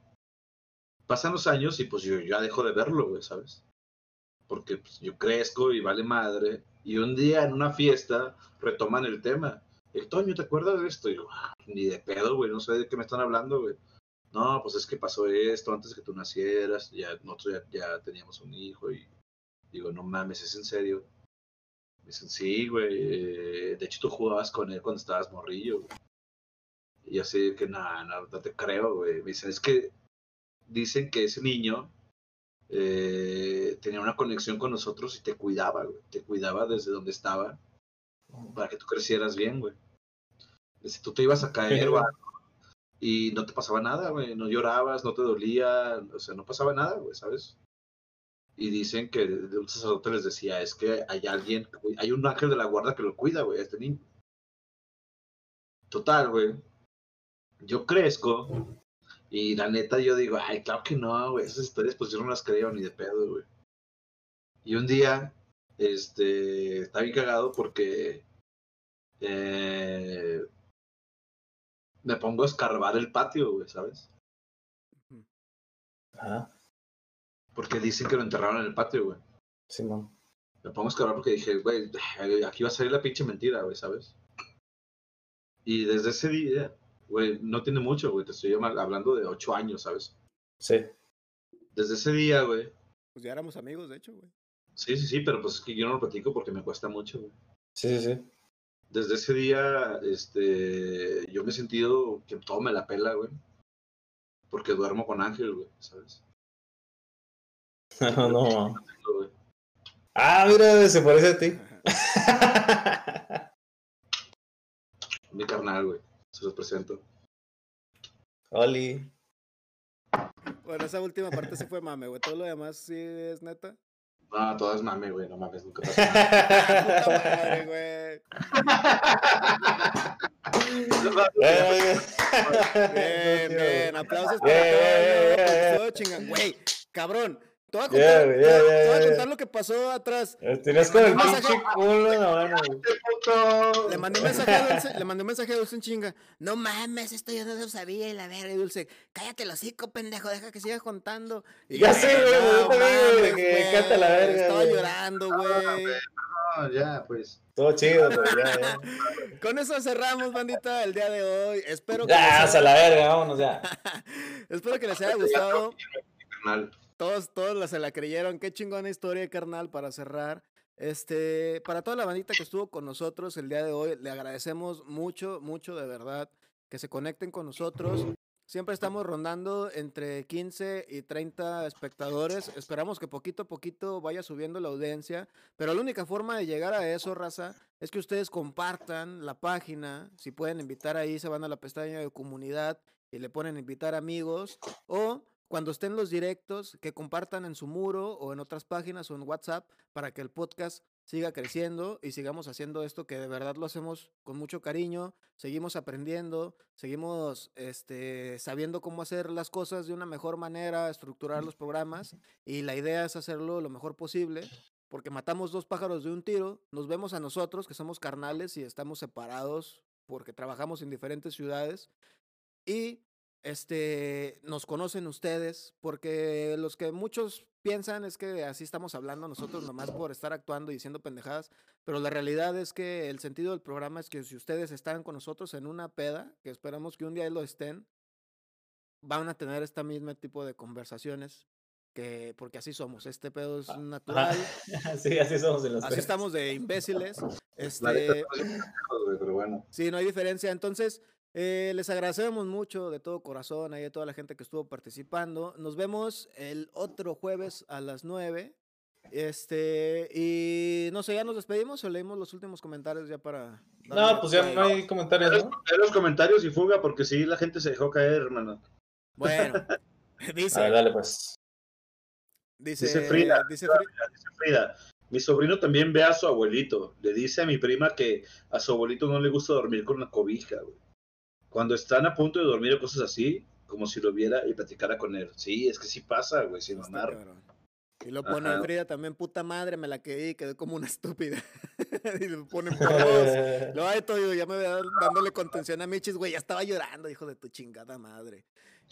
Pasan los años y pues yo ya dejo de verlo, güey, ¿sabes? Porque pues, yo crezco y vale madre, y un día en una fiesta retoman el tema. El Toño, ¿te acuerdas de esto? Y yo, "Ah, ni de pedo, güey, no sé de qué me están hablando, güey. No, pues es que pasó esto antes que tú nacieras, ya nosotros ya, teníamos un hijo y digo, no mames, ¿es en serio? Me dicen, sí, güey, eh, de hecho tú jugabas con él cuando estabas morrillo, güey. Y así que, nada, no, no te creo, güey. Me dicen, es que dicen que ese niño eh, tenía una conexión con nosotros y te cuidaba, güey. Te cuidaba desde donde estaba para que tú crecieras bien, güey. Si tú te ibas a caer algo, y no te pasaba nada, güey. No llorabas, no te dolía, o sea, no pasaba nada, güey, ¿sabes? Y dicen que de un sacerdote les decía, es que hay alguien, hay un ángel de la guarda que lo cuida, güey, a este niño. Total, güey. Yo crezco y la neta yo digo, ay, claro que no, güey, esas historias pues yo no las creo ni de pedo, güey. Y un día, este, está bien cagado porque eh, me pongo a escarbar el patio, güey, ¿sabes? Ajá. Porque dicen que lo enterraron en el patio, güey. Simón. Me pongo a escarbar porque dije, güey, aquí va a salir la pinche mentira, güey, ¿sabes? Y desde ese día, güey, no tiene mucho, güey, te estoy hablando de ocho años, ¿sabes? Sí. Desde ese día, güey. Pues ya éramos amigos, de hecho, güey. Sí, sí, sí, pero pues es que yo no lo platico porque me cuesta mucho, güey. Sí, sí, sí. Desde ese día, este, yo me he sentido que todo me la pela, güey. Porque duermo con Ángel, güey, ¿sabes? No, no. Ah, mira, se parece a ti. Mi carnal, güey. Se los presento. Oli. Bueno, esa última parte sí fue mame, güey. Todo lo demás sí es neta. No, todo es mame, güey, no mames, nunca nada. Puta madre, güey. Bien, bien. Aplausos para Todo chingan. Güey, cabrón. Te voy a contar, güey, te voy a- yeah, te voy a yeah, contar yeah. lo que pasó atrás. Tienes con el pinche culo en la mano. Le mandé un mensaje a Dulce, le mandé un mensaje a Dulce en chinga. No mames, esto yo no lo sabía y la verga. Y Dulce, cállate el hocico, pendejo, deja que sigas contando. Y Ya sé, güey, "No que me encanta la verga, Estaba güey". llorando, güey. No, ya, pues. Todo chido, pues ya, ya. Con eso cerramos, bandita, el día de hoy. Espero que, Ya, hasta haya, la verga, vámonos ya. espero que les haya gustado. Todos, todos se la creyeron. Qué chingona historia, carnal, para cerrar. Este, para toda la bandita que estuvo con nosotros el día de hoy, le agradecemos mucho, mucho de verdad que se conecten con nosotros. Siempre estamos rondando entre 15 y 30 espectadores. Esperamos que poquito a poquito vaya subiendo la audiencia. Pero la única forma de llegar a eso, raza, es que ustedes compartan la página. Si pueden invitar ahí, se van a la pestaña de comunidad y le ponen invitar amigos. O cuando estén los directos, que compartan en su muro o en otras páginas o en WhatsApp para que el podcast siga creciendo y sigamos haciendo esto que de verdad lo hacemos con mucho cariño, seguimos aprendiendo, seguimos este, sabiendo cómo hacer las cosas de una mejor manera, estructurar los programas y la idea es hacerlo lo mejor posible porque matamos dos pájaros de un tiro, nos vemos a nosotros que somos carnales y estamos separados porque trabajamos en diferentes ciudades y este nos conocen ustedes, porque los que muchos piensan es que así estamos hablando nosotros nomás por estar actuando y diciendo pendejadas, pero la realidad es que el sentido del programa es que si ustedes están con nosotros en una peda, que esperamos que un día lo estén, van a tener este mismo tipo de conversaciones, que porque así somos, este pedo es Ah, natural, sí, así somos los así pedos. estamos de imbéciles, este, pero bueno. Sí, no hay diferencia. Entonces, eh, les agradecemos mucho de todo corazón ahí a toda la gente que estuvo participando. Nos vemos el otro jueves a las 9. Este, y no sé, ya nos despedimos o leímos los últimos comentarios ya para. No, pues ya no hay comentarios, Lee ¿no? los comentarios y fuga porque sí, la gente se dejó caer, hermano. Bueno, A ver, dice, dale, pues. dice, Dice Frida, dice Frida, Fri- dice Frida, mi sobrino también ve a su abuelito. Le dice a mi prima que a su abuelito no le gusta dormir con la cobija, güey. Cuando están a punto de dormir o cosas así, como si lo viera y platicara con él. Sí, es que sí pasa, güey, sin mamar. Y lo pone Ajá. Frida también, puta madre, me la quedé y quedé como una estúpida. y lo ponen por dos. Lo hay todo, ya me voy dándole contención a Michis, güey, ya estaba llorando, hijo de tu chingada madre.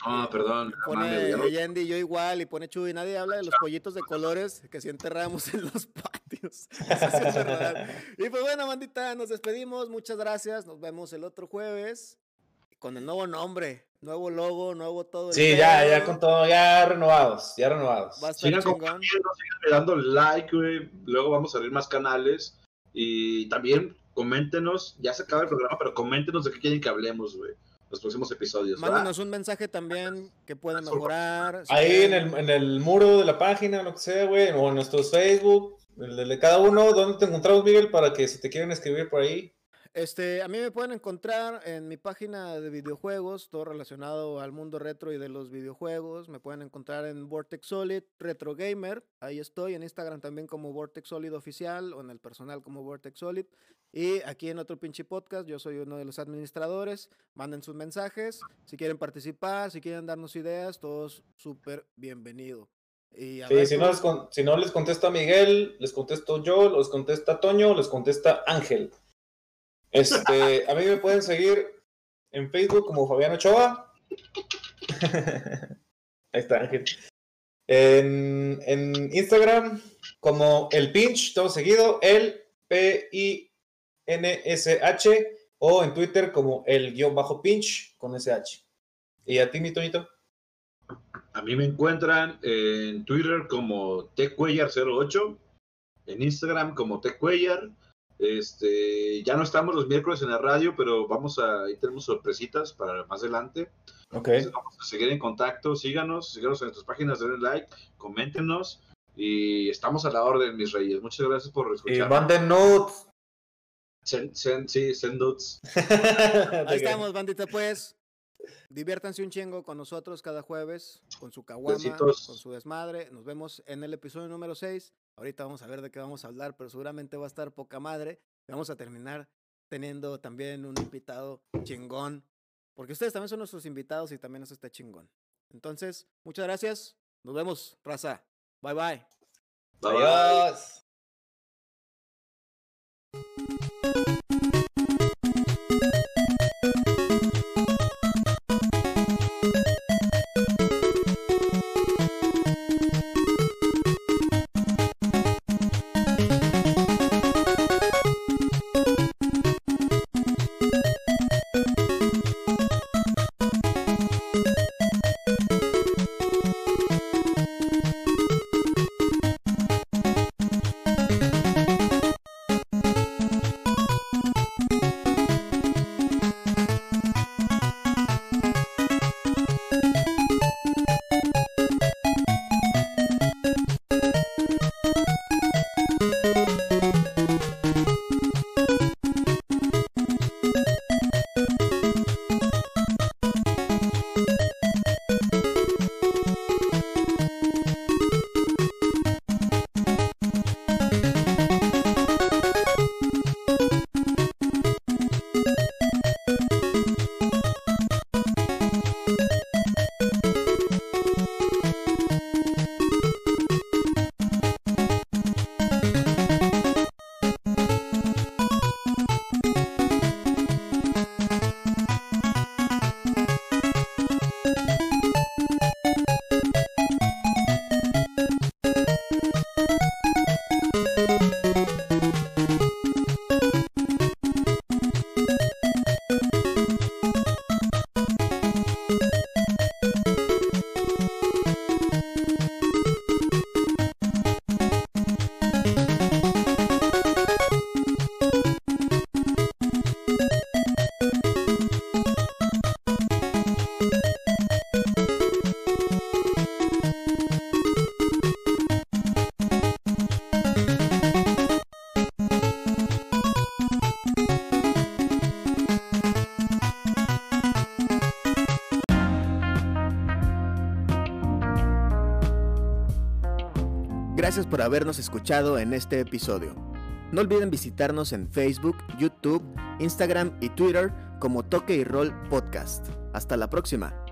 Ah, perdón. Pone Yendi, yo igual, y pone Chuy, nadie habla de los pollitos de colores que sí enterramos en los patios. Eso sí es verdad. Y pues bueno, bandita, nos despedimos, muchas gracias, nos vemos el otro jueves con el nuevo nombre, nuevo logo, nuevo todo. el Sí, ya, pedo. ya con todo, ya renovados, ya renovados. Va a estar Sigan chingón. compartiendo, sigan dando like, güey. Luego vamos a abrir más canales. Y también coméntenos, ya se acaba el programa, pero coméntenos de qué quieren que hablemos, güey. Los próximos episodios. Mándenos un mensaje también que puede mejorar. Ahí en el, en el muro de la página, lo que sea, güey, o en nuestros Facebook, el de cada uno, ¿dónde te encontramos, Miguel? Para que si te quieren escribir por ahí. Este, a mí me pueden encontrar en mi página de videojuegos, todo relacionado al mundo retro y de los videojuegos. Me pueden encontrar en Vortex Solid Retro Gamer. Ahí estoy en Instagram también como Vortex Solid oficial o en el personal como Vortex Solid. Y aquí en otro pinche podcast, yo soy uno de los administradores. Manden sus mensajes. Si quieren participar, si quieren darnos ideas, todos súper bienvenido. Y a Sí, ver si, no les con- si no les contesta Miguel, les contesto yo, les contesta Toño, les contesta Ángel. Este, a mí me pueden seguir en Facebook como Fabián Ochoa. Ahí está Ángel. En, en Instagram como el Pinch, todo seguido, el P-I-N-S-H, o en Twitter como el guion bajo Pinch con SH. ¿Y a ti, mi Toñito? A mí me encuentran en Twitter como tcuellar08, en Instagram como tcuellar. Este, ya no estamos los miércoles en la radio, pero vamos a, ahí tenemos sorpresitas para más adelante. Ok. Entonces, vamos a seguir en contacto, síganos, síganos en nuestras páginas, denle like, coméntenos y estamos a la orden, mis reyes. Muchas gracias por Y escuchar. manden nudes. Send, send- sí, send nudes. Ahí estamos, bandita, pues. Diviértanse un chingo con nosotros cada jueves, con su caguama, con su desmadre. Nos vemos en el episodio número 6. Ahorita vamos a ver de qué vamos a hablar, pero seguramente va a estar poca madre. Vamos a terminar teniendo también un invitado chingón, porque ustedes también son nuestros invitados y también eso está chingón. Entonces, muchas gracias. Nos vemos, raza. Bye, bye. Adiós. Gracias por habernos escuchado en este episodio. No olviden visitarnos en Facebook, YouTube, Instagram y Twitter como Toque y Roll Podcast. Hasta la próxima.